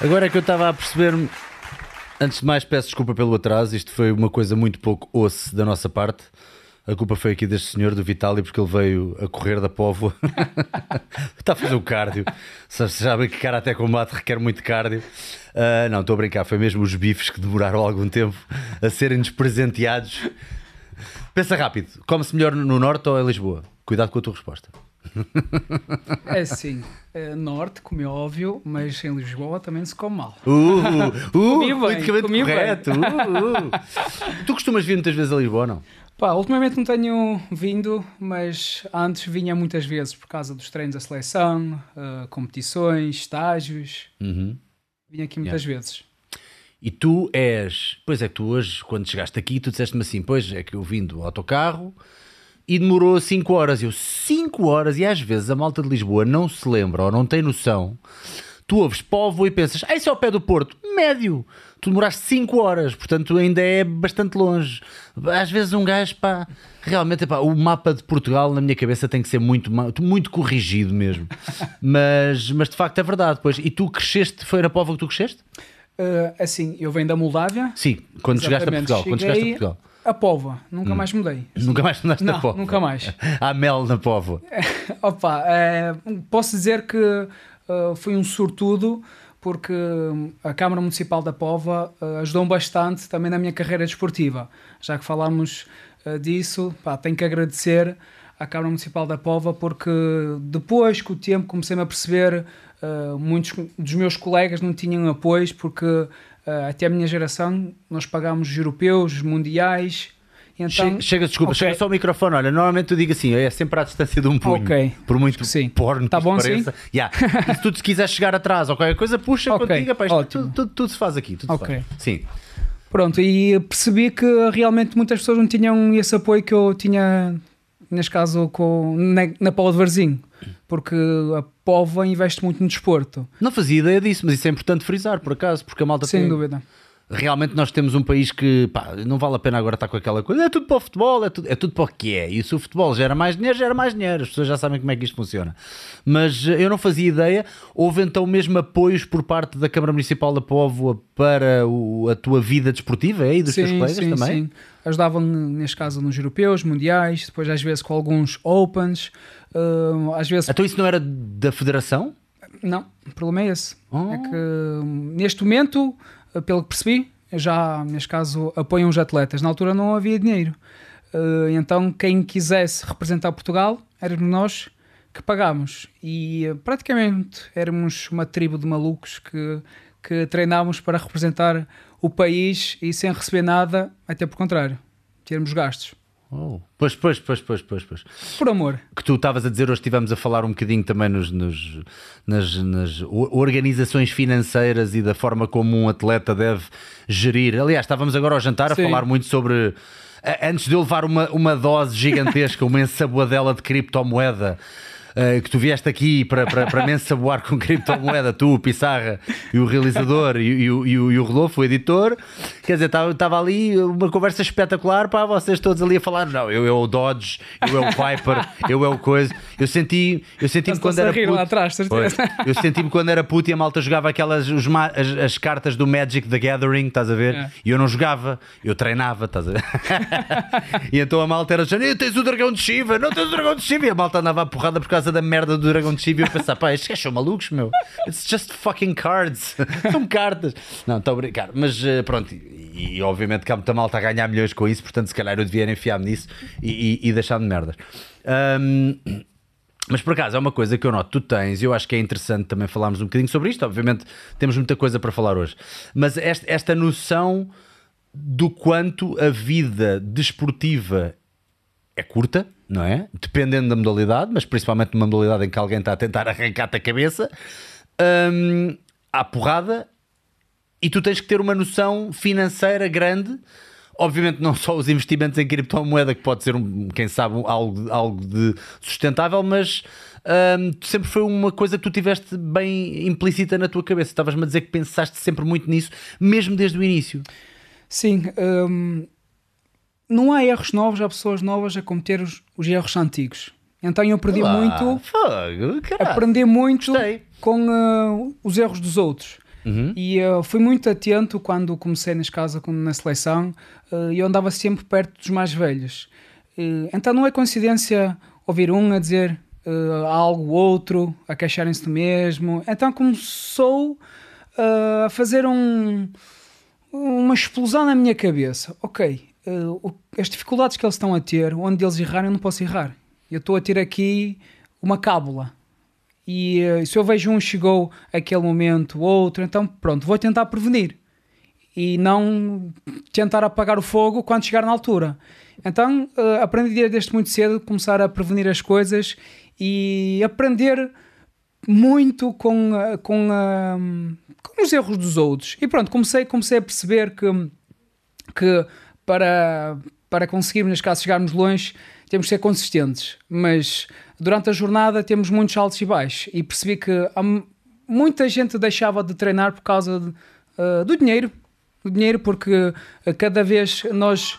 Agora é que eu estava a perceber-me. Antes de mais, peço desculpa pelo atraso. Isto foi uma coisa muito pouco osse da nossa parte. A culpa foi aqui deste senhor, do Vitali, porque ele veio a correr da Póvoa. Está a fazer o cardio. Vocês sabem que cara até combate requer muito cardio. Uh, não, estou a brincar. Foi mesmo os bifes que demoraram algum tempo a serem-nos presenteados. Pensa rápido. Come-se melhor no Norte ou em Lisboa? Cuidado com a tua resposta. É sim, é norte, como é óbvio, mas em Lisboa também se come mal. Uh, uh, Comi bem, politicamente comi bem. correto. Uh, uh. Tu costumas vir muitas vezes a Lisboa, não? Pá, ultimamente não tenho vindo, mas antes vinha muitas vezes por causa dos treinos da seleção, eh, competições, estágios. Uhum. Vinha aqui muitas vezes. E tu és, pois é que tu hoje, quando chegaste aqui, tu disseste-me assim: Pois é que eu vim do autocarro e demorou 5 horas. Eu, 5 horas, e às vezes a malta de Lisboa não se lembra ou não tem noção. Tu ouves Povo e pensas, ah, isso é ao pé do Porto, médio. Tu demoraste 5 horas, portanto ainda é bastante longe. Às vezes um gajo, pá, realmente, pá, o mapa de Portugal na minha cabeça tem que ser muito, muito corrigido mesmo. mas, mas de facto é verdade, pois. E tu cresceste, foi na Povo que tu cresceste? Eh, assim, eu venho da Moldávia. Sim, quando chegaste a Exatamente, Portugal. Quando chegaste a cheguei Portugal. A Póvoa, nunca mais mudei. Nunca mais andaste na Não, Póvoa. nunca mais. Há mel na Póvoa. Opa, eh, posso dizer que eh, fui um sortudo porque a Câmara Municipal da Póvoa eh, ajudou bastante também na minha carreira desportiva. Já que falámos eh, disso, pá, tenho que agradecer à Câmara Municipal da Póvoa porque depois, com o tempo, comecei-me a perceber eh, muitos dos meus colegas não tinham apoios porque eh, até a minha geração nós pagámos os europeus, mundiais. Então, Chega, chega, desculpa, Ok. chega só o microfone. Olha, normalmente tu digo assim, é sempre à distância de um punho. Ok. Por muito sim. porno Tá que bom pareça. Yeah. E se tu te quiseres chegar atrás ou qualquer coisa, puxa Ok, contigo. Pá, isto ótimo. tudo, tudo, tudo se faz aqui. Tudo se Ok. faz. Sim. Pronto, e percebi que realmente muitas pessoas não tinham esse apoio que eu tinha, neste caso, com, na, na Paula de Varzinho, porque a Póvoa investe muito no desporto, Não fazia ideia disso, mas isso é importante frisar, por acaso, porque a malta sem tem... dúvida. Realmente nós temos um país que pá, não vale a pena agora estar com aquela coisa, é tudo para o futebol, é tudo, é tudo para o que é. E se o futebol gera mais dinheiro, gera mais dinheiro. As pessoas já sabem como é que isto funciona. Mas eh, eu não fazia ideia. Houve então mesmo apoios por parte da Câmara Municipal da Póvoa para o- a tua vida desportiva, é? E dos teus colegas sim, também? sim. Ajudavam, neste caso, nos europeus, mundiais, depois às vezes com alguns opens, hum, às vezes... Então isso não era da Federação? Não, o problema é esse. Oh. É que neste momento, eh, pelo que percebi, já neste caso apoiam os atletas. Na altura não havia dinheiro. Eh, então quem quisesse representar Portugal éramos nós que pagámos. E eh, praticamente éramos uma tribo de malucos que, que treinámos para representar o país e sem receber nada, até por contrário, termos gastos. Oh. Pois, pois, pois, pois, pois, pois. Por amor. que tu estavas a dizer, hoje estivemos a falar um bocadinho também nos, nos- nas, nas organizações financeiras e da forma como um atleta deve gerir. Aliás, estávamos agora ao jantar a Sim. falar muito sobre. a- Antes de eu levar uma, uma dose gigantesca, uma ensaboadela de criptomoeda. Eh, que tu vieste aqui para, para, para me ensaboar com criptomoeda, tu, o Pissarra e o realizador e, e o, e, o, e o Rodolfo, o editor. Quer dizer, estava ali uma conversa espetacular para vocês todos ali a falar. Não, eu é o Dodge, eu é o Viper, eu é o coisa. Eu senti, eu senti-me quando era puto. lá atrás, certeza. Eu senti-me quando era puto e a malta jogava aquelas os as, as cartas do Magic the Gathering, estás a ver? É. E eu não jogava, eu treinava, estás a ver? e então a malta era dizendo: tens o dragão de Shiva, não tens o dragão de Shiva. E a malta andava a porrada por causa da merda do dragão de Shiva. E eu pensava: pá, estes gajos são malucos, meu. It's just fucking cards. são cartas. Não, estou a brincar. Mas eh, pronto, e, e obviamente que há muita malta a ganhar milhões com isso, portanto, se calhar eu devia enfiar-me nisso e, e, e deixar-me de merdas. Ahm, mas por acaso é uma coisa que eu noto, tu tens, e eu acho que é interessante também falarmos um bocadinho sobre isto. Obviamente temos muita coisa para falar hoje, mas esta, esta noção do quanto a vida desportiva é curta, não é? Dependendo da modalidade, mas principalmente numa modalidade em que alguém está a tentar arrancar-te a cabeça, hum, há porrada e tu tens que ter uma noção financeira grande. Obviamente, não só os investimentos em criptomoeda, que pode ser, quem sabe, algo, algo de sustentável, mas hum, sempre foi uma coisa que tu tiveste bem implícita na tua cabeça. Estavas-me a dizer que pensaste sempre muito nisso, mesmo desde o início. Sim, hum, não há erros novos, há pessoas novas a cometer os, os erros antigos. Então eu aprendi Lá, muito, Fogo, caralho. aprendi muito com uh, os erros dos outros. Uhum. E uh, fui muito atento quando comecei nas casas na seleção uh, eu andava sempre perto dos mais velhos. Uh, então não é coincidência ouvir um a dizer uh, algo, outro, a queixarem-se do mesmo. Então começou a fazer um, uma explosão na minha cabeça. Ok, uh, as dificuldades que eles estão a ter, onde eles errarem, eu não posso errar. Eu estou a ter aqui uma cábula. E uh, se eu vejo um chegou aquele momento, outro, então pronto, vou tentar prevenir. E não tentar apagar o fogo quando chegar na altura. Então uh, aprendi desde muito cedo começar a prevenir as coisas e aprender muito com, com, com os erros dos outros. E pronto, comecei, comecei a perceber que, que para, para conseguirmos, neste caso, chegarmos longe, temos de ser consistentes. Mas durante a jornada temos muitos altos e baixos. E percebi que muita gente deixava de treinar por causa de, uh, do dinheiro. Do dinheiro, porque cada vez nós.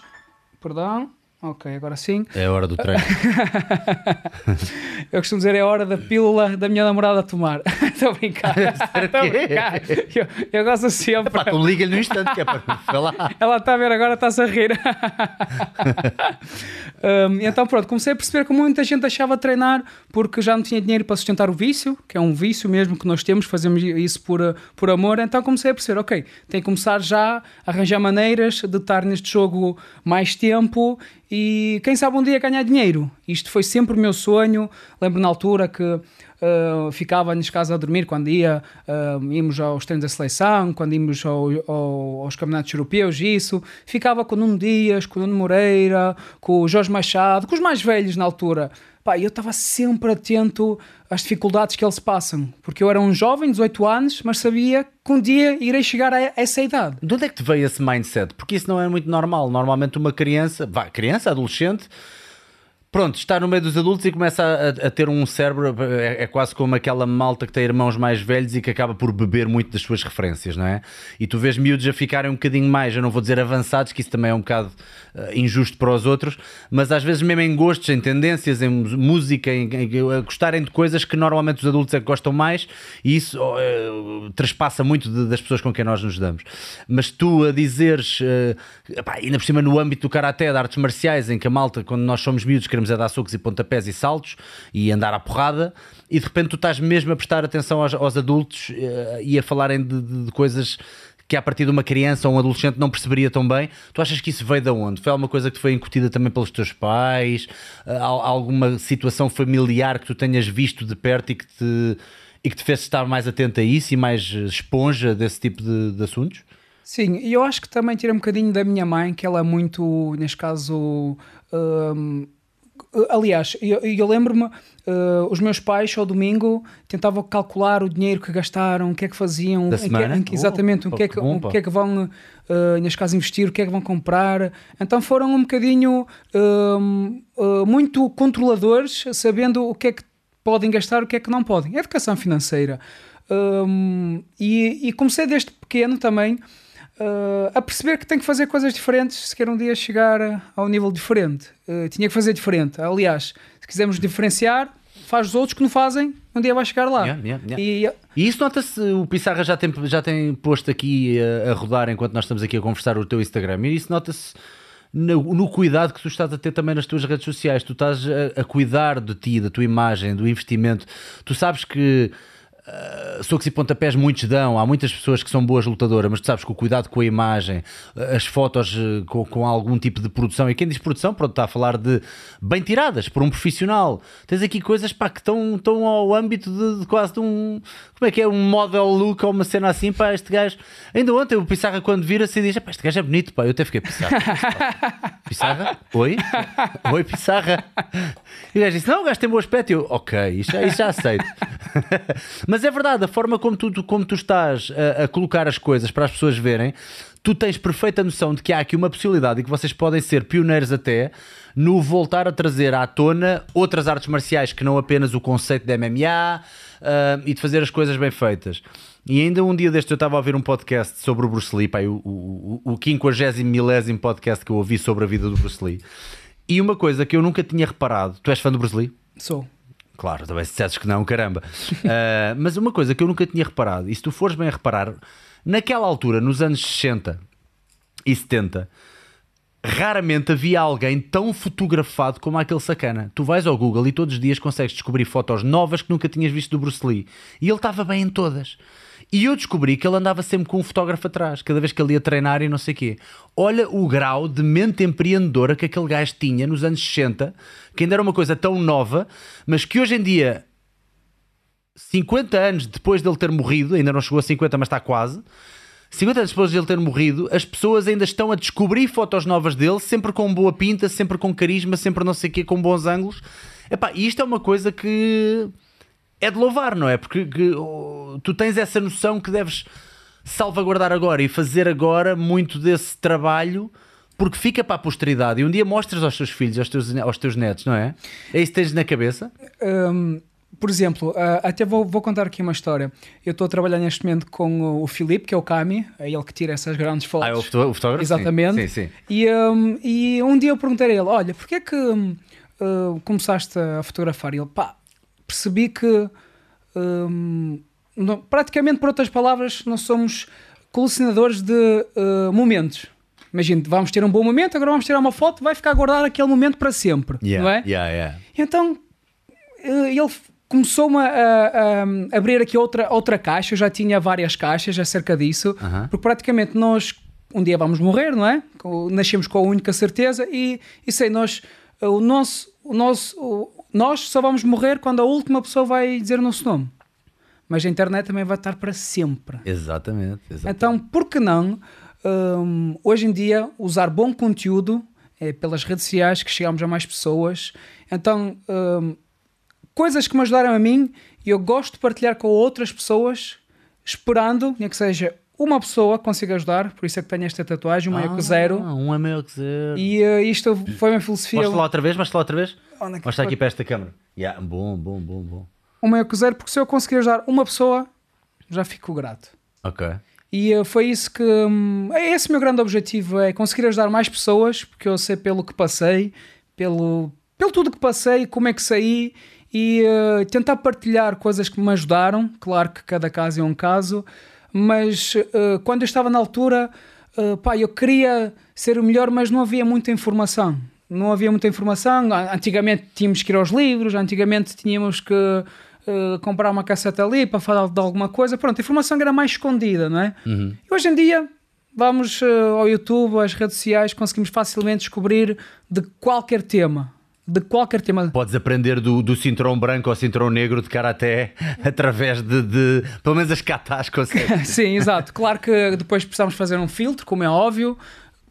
Perdão. Ok, agora sim. É a hora do treino. eu costumo dizer é a hora da pílula da minha namorada a tomar. Estou a brincar. Estou a brincar. Eu, eu gosto sempre. Epá, tu liga-lhe no instante que é para falar. Ela está a ver agora, está-se a rir. um, então pronto, comecei a perceber que muita gente de treinar porque já não tinha dinheiro para sustentar o vício, que é um vício mesmo que nós temos, fazemos isso por, por amor. Então comecei a perceber, ok, tem que começar já a arranjar maneiras de estar neste jogo mais tempo e quem sabe um dia ganhar dinheiro. Isto foi sempre o meu sonho. Lembro na altura que uh, ficava nas casas a dormir quando ia, uh, íamos aos treinos da seleção, quando íamos ao, ao, aos campeonatos europeus, isso. Ficava com o Nuno Dias, com o Nuno Moreira, com o Jorge Machado, com os mais velhos na altura. Pá, eu estava sempre atento às dificuldades que eles passam, porque eu era um jovem, 18 anos, mas sabia que um dia irei chegar a essa idade. De onde é que te veio esse mindset? Porque isso não é muito normal. Normalmente uma criança, vá, criança, adolescente, pronto, está no meio dos adultos e começa a, a ter um cérebro, é, é, quase como aquela malta que tem irmãos mais velhos e que acaba por beber muito das suas referências, não é? E tu vês miúdos a ficarem um bocadinho mais, eu não vou dizer avançados, que isso também é um bocado uh, injusto para os outros, mas às vezes mesmo em gostos, em tendências, em música, em, em, a gostarem de coisas que normalmente os adultos é que gostam mais e isso uh, muito de, das pessoas com quem nós nos damos. Mas tu a dizeres, uh, ainda por cima no âmbito do karaté, de artes marciais, em que a malta, quando nós somos miúdos, queremos é dar socos e pontapés e saltos e andar à porrada, e de repente tu estás mesmo a prestar atenção aos, aos adultos uh, e a falarem de, de, de coisas que a partir de uma criança ou um adolescente não perceberia tão bem. Tu achas que isso veio de onde? Foi alguma coisa que foi incutida também pelos teus pais? Uh, alguma situação familiar que tu tenhas visto de perto e que te, e que te fez estar mais atento a isso e mais esponja desse tipo de, de assuntos? Sim, e eu acho que também tira um bocadinho da minha mãe, que ela é muito, neste caso, um, aliás, eu, eu lembro-me, uh, os meus pais ao domingo tentavam calcular o dinheiro que gastaram, o que é que faziam? Que, em que, exatamente, oh, o, que é que, o que é que vão, uh, neste caso, investir, o que é que vão comprar. Então foram um bocadinho uh, muito controladores, sabendo o que é que podem gastar, o que é que não podem. Educação financeira. Um, e, e comecei desde pequeno também uh, a perceber que tem que fazer coisas diferentes se quer um dia chegar ao nível diferente. Uh, tinha que fazer diferente. Aliás, se quisermos diferenciar, faz os outros que não fazem, um dia vai chegar lá. Yeah, yeah, yeah. E, e, isso nota-se, o Pissarra já tem, já tem posto aqui a, a, rodar enquanto nós estamos aqui a conversar o teu Instagram, e isso nota-se no, no, cuidado que tu estás a ter também nas tuas redes sociais. Tu estás a, a cuidar de ti, da tua imagem, do investimento. Tu sabes que Uh, socos e pontapés muitos dão, há muitas pessoas que são boas lutadoras, mas tu sabes que o cuidado com a imagem, as fotos uh, com, com, algum tipo de produção, e quem diz produção, pronto, está a falar de bem tiradas por um profissional. Tens aqui coisas pá, que estão, estão ao âmbito de, de, quase de um. Como é que é? Um model look ou uma cena assim, pá, este gajo. Ainda ontem o Pissarra, quando vira-se, diz: pá, este gajo é bonito, pá, eu até fiquei Pissarra. Pissarra? Oi? Oi, Pissarra. E o gajo disse: não, o gajo tem bom aspecto. E eu, ok, isso, isso já aceito. mas mas é verdade, a forma como tu, como tu estás a, a colocar as coisas para as pessoas verem, tu tens perfeita noção de que há aqui uma possibilidade e que vocês podem ser pioneiros até no voltar a trazer à tona outras artes marciais que não apenas o conceito da MMA uh, e de fazer as coisas bem feitas. E ainda um dia deste eu estava a ouvir um podcast sobre o Bruce Lee, pá, o, o, o 50 milésimo podcast que eu ouvi sobre a vida do Bruce Lee. E uma coisa que eu nunca tinha reparado, tu és fã do Bruce Lee? Sou Claro, também se dissesses que não, caramba. Uh, mas uma coisa que eu nunca tinha reparado, e se tu fores bem a reparar, naquela altura, nos anos 60 e 70, raramente havia alguém tão fotografado como aquele sacana. Tu vais ao Google e todos os dias consegues descobrir fotos novas que nunca tinhas visto do Bruce Lee. E ele estava bem em todas. E eu descobri que ele andava sempre com um fotógrafo atrás, cada vez que ele ia treinar e não sei o quê. Olha o grau de mente empreendedora que aquele gajo tinha nos anos 60, que ainda era uma coisa tão nova, mas que hoje em dia, 50 anos depois dele ter morrido, ainda não chegou a 50, mas está quase, 50 anos depois de ele ter morrido, as pessoas ainda estão a descobrir fotos novas dele, sempre com boa pinta, sempre com carisma, sempre não sei o quê, com bons ângulos. Epá, isto é uma coisa que é de louvar, não é? Porque que, oh, tu tens essa noção que deves salvaguardar agora e fazer agora muito desse trabalho porque fica para a posteridade e um dia mostras aos teus filhos, aos teus, aos teus netos, não é? É isso que tens na cabeça? Um, por exemplo, uh, até vou, vou, contar aqui uma história. Eu estou a trabalhar neste momento com o Filipe, que é o Cami, é ele que tira essas grandes fotos. Ah, é o fotógrafo? Exatamente. Sim, sim, sim. E, um, e um dia eu perguntei a ele: Olha, porquê é que uh, começaste a fotografar? E ele, pá, percebi que um, não, praticamente, por outras palavras, nós somos colecionadores de uh, momentos. Imagina, vamos ter um bom momento, agora vamos tirar uma foto, vai ficar guardado aquele momento para sempre, yeah, não é? Yeah, yeah. Então ele começou-me a, a, a, abrir aqui outra, outra caixa, eu já tinha várias caixas acerca disso, uh -huh. porque praticamente nós um dia vamos morrer, não é? Nascemos com a única certeza e, e sei, nós, o nosso, o nosso, nós só vamos morrer quando a última pessoa vai dizer o nosso nome. Mas a internet também vai estar para sempre. Exatamente. exatamente. Então, por que não, um, hoje em dia, usar bom conteúdo é, pelas redes sociais que chegamos a mais pessoas. Então, um, coisas que me ajudaram a mim e eu gosto de partilhar com outras pessoas, esperando que seja uma pessoa consiga ajudar, por isso é que tenho esta tatuagem, um ah, meio que zero. Um é meio que zero. E uh, isto foi uma filosofia. Mostra lá outra vez, mostra lá outra vez. Onde é mostra aqui para esta câmera. Yeah, bom, bom, bom, bom. Um meio que zero, porque se eu conseguir ajudar uma pessoa, já fico grato. Ok. E uh, foi isso que. Um, é esse o meu grande objetivo: é conseguir ajudar mais pessoas, porque eu sei pelo que passei, pelo, pelo tudo que passei, como é que saí e uh, tentar partilhar coisas que me ajudaram. Claro que cada caso é um caso mas uh, quando eu estava na altura, uh, pá, eu queria ser o melhor, mas não havia muita informação. Não havia muita informação. Antigamente tínhamos que ir aos livros, antigamente tínhamos que uh, comprar uma casseta ali para falar de alguma coisa. Pronto, a informação era mais escondida, não é? Uhum. E hoje em dia vamos ao YouTube, às redes sociais, conseguimos facilmente descobrir de qualquer tema de qualquer tema. Podes aprender do, do cinturão branco ao cinturão negro de karaté através de, de pelo menos as katas consegues. Sim, exato. Claro que depois precisamos fazer um filtro, como é óbvio,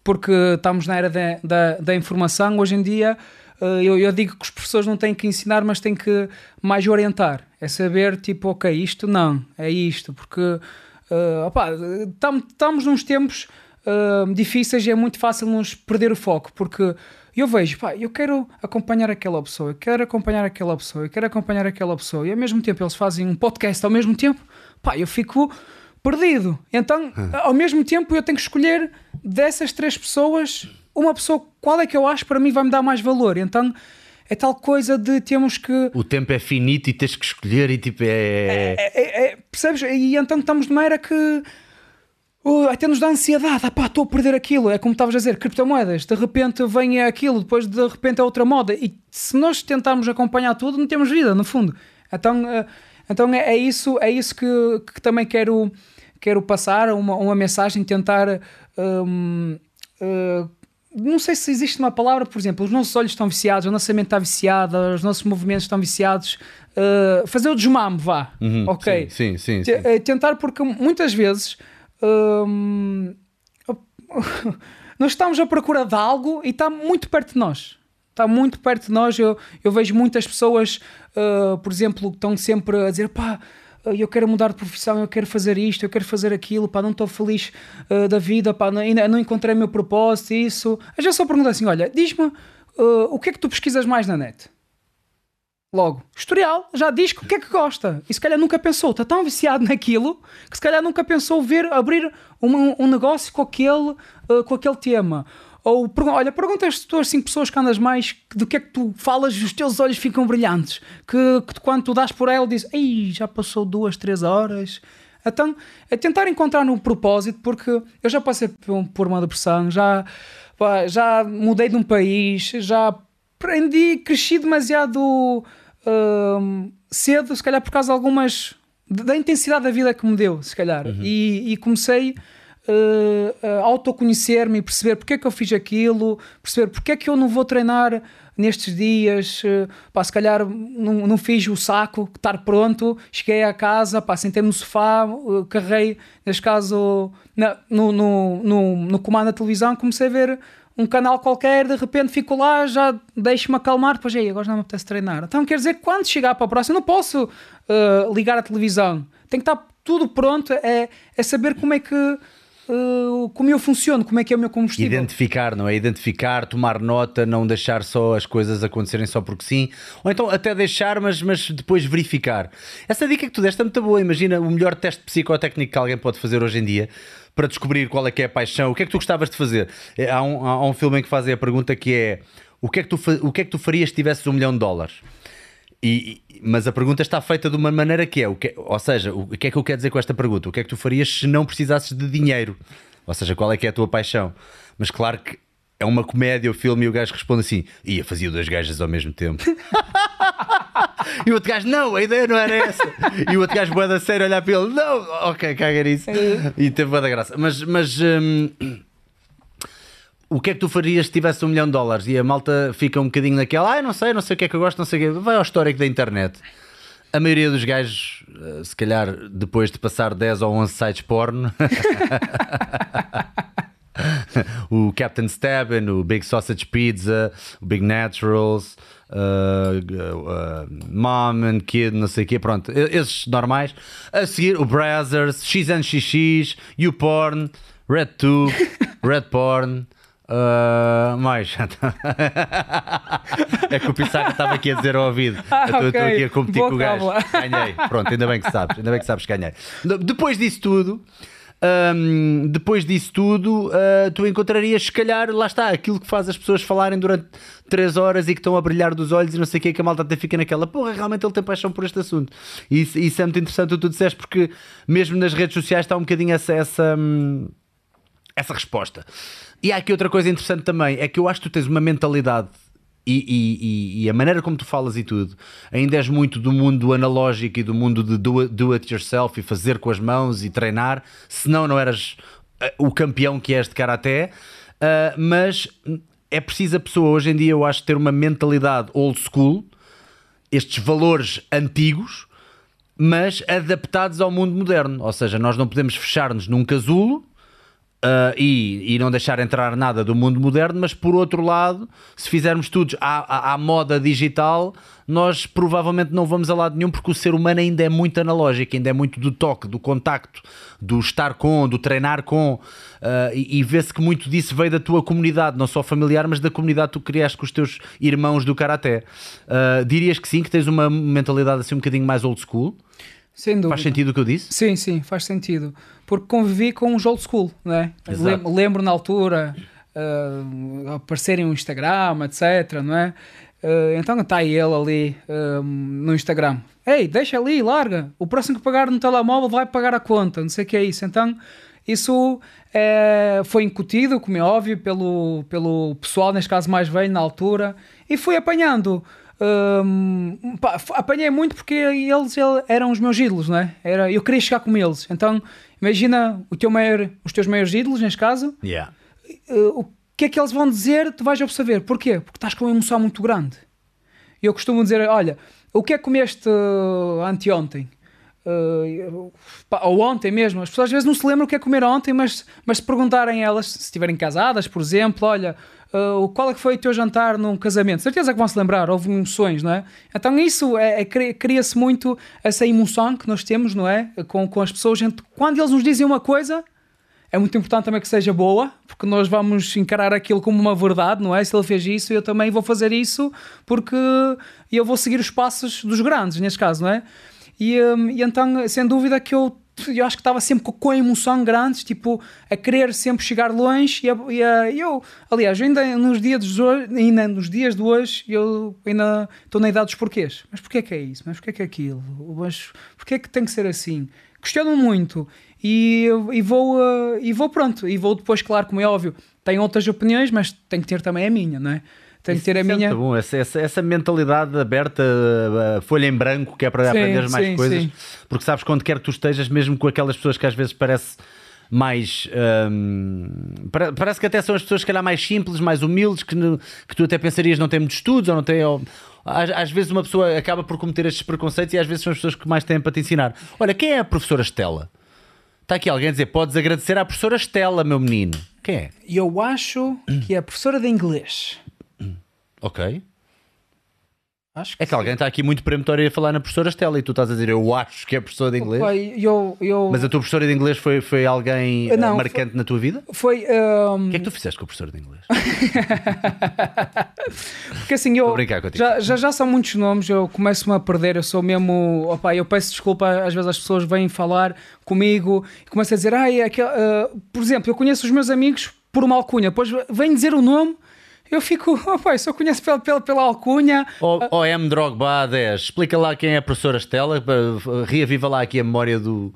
porque estamos na era de, da, da informação. Hoje em dia, eh, eu, eu, digo que os professores não têm que ensinar, mas têm que mais orientar. É saber, tipo, ok, isto não, é isto, porque uh, estamos nos tempos uh, difíceis e é muito fácil nos perder o foco, porque e eu vejo, pá, eu quero acompanhar aquela pessoa, eu quero acompanhar aquela pessoa, eu quero acompanhar aquela pessoa, e ao mesmo tempo eles fazem um podcast ao mesmo tempo, pá, eu fico perdido. Então, hum. ao mesmo tempo, eu tenho que escolher dessas três pessoas uma pessoa, qual é que eu acho para mim vai me dar mais valor. Então, é tal coisa de temos que. O tempo é finito e tens que escolher e tipo é. é, é, é, é percebes? E então estamos numa era que Oh, até nos dá ansiedade, ah pá, estou a perder aquilo. É como estavas a dizer, criptomoedas, de repente vem aquilo, depois de repente é outra moda. E se nós tentarmos acompanhar tudo, não temos vida, no fundo. Então, eh, então é, é isso, é isso que, que também quero, quero passar, uma, uma mensagem, tentar. Hum, uh, não sei se existe uma palavra, por exemplo, os nossos olhos estão viciados, a nossa mente está viciada, os nossos movimentos estão viciados. Uh, fazer o desmame, vá. Uhum, ok. Sim, sim, sim, sim. Tentar, porque muitas vezes hum, nós estamos à procura de algo e está muito perto de nós. Está muito perto de nós. Eu, eu vejo muitas pessoas, uh, por exemplo, que estão sempre a dizer: pá, eu quero mudar de profissão, eu quero fazer isto, eu quero fazer aquilo, pá, não estou feliz uh, da vida, pá, não, ainda não encontrei meu propósito, isso. A gente só pergunta assim: olha, diz-me uh, o que é que tu pesquisas mais na net? Logo, historial, já diz o que é que gosta. E se calhar nunca pensou, está tão viciado naquilo que se calhar nunca pensou ver, abrir um, um negócio com aquele, uh, com aquele tema. Ou olha, pergunta às tuas cinco pessoas que andas mais do que é que tu falas os teus olhos ficam brilhantes. Que, que quando tu dás por ela dizes, ei, já passou duas, três horas. Então, é tentar encontrar um propósito, porque eu já passei por uma depressão, já, já mudei de um país, já aprendi, cresci demasiado uh, cedo, se calhar por causa de algumas. da intensidade da vida que me deu, se calhar. Uhum. E, e comecei uh, uh, autoconhecer-me e perceber porque é que eu fiz aquilo, perceber porque é que eu não vou treinar nestes dias, uh, pá, se calhar não, não fiz o saco, estar pronto, cheguei à casa, pá, sentei no sofá, uh, carreguei, neste caso, na, no, no, no, no comando da televisão, comecei a ver um canal qualquer, de repente fico lá, já deixo-me acalmar, depois aí, agora não me apetece treinar. Então quer dizer quando chegar para a próxima, não posso uh, ligar a televisão, tem que estar tudo pronto, é, é saber como é que uh, como eu funciono, como é que é o meu combustível. Identificar, não é? Identificar, tomar nota, não deixar só as coisas acontecerem só porque sim, ou então até deixar, mas, mas depois verificar. Essa dica que tu deste é muito boa. Imagina o melhor teste psicotécnico que alguém pode fazer hoje em dia para descobrir qual é que é a paixão. O que é que tu gostavas de fazer? É, há um, há um filme em que fazem a pergunta que é o que é que tu, o que é que tu farias se tivesses um milhão de dólares? E, mas a pergunta está feita de uma maneira que é, o que, ou seja, o que é que eu quero dizer com esta pergunta? O que é que tu farias se não precisasses de dinheiro? Ou seja, qual é que é a tua paixão? Mas claro que é uma comédia o filme e o gajo responde assim: ia fazia dois gajos ao mesmo tempo. e o outro gajo, não, a ideia não era essa. E o outro gajo, boa da sério, olhar para ele: não, ok, caga nisso. E teve boa da graça. Mas, mas hum, o que é que tu farias se tivesse um milhão de dólares? E a malta fica um bocadinho naquela, ah, não sei, não sei o que é que eu gosto, não sei o que. Vai ao histórico da internet. A maioria dos gajos, eh, se calhar depois de passar 10 ou 11 sites porno, o Captain Stabbin, o Big Sausage Pizza, o Big Naturals, uh, uh, Mom and Kid, não sei o quê, pronto, esses normais. A seguir, o Brazzers, XNXX, YouPorn, RedTube, Red Porn. Uh, mais. é que o Pissaca estava aqui a dizer ao ouvido. Ah, eu estou aqui a competir Boa com o gajo. Ganhei. Pronto, ainda bem que sabes. Ainda bem que sabes que ganhei. Depois disso tudo. Um, depois disso tudo, uh, tu encontrarias, se calhar, lá está, aquilo que faz as pessoas falarem durante 3 horas e que estão a brilhar dos olhos e não sei o que, que a malta até fica naquela, porra, realmente ele tem paixão por este assunto. E isso, isso é muito interessante o que tu disseste, porque mesmo nas redes sociais está um bocadinho essa, essa, hum, essa resposta. E há aqui outra coisa interessante também, é que eu acho que tu tens uma mentalidade e, e, e, a maneira como tu falas e tudo, ainda és muito do mundo analógico e do mundo de do, do it yourself e fazer com as mãos e treinar, senão não eras eh, o campeão que és de karaté, uh, mas é preciso a pessoa hoje em dia, eu acho, ter uma mentalidade old school, estes valores antigos, mas adaptados ao mundo moderno. Ou seja, nós não podemos fechar-nos num casulo Uh, e, e não deixar entrar nada do mundo moderno, mas por outro lado, se fizermos tudo à, à, à, moda digital, nós provavelmente não vamos a lado nenhum, porque o ser humano ainda é muito analógico, ainda é muito do toque, do contacto, do estar com, do treinar com, uh, e, e vê-se que muito disso veio da tua comunidade, não só familiar, mas da comunidade que tu criaste com os teus irmãos do Karaté. Uh, dirias que sim, que tens uma mentalidade assim um bocadinho mais old school? Sem dúvida. Faz sentido o que eu disse? Sim, sim, faz sentido. Porque convivi com os old school, não é? Lembro, lembro na altura uh, aparecerem no Instagram, etc, não é? Uh, então está ele ali uh, no Instagram. Ei, deixa ali, larga. O próximo que pagar no telemóvel vai pagar a conta, não sei o que é isso. Então, isso é, foi incutido, como é óbvio, pelo, pelo pessoal, neste caso mais velho, na altura, e fui apanhando. Um, pá, apanhei muito porque eles, eles, eram os meus ídolos, não é? Era, eu queria chegar com eles. Então, imagina o teu maior, os teus maiores ídolos, neste caso. Yeah. Uh, o que é que eles vão dizer, tu vais observar. Porquê? Porque estás com uma emoção muito grande. E eu costumo dizer: olha, o que é que comeste uh, anteontem? Uh, ou ontem mesmo, as pessoas às vezes não se lembram o que é comer ontem, mas, mas se perguntarem elas, se estiverem casadas, por exemplo, olha, uh, qual é que foi o teu jantar num casamento? Certeza que vão se lembrar, houve emoções, não é? Então isso é, é cria-se muito essa emoção que nós temos, não é? Com, com as pessoas, quando eles nos dizem uma coisa, é muito importante também que seja boa, porque nós vamos encarar aquilo como uma verdade, não é? Se ele fez isso, eu também vou fazer isso, porque eu vou seguir os passos dos grandes, neste caso, não é? E, um, e então, sem dúvida, que eu eu acho que estava sempre com, a emoção grande, tipo, a querer sempre chegar longe. E, a, e a- eu, aliás, ainda nos dias de hoje, ainda nos dias de hoje, eu ainda estou na idade dos porquês. Mas porquê que é isso? Mas porquê que é aquilo? Mas porquê que tem que ser assim? Questiono muito e, e vou eh, e vou pronto e vou depois claro como é óbvio tenho outras opiniões mas tenho que ter também a minha não é tenho que ter a minha bom, essa, essa, essa mentalidade aberta, folha em branco, que é para Sim, aprender mais sim, coisas, sim. porque sabes quando quer que tu estejas, mesmo com aquelas pessoas que às vezes parece mais hum, pare- parece que até são as pessoas se calhar mais simples, mais humildes, que, que tu até pensarias não têm muitos estudos ou não têm. ou- às, às vezes uma pessoa acaba por cometer estes preconceitos e às vezes são as pessoas que mais têm para te ensinar. Olha, quem é a professora Estela? Está aqui alguém a dizer: podes agradecer à professora Estela, meu menino. Quem é? eu acho que é a professora de inglês Ok. acho que É que alguém está aqui muito peremptório a falar na professora Estela e tu estás a dizer eu acho que é professora de inglês. Pai, eu, eu Mas a tua professora de inglês foi, foi alguém eh, Não, marcante na tua vida? foi um, O que é que tu fizeste com a professora de inglês? Porque assim, eu já, já, já são muitos nomes, eu começo-me a perder, eu sou mesmo. Opa, eu peço desculpa, às vezes as pessoas vêm falar comigo e começam a dizer, ai, aquele, ah", por exemplo, eu conheço os meus amigos por uma alcunha, depois vêm dizer o nome, eu fico, opa, só conheço pela, pela, pela alcunha. Ou M. Drogba 10, explica lá quem é a professora Estela, reaviva lá aqui a memória do,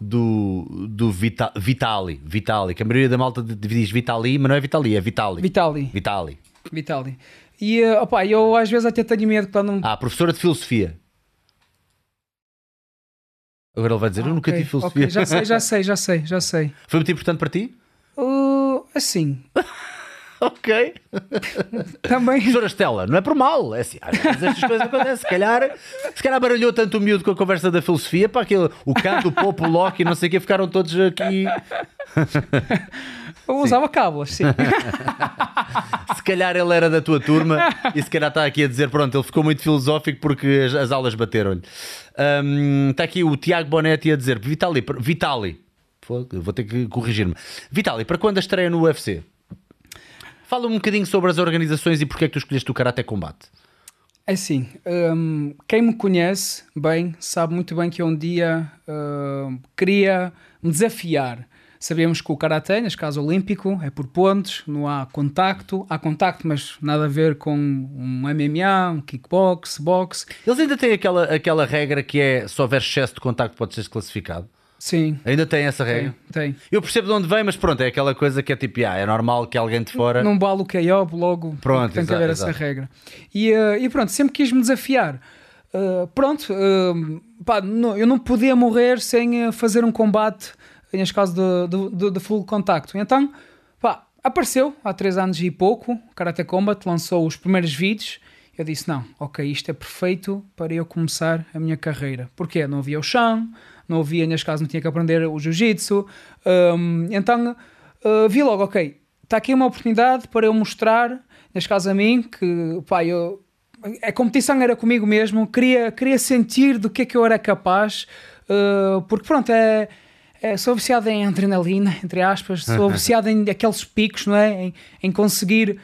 do, do Vita- Vitali, Vitali, que a maioria da malta diz Vitali, mas não é Vitali, é Vitali. Vitali, Vitali. Vitali. E, ah, opa, eu às vezes até tenho medo quando. Ah, professora de filosofia. Agora ele vai dizer, eu nunca Ok, tive filosofia. ok, já sei, já sei, já sei, já sei. Foi muito importante para ti? Uh, assim, Ok. também. Professora Estela, não é por mal, é assim, às vezes estas coisas acontecem. Se calhar, se calhar baralhou tanto o miúdo com a conversa da filosofia, para aquele, o Kant, o Popo, o Locke e não sei o que, ficaram todos aqui. Eu usava cábulas, sim. Se calhar ele era da tua turma e se calhar está aqui a dizer, pronto, ele ficou muito filosófico porque as, as aulas bateram-lhe. Hum, está aqui o Tiago Bonetti a dizer, Vitali, Vitali, vou ter que corrigir-me. Vitali, para quando a estreia no UFC? Fala um bocadinho sobre as organizações e porque é que tu escolheste o Karate Combate. É assim, hum, quem me conhece bem sabe muito bem que um dia hum, queria me desafiar. Sabemos que o Karate, neste caso olímpico, é por pontos, não há contacto. Há contacto, mas nada a ver com um MMA, um kickbox, boxe. Eles ainda têm aquela, aquela regra que é se houver excesso de contacto pode ser desclassificado. Sim, Ainda tem essa tem. regra. tem. Eu percebo de onde vem, mas pronto, é aquela coisa que é tipo, ah, é normal que alguém de fora. Não vale o KO, logo Pronto, tem que haver exato. essa regra. E, eh, e pronto, sempre quis me desafiar. Eh, pronto, eh, pá, não- eu não podia morrer sem fazer um combate, neste caso de, de, de, de full contacto. Então, pá, apareceu há três anos e pouco, Karate Combat lançou os primeiros vídeos. Eu disse: não, ok, isto é perfeito para eu começar a minha carreira. Porquê? Não havia o chão, não havia, neste caso, não tinha que aprender o jiu-jitsu. Hum, então, uh, vi logo, ok, está aqui uma oportunidade para eu mostrar, neste caso a mim, que pá, eu, a competição era comigo mesmo, queria, queria sentir do que é que eu era capaz, uh, porque pronto, é, é, sou viciado em adrenalina, entre aspas, sou viciado em aqueles picos, não é? Em, em conseguir,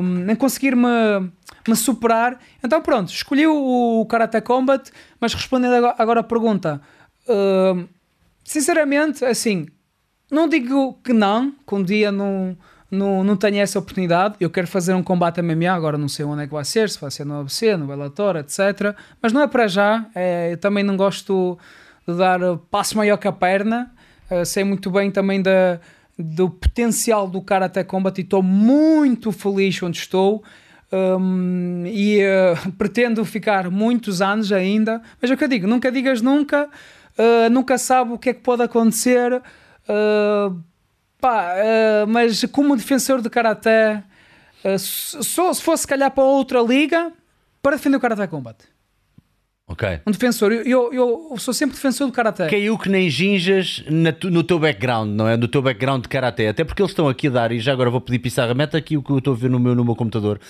um, em conseguir me, me superar. Então pronto, escolhi o, o Karate Combat, mas respondendo agora, agora a pergunta, sinceramente, assim, não digo que não, que um dia não, não, não tenha essa oportunidade. Eu quero fazer um combate MMA, agora não sei onde é que vai ser, se vai ser no ABC, no Bellator, etc. Mas não é para já. É, eu também não gosto de dar passo maior que a perna. Eh, sei muito bem também da, do potencial do Karate Combat e estou muito feliz onde estou. Um, e eh, pretendo ficar muitos anos ainda. Mas é o que eu digo: nunca digas nunca, eh, nunca sabe o que é que pode acontecer. Uh, pá, uh, mas como defensor de Karaté, se fosse se calhar para outra liga para defender o Karaté Combat. Ok. Um defensor, eu, eu, eu sou sempre defensor do Karaté. Caiu que nem ginjas na tu- no teu background, não é? No teu background de karaté. Até porque eles estão aqui a dar, e já agora vou pedir Pissarra, mete aqui o que eu estou a ver no meu, no meu computador,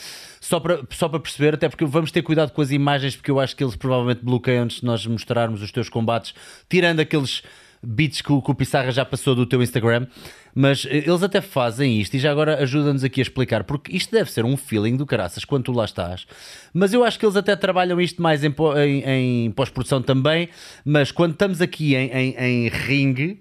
só para, só para perceber, até porque vamos ter cuidado com as imagens, porque eu acho que eles provavelmente bloqueiam antes de nós mostrarmos os teus combates, tirando aqueles beats que o, que o Pissarra já passou do teu Instagram, mas eh, eles até fazem isto e já agora ajuda-nos aqui a explicar, porque isto deve ser um feeling do caraças quando tu lá estás. Mas eu acho que eles até trabalham isto mais em, em- em pós-produção também, mas quando estamos aqui em, em, em ringue.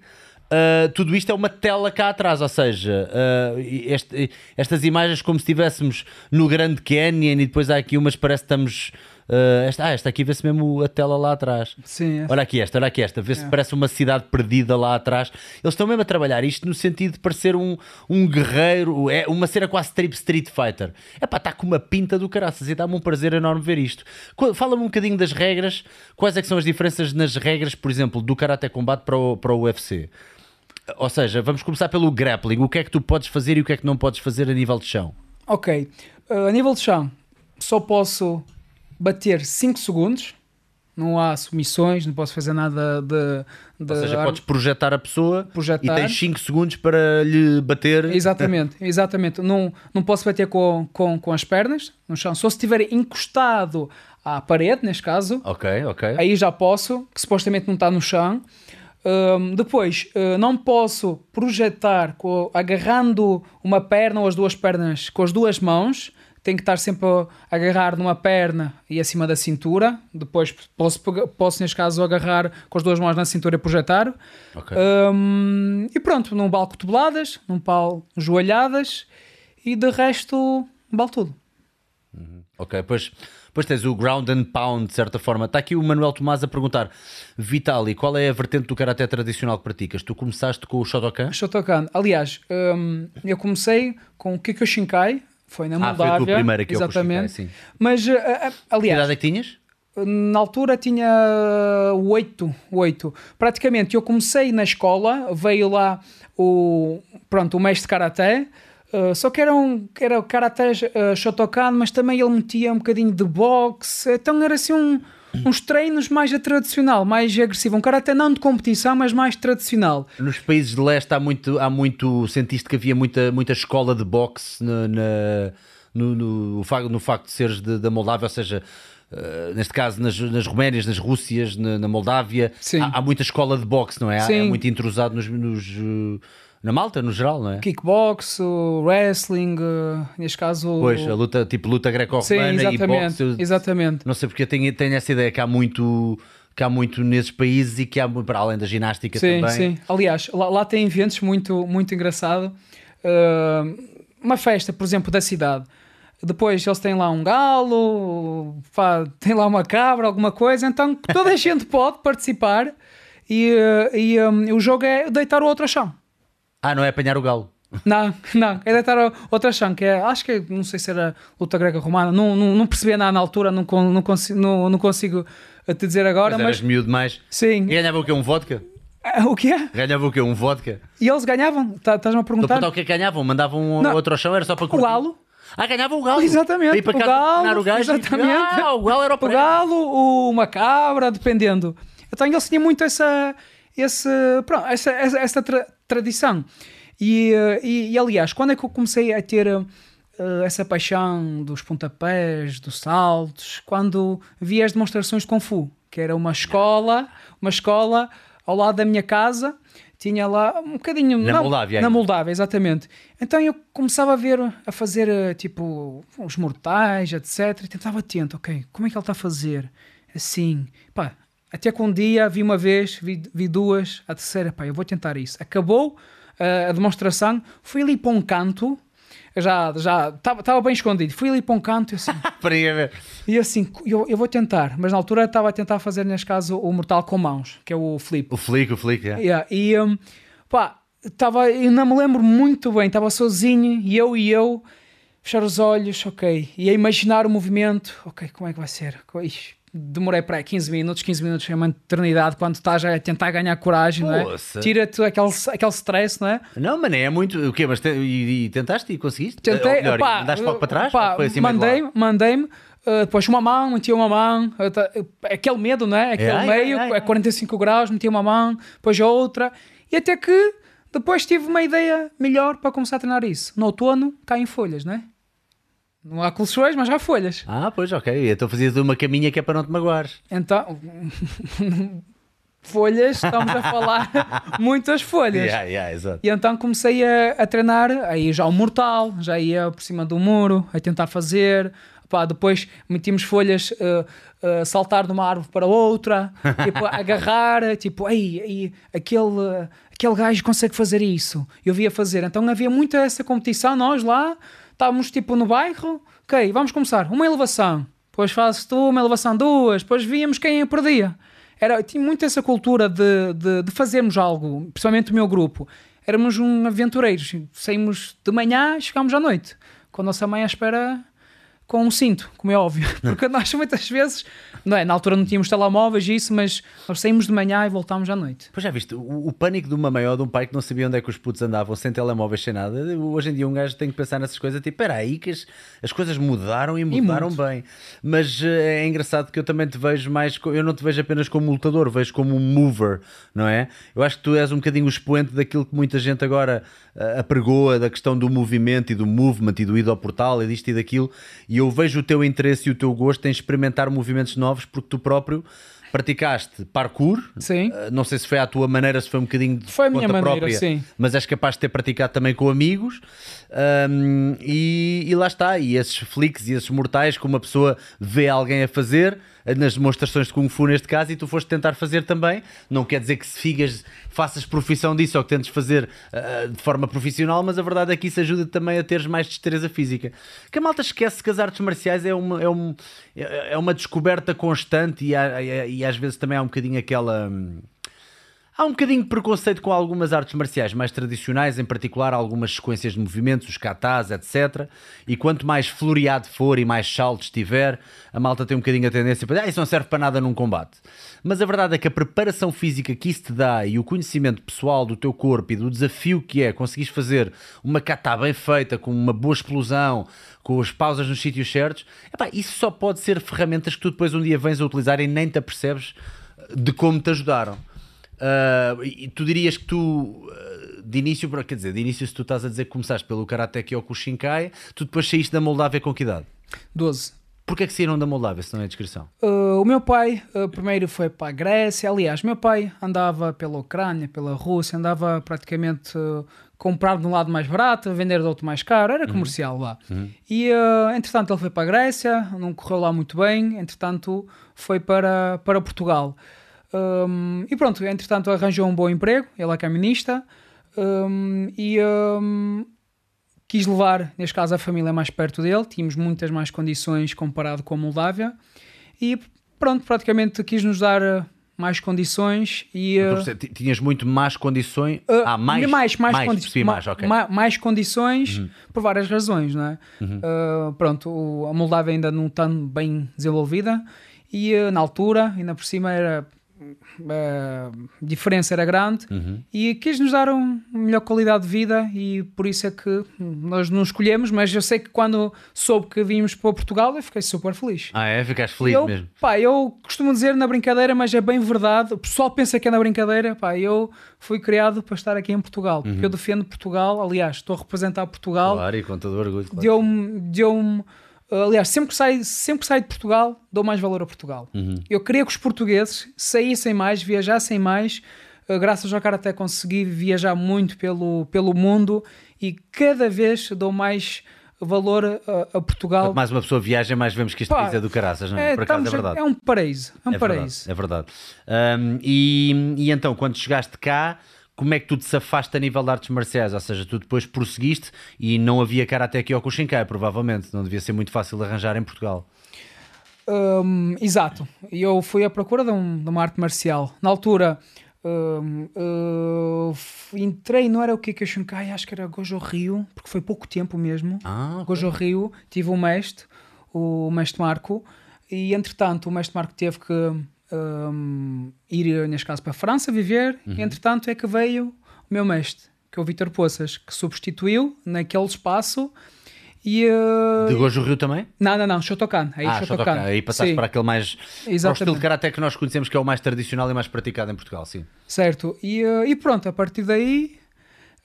Uh, tudo isto é uma tela cá atrás, ou seja, uh, este- estas imagens como se estivéssemos no Grande Canyon e depois há aqui umas parece que estamos. Uh, esta, ah, esta aqui vê-se mesmo a tela lá atrás. Sim, é. Olha aqui esta, olha aqui esta, vê-se parece uma cidade perdida lá atrás. Eles estão mesmo a trabalhar isto no sentido de parecer um, um guerreiro, é uma cena quase trip Street Fighter. É pá, está com uma pinta do caraças e dá-me um prazer enorme ver isto. Fala-me um bocadinho das regras, quais é que são as diferenças nas regras, por exemplo, do Karate Combate para o, para o UFC? Ou seja, vamos começar pelo grappling. O que é que tu podes fazer e o que é que não podes fazer a nível de chão? Ok. Uh, a nível de chão, só posso bater 5 segundos. Não há submissões, não posso fazer nada de. de Ou seja, ar- podes projetar a pessoa Projetar. e tens 5 segundos para lhe bater. Exatamente, exatamente. Não, não posso bater com, com, com as pernas no chão. Só se estiver encostado à parede, neste caso, Ok, ok. aí já posso, que supostamente não está no chão. Hum, depois, uh, não posso projetar co- agarrando uma perna ou as duas pernas com as duas mãos. Tenho que estar sempre a agarrar numa perna e acima da cintura. Depois posso, posso neste caso, agarrar com as duas mãos na cintura e projetar. Ok. Hum, e pronto, num balco cotoveladas, num pau joelhadas e de resto, vale tudo. Ok, depois, depois tens o ground and pound, de certa forma. Está aqui o Manuel Tomás a perguntar: Vitali, qual é a vertente do karaté tradicional que praticas? Tu começaste com o Shotokan? Shotokan. Aliás, hum, eu comecei com o Kikoshinkai, foi na Ah, foi a Moldávia. primeira que exatamente. Koshinkai, sim. Mas, uh, Que aliás, idade é que tinhas? na altura tinha oito, oito. Praticamente eu comecei na escola, veio lá o, pronto, o mestre de Karaté, uh, só que era, um, que era o Karaté uh, Shotokan, mas também ele metia um bocadinho de boxe, então era assim um, uns treinos mais tradicional, mais agressivo, um Karaté não de competição, mas mais tradicional. Nos países de leste há muito, há muito sentiste que havia muita, muita escola de boxe na, na- no, no, facto, no facto de seres de- da Moldávia, ou seja, eh, neste caso nas, nas Roménias, nas Rússias, na, na Moldávia, há, há muita escola de boxe, não é? É Sim. muito intrusado nos, nos, eh, na Malta, no geral, não é? Kickbox, wrestling, uh, neste caso... Pois, a luta, tipo luta Sim, greco-romana e boxe. eu- exatamente. Não sei porque eu tenho, tenho essa ideia que há muito que há muito nesses países e que há para além da ginástica Sim, também. sim. Aliás, lá, lá tem eventos muito, muito engraçado. Uh, uma festa, por exemplo, da cidade. Depois eles têm lá um galo, pá, tem lá uma cabra, alguma coisa. Então toda a gente pode participar e, uh, e, um, o jogo é deitar o outro ao chão. Ah, não é apanhar o galo. Não, não, é deitar o outro ao chão, que é, acho que, não sei se era luta grega romana, não, não, não percebi nada na altura, não, não, consigo, não, não consigo te dizer agora, Mas mas, eras miúdo mais. sim. E ganhava o quê? Um vodka? Ah, O que é? Ganhava o quê? Um vodka? E eles ganhavam? Tá- Estás-me a Estou a perguntar? perguntar o que é que ganhavam? Mandavam um Não. outro ao chão? Era só para O curtir? galo. Ah, ganhavam o galo. Exatamente, ir para o galo, o gajo. e- exatamente. Ah, o galo era o O galo, o- uma cabra, dependendo. Então eles tinham muito essa, esse, pronto, essa, essa, essa tra- tradição. E, eh, e, e, aliás, quando é que eu comecei a ter eh, essa paixão dos pontapés, dos saltos, quando vi as demonstrações de Kung Fu, que era uma escola, uma escola ao lado da minha casa, tinha lá um bocadinho Na não, Moldávia na. Moldávia, exatamente. Então eu começava a ver, a fazer eh, tipo os mortais, etc. E tentava atento, ok, como é que ele está a fazer? Assim, pá. Até que um dia vi uma vez, vi, vi duas, a terceira, pá, eu vou tentar isso. Acabou eh, a demonstração, fui ali para um canto, já já estava bem escondido, fui ali para um canto e assim, Para ir a ver. e assim, eu, eu vou tentar, mas na altura estava a tentar fazer, neste caso, o mortal com mãos, que é o flip. O flick, o flick, é. Yeah, e um, pá, estava, eu não me lembro muito bem, estava sozinho, e eu e eu, fechar os olhos, ok, e a imaginar o movimento, ok, como é que vai ser? Ixi, demorei para aí 15 minutos, 15 minutos é uma eternidade quando estás a tentar ganhar coragem, não é? Poça. Tira-te aquele, aquele stress, não é? Não, mas nem é muito. O quê? Mas te- e, e tentaste e conseguiste? Tentei, Ou melhor, pá, mandaste logo para trás? foi assim meio de mandei, lado? mandei-me, uh, depois uma mão, metia uma mão, aquele medo, né? Aquele ai, meio, ai, ai. a 45 graus, metia uma mão, depois outra, e até que depois tive uma ideia melhor para começar a treinar isso. No outono caem folhas, né? Não há colchões, mas há folhas. Ah, pois, ok. Então fazias uma caminha que é para não te magoares. Então, folhas, estamos a falar muitas folhas. Yeah, yeah. E então comecei a, a treinar, aí já o mortal, já ia por cima do muro, a tentar fazer. Pá, depois metíamos folhas, uh, uh, saltar de uma árvore para outra, tipo, agarrar, tipo, ei, ei aquele, aquele gajo consegue fazer isso. Eu via fazer. Então havia muita essa competição, nós lá estávamos tipo no bairro, ok, vamos começar, uma elevação, depois fazes tu uma elevação duas, depois víamos quem perdia. Era, tinha muito essa cultura de, de, de fazermos algo, principalmente o meu grupo. Éramos um aventureiros, saímos de manhã e chegámos à noite, com a nossa mãe à espera com um cinto, como é óbvio. Porque nós muitas vezes, não é? Na altura não tínhamos telemóveis e isso, mas nós saímos de manhã e voltámos à noite. Pois já viste, o, o, pânico de uma mãe ou de um pai que não sabia onde é que os putos andavam, sem telemóveis, sem nada. Hoje em dia um gajo tem que pensar nessas coisas, tipo, espera aí que as, as, coisas mudaram e mudaram e bem. Mas uh, é engraçado que eu também te vejo mais, eu não te vejo apenas como lutador, vejo como um mover, não é? Eu acho que tu és um bocadinho o expoente daquilo que muita gente agora uh, apregoa, da questão do movimento e do movement e do ir ao portal e disto e daquilo. E eu vejo o teu interesse e o teu gosto em experimentar movimentos novos porque tu próprio praticaste parkour. Sim. Uh, não sei se foi à tua maneira, se foi um bocadinho de foi a minha maneira, própria, sim. mas és capaz de ter praticado também com amigos. Um, e, e, lá está. E esses flicks e esses mortais que uma pessoa vê alguém a fazer nas demonstrações de Kung Fu neste caso, e tu foste tentar fazer também. Não quer dizer que se figas, faças profissão disso ou que tentes fazer uh, de forma profissional, mas a verdade é que isso ajuda também a teres mais destreza física. Que a malta esquece que as artes marciais é uma, é um, é uma descoberta constante e, há, e às vezes também há um bocadinho aquela. Hum, Há um bocadinho de preconceito com algumas artes marciais mais tradicionais, em particular algumas sequências de movimentos, os katas, etc. E quanto mais floreado for e mais saltos tiver, a malta tem um bocadinho a tendência para ah, isso não serve para nada num combate. Mas a verdade é que a preparação física que isso te dá e o conhecimento pessoal do teu corpo e do desafio que é conseguires fazer uma kata bem feita, com uma boa explosão, com as pausas nos sítios certos, epá, isso só pode ser ferramentas que tu depois um dia vens a utilizar e nem te apercebes de como te ajudaram. Uh, e tu dirias que tu, uh, de início, quer dizer, de início, se tu estás a dizer que começaste pelo Karate Kyokushinkai, tu depois saíste da Moldávia com que idade? 12. Porquê é que saíram da Moldávia, se não é a descrição? Uh, o meu pai primeiro foi para a Grécia, aliás, meu pai andava pela Ucrânia, pela Rússia, andava praticamente comprar de um lado mais barato, vender do outro mais caro, era uhum. comercial uhum. lá. Uhum. E entretanto ele foi para a Grécia, não correu lá muito bem, entretanto foi para, para Portugal. Um, e pronto, entretanto arranjou um bom emprego, ele é caminista, um, e um, quis levar, neste caso, a família mais perto dele. Tínhamos muitas mais condições comparado com a Moldávia, e pronto, praticamente quis nos dar uh, mais condições e uh, tinhas muito mais condições uh, ah, mais mais mais, mais, condi mais, okay. mais, mais condições uhum. por várias razões não é uhum. uh, pronto a Moldávia ainda não está bem desenvolvida e na altura ainda por cima era a diferença era grande uhum. e quis nos dar uma melhor qualidade de vida e por isso é que nós não escolhemos, mas eu sei que quando soube que vínhamos para Portugal eu fiquei super feliz. Ah é? Ficaste feliz eu, mesmo? Pá, eu costumo dizer na brincadeira, mas é bem verdade, o pessoal pensa que é na brincadeira, pá, eu fui criado para estar aqui em Portugal, porque uhum. eu defendo Portugal, aliás, estou a representar Portugal. Claro, e com todo orgulho. Claro. Deu-me deu Aliás, sempre que, saio, sempre que saio de Portugal, dou mais valor a Portugal. Uhum. Eu queria que os portugueses saíssem mais, viajassem mais. Uh, graças ao Karate consegui viajar muito pelo, pelo mundo e cada vez dou mais valor a, a Portugal. Quanto mais uma pessoa viaja, mais vemos que isto Pá, é do caraças, não é? é Por acaso é verdade. É um paraíso. É um é paraíso. Verdade, é verdade. Um, e, e então, quando chegaste cá como é que tu te safaste a nível de artes marciais? Ou seja, tu depois prosseguiste e não havia Karate Kyokushinkai, provavelmente. Não devia ser muito fácil de arranjar em Portugal. Um, exato. Eu fui à procura de, um, de uma arte marcial. Na altura, um, uh, entrei, não era o Kyokushinkai, acho que era Gojo Rio, porque foi pouco tempo mesmo. Ah, okay. Gojo Rio, tive um mestre, o mestre Marco, e entretanto o mestre Marco teve que um, ir, neste caso, para a França viver. Uhum. Entretanto, é que veio o meu mestre, que é o Vitor Poças, que substituiu naquele espaço. E, uh... De Gojo Rio também? Não, não, não, Shotokan. Aí, ah, Shotokan. Shotokan. Aí passaste sim. para aquele mais. Exatamente. Para o estilo de karate que nós conhecemos, que é o mais tradicional e mais praticado em Portugal, sim. Certo. E, uh, e pronto, a partir daí.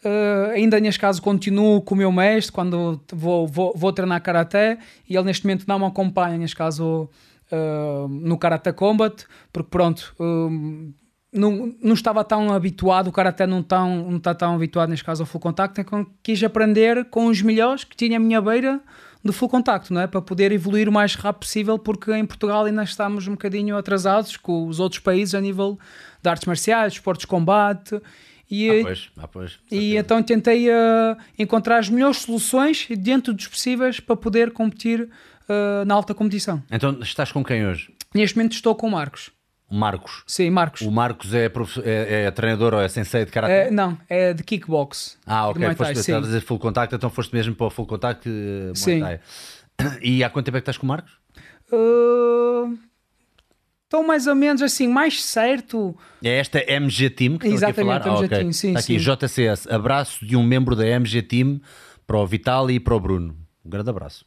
Uh, ainda neste caso continuo com o meu mestre quando vou, vou, vou treinar karaté e ele neste momento não me acompanha, neste caso uh, no Karate Combat, porque pronto, uh, não, não estava tão habituado, o cara até não, tão, não está tão habituado, neste caso, ao full contacto, então quis aprender com os melhores que tinha à minha beira de full contacto, não é? Para poder evoluir o mais rápido possível, porque em Portugal ainda estamos um bocadinho atrasados com os outros países a nível de artes marciais, esportes de combate. E, Ah, pois, ah, pois. e então tentei uh, encontrar as melhores soluções dentro dos possíveis para poder competir uh, na alta competição. Então estás com quem hoje? Neste momento estou com o Marcos. Marcos. Sim, Marcos. O Marcos é, é, é treinador ou é sensei de karate? não, é de kickbox. ah, ok. Thai, Foste a dizer full contact, então foste mesmo para o full contact eh, Muay Sim. Thai. E há quanto tempo é que estás com o Marcos? Uh, Estou mais ou menos assim, mais certo. É esta MG Team que estão aqui a falar? Exatamente, MG ok. Team, sim, Está aqui sim. JCS. Abraço de um membro da MG Team para o Vitali e para o Bruno. Um grande abraço.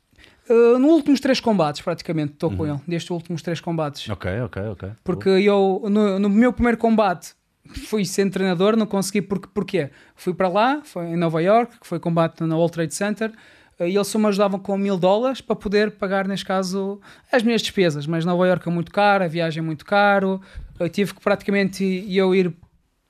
Uh, nos últimos três combates, praticamente, estou Uhum. com ele, destes últimos três combates. Ok, ok, ok. Porque eu, no, no meu primeiro combate, fui ser treinador, não consegui. Porque, porquê? Fui para lá, foi em Nova York, que foi combate na World Trade Center, eh, e eles só me ajudavam com mil dólares para poder pagar, neste caso, as minhas despesas. Mas Nova York é muito caro, a viagem é muito caro, eu tive que praticamente eu ir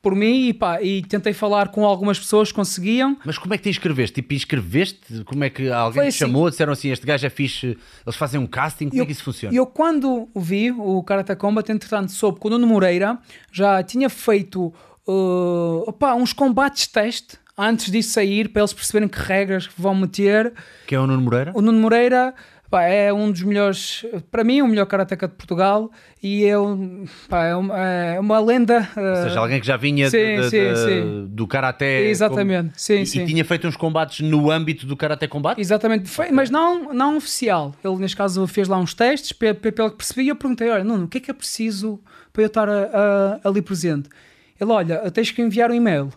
por mim e, pá, e tentei falar com algumas pessoas que conseguiam. Mas como é que te inscreveste? Tipo, inscreveste? Como é que alguém Foi te assim. chamou? Disseram assim: este gajo é fixe. Eles fazem um casting? Como é que isso funciona? Eu, quando vi o Karate Combat, entretanto, soube que o Nuno Moreira já tinha feito uh, opá, uns combates teste antes disso sair, para eles perceberem que regras vão meter. Quem é o Nuno Moreira? O Nuno Moreira pá, é um dos melhores, para mim, o melhor karateka de Portugal e é, um, pá, é, uma, é uma lenda. Ou seja, alguém que já vinha sim, de- de- sim, sim. do Karaté. Exatamente, como- sim, e, sim. E tinha feito uns combates no âmbito do Karaté Combate? Exatamente, foi, mas não, não oficial. Ele, neste caso, fez lá uns testes, pe- pe- pelo que percebi, e eu perguntei: Olha, Nuno, o que é que é preciso para eu estar a- a- ali presente? Ele, olha, tens que enviar um e-mail.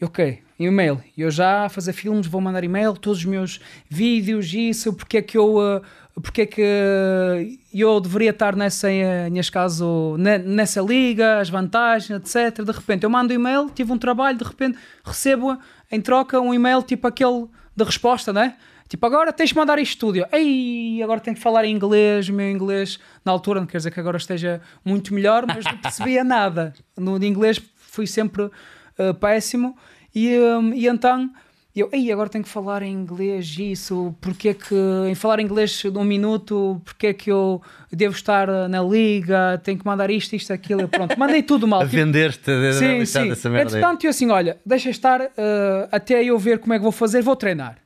Eu, ok, e-mail. Eu já a fazer filmes, vou mandar e-mail, todos os meus vídeos, isso, porque é que eu. uh, porque é que eu deveria estar nessa, neste caso, ne- nessa liga, as vantagens, etc. De repente eu mando um e-mail, tive um trabalho, de repente recebo em troca um e-mail tipo aquele de resposta, né? Tipo, agora tens de mandar isto. Eu, Ei, agora tenho que falar em inglês, o meu inglês na altura, não quer dizer que agora esteja muito melhor, mas não percebia nada. No de inglês fui sempre uh, péssimo. E, um, e então eu, ei, agora tenho que falar em inglês isso, porque é que, em falar inglês num minuto, porque é que eu devo estar uh, na liga, tenho que mandar isto, isto, aquilo, pronto, mandei tudo mal. A Tipo, vender-te Sim, sim. dessa merda. aí. Entretanto, eu assim, olha, deixa estar eh, até eu ver como é que vou fazer, vou treinar.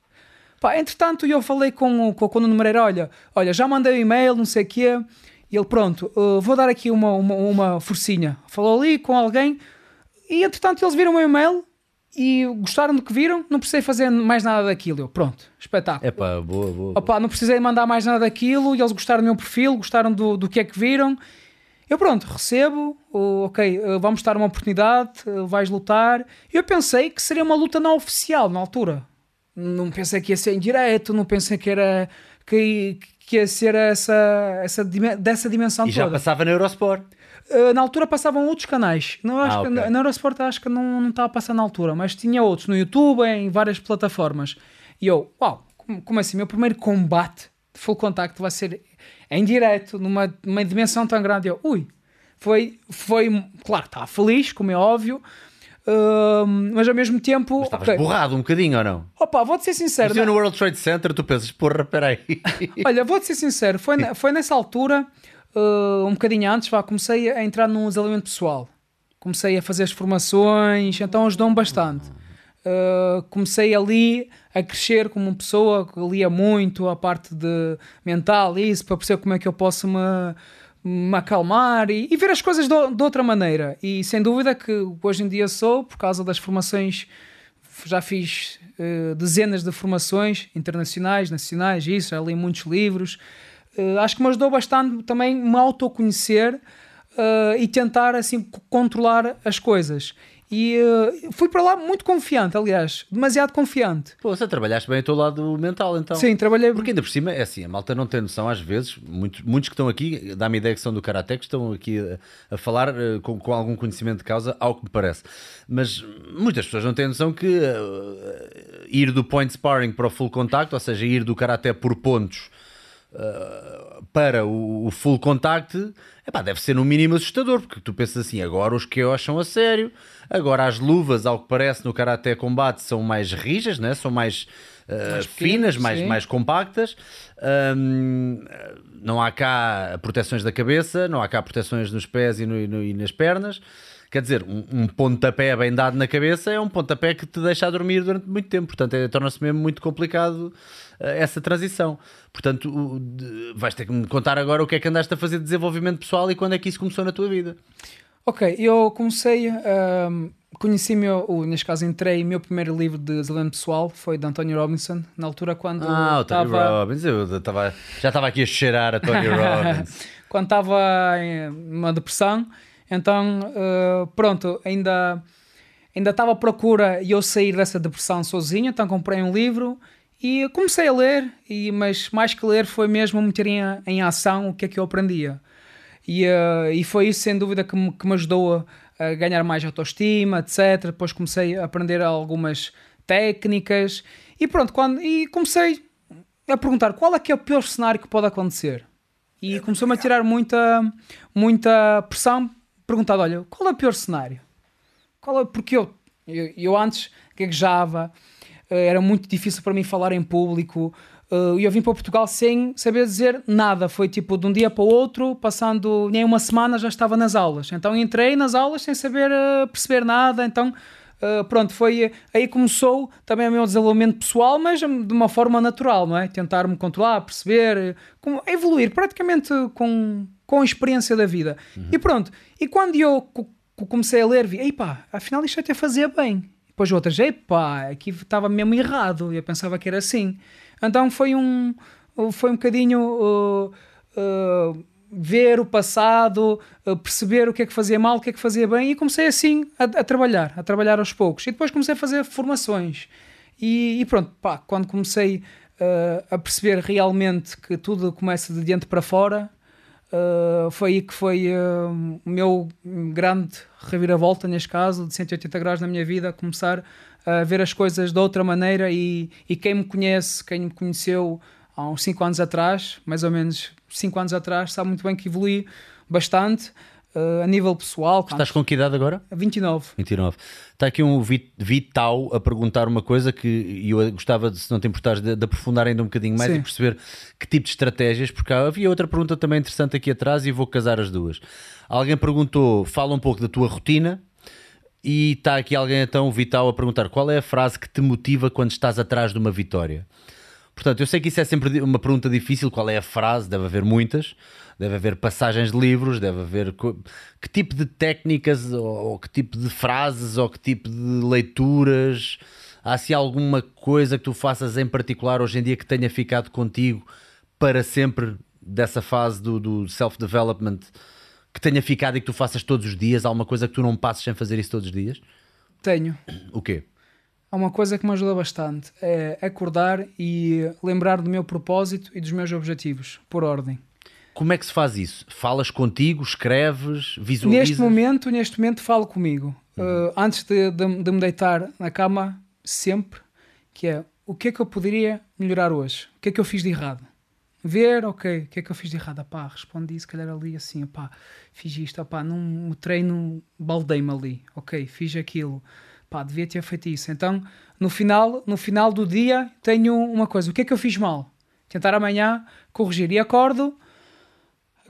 Pá, entretanto, eu falei com, o- com, com o Nuno Moreira, olha, olha, já mandei um e-mail, não sei o quê, e ele, pronto, eh, vou dar aqui uma, uma, uma forcinha. Falou ali com alguém, e entretanto eles viram o meu e-mail e gostaram do que viram, não precisei fazer mais nada daquilo. Eu, pronto, espetáculo. É pá, boa, boa. boa. Opa, não precisei mandar mais nada daquilo e eles gostaram do meu perfil, gostaram do, do que é que viram. Eu pronto, recebo, ok, eh, vamos dar uma oportunidade, eh, vais lutar. Eu pensei que seria uma luta não oficial na altura. Não pensei que ia ser em direto, não pensei que era que, que ia ser essa, essa, dessa dimensão E já toda. passava na Eurosport. Uh, na altura passavam outros canais. Não, acho Ah, que, ok. Na Eurosport acho que não, não estava a passar na altura, mas tinha outros no YouTube, em várias plataformas. E eu, uau, como, assim? Meu primeiro combate de full contacto vai ser em direto, numa, numa dimensão tão grande. Eu, ui, foi, foi claro, estava feliz, como é óbvio, uh, mas ao mesmo tempo. Estavas ok. borrado um bocadinho ou não? Opa, vou-te ser sincero. Eu não- no World Trade Center, tu pensas, porra, peraí. Olha, vou-te ser sincero, foi, foi nessa altura, uh, um bocadinho antes, vá, comecei a entrar num desenvolvimento pessoal. Comecei a fazer as formações, então ajudou-me bastante. Uh, comecei ali a crescer como pessoa lia muito a parte de mental, isso, para perceber como é que eu posso me, me acalmar e, e ver as coisas de, de outra maneira. E sem dúvida que hoje em dia sou, por causa das formações já fiz eh, dezenas de formações internacionais, nacionais, isso, já li muitos livros. Eh, acho que me ajudou bastante também me autoconhecer eh, e tentar assim controlar as coisas. E eh, fui para lá muito confiante, aliás, demasiado confiante. Pô, você trabalhaste bem o teu lado mental, então. Sim, trabalhei Porque ainda por cima, é assim, a malta não tem noção às vezes, muitos, muitos que estão aqui, dá-me ideia que são do Karate, que estão aqui a, a falar eh, com, com algum conhecimento de causa, ao que me parece. Mas muitas pessoas não têm noção que eh, ir do point sparring para o full contact, ou seja, ir do Karate por pontos, uh, para o, o, full contact, epá, deve ser no mínimo assustador, porque tu pensas assim, agora os QOs são a sério, agora as luvas, ao que parece, no Karate Combate são mais rijas, né? são mais, uh, mais finas, mais, mais compactas. Um, não há cá proteções da cabeça, não há cá proteções nos pés e, no, e, no, e nas pernas. Quer dizer, um, um, pontapé bem dado na cabeça é um pontapé que te deixa a dormir durante muito tempo. Portanto, é, torna-se mesmo muito complicado uh, essa transição. Portanto, de, vais ter que me contar agora o que é que andaste a fazer de desenvolvimento pessoal e quando é que isso começou na tua vida. Ok, eu comecei. Uh, conheci meu, neste caso entrei, meu primeiro livro de desenvolvimento pessoal foi de António Robinson, na altura quando Ah, o Tony tava... Robbins, eu tava, já estava aqui a cheirar a Tony Robbins. quando estava em uma depressão então, uh, pronto, ainda ainda estava à procura e eu sair dessa depressão sozinho, então comprei um livro e comecei a ler, e, mas mais que ler foi mesmo meter em, em ação o que é que eu aprendia. E, uh, e foi isso, sem dúvida, que me, que me ajudou a, a, ganhar mais autoestima, etc. Depois comecei a aprender algumas técnicas e pronto, quando, e comecei a perguntar qual é que é o pior cenário que pode acontecer. E começou-me a tirar muita, muita pressão perguntado: olha, qual é o pior cenário? Qual é, porque eu, eu, eu antes gaguejava, eh, era muito difícil para mim falar em público. Uh, eu vim para Portugal sem saber dizer nada. Foi tipo de um dia para o outro, passando nem uma semana já estava nas aulas. Então entrei nas aulas sem saber uh, perceber nada. Então uh, pronto, foi aí começou também o meu desenvolvimento pessoal, mas de uma forma natural, não é? Tentar me controlar, perceber, como, evoluir praticamente com com a experiência da vida. Uhum. E pronto. E quando eu comecei a ler, vi, ei pá, afinal isto até fazia bem. Depois outras, ei pá, aqui estava mesmo errado. Eu pensava que era assim. Então foi um, foi um bocadinho uh, uh, ver o passado, uh, perceber o que é que fazia mal, o que é que fazia bem, e comecei assim a, a trabalhar, a trabalhar aos poucos. E depois comecei a fazer formações. E, e pronto, pá, quando comecei a perceber realmente que tudo começa de dentro para fora, Uh, foi aí que foi uh, o meu grande reviravolta, neste caso, de 180 graus na minha vida, começar a ver as coisas de outra maneira e, e quem me conhece, quem me conheceu há uns 5 anos atrás, mais ou menos 5 anos atrás, sabe muito bem que evolui bastante uh, a nível pessoal. Estás com que idade agora? 29. 29. Está aqui um Vital a perguntar uma coisa que eu gostava, de, se não te importares, de, de aprofundar ainda um bocadinho mais Sim. e perceber que tipo de estratégias, porque havia outra pergunta também interessante aqui atrás e vou casar as duas. Alguém perguntou, fala um pouco da tua rotina. E está aqui alguém então, Vital, a perguntar qual é a frase que te motiva quando estás atrás de uma vitória? Portanto, eu sei que isso é sempre uma pergunta difícil, qual é a frase, deve haver muitas, deve haver passagens de livros, deve haver que tipo de técnicas ou, ou que tipo de frases ou que tipo de leituras. Há se alguma coisa que tu faças em particular hoje em dia que tenha ficado contigo para sempre dessa fase do, do self-development que tenha ficado e que tu faças todos os dias? Há alguma coisa que tu não passes sem fazer isso todos os dias? Tenho. O quê? Há uma coisa que me ajuda bastante: é acordar e lembrar do meu propósito e dos meus objetivos, por ordem. Como é que se faz isso? Falas contigo, escreves, visualizas? Neste momento, neste momento falo comigo. Uhum. Uh, antes de, de, de, me deitar na cama, sempre, que é o que é que eu poderia melhorar hoje? O que é que eu fiz de errado? Ver, ok, o que é que eu fiz de errado? Pá, respondi se calhar ali assim, pá, fiz isto, pá, num treino baldei-me ali, ok, fiz aquilo, pá, devia ter feito isso. Então, no final, no final do dia, tenho uma coisa, o que é que eu fiz mal? Tentar amanhã corrigir e acordo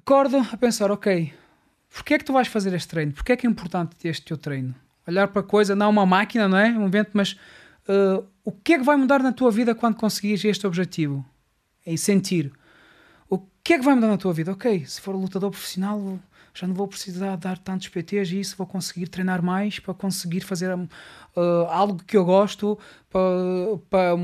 acordo a pensar, ok, porquê é que tu vais fazer este treino? Porquê é que é importante este teu treino? Olhar para a coisa, não uma máquina, não é? Um evento, mas uh, o que é que vai mudar na tua vida quando conseguires este objetivo? É sentir. O que é que vai mudar na tua vida? Ok, se for lutador profissional, já não vou precisar dar tantos PTs e isso, vou conseguir treinar mais para conseguir fazer uh, algo que eu gosto. Para, para,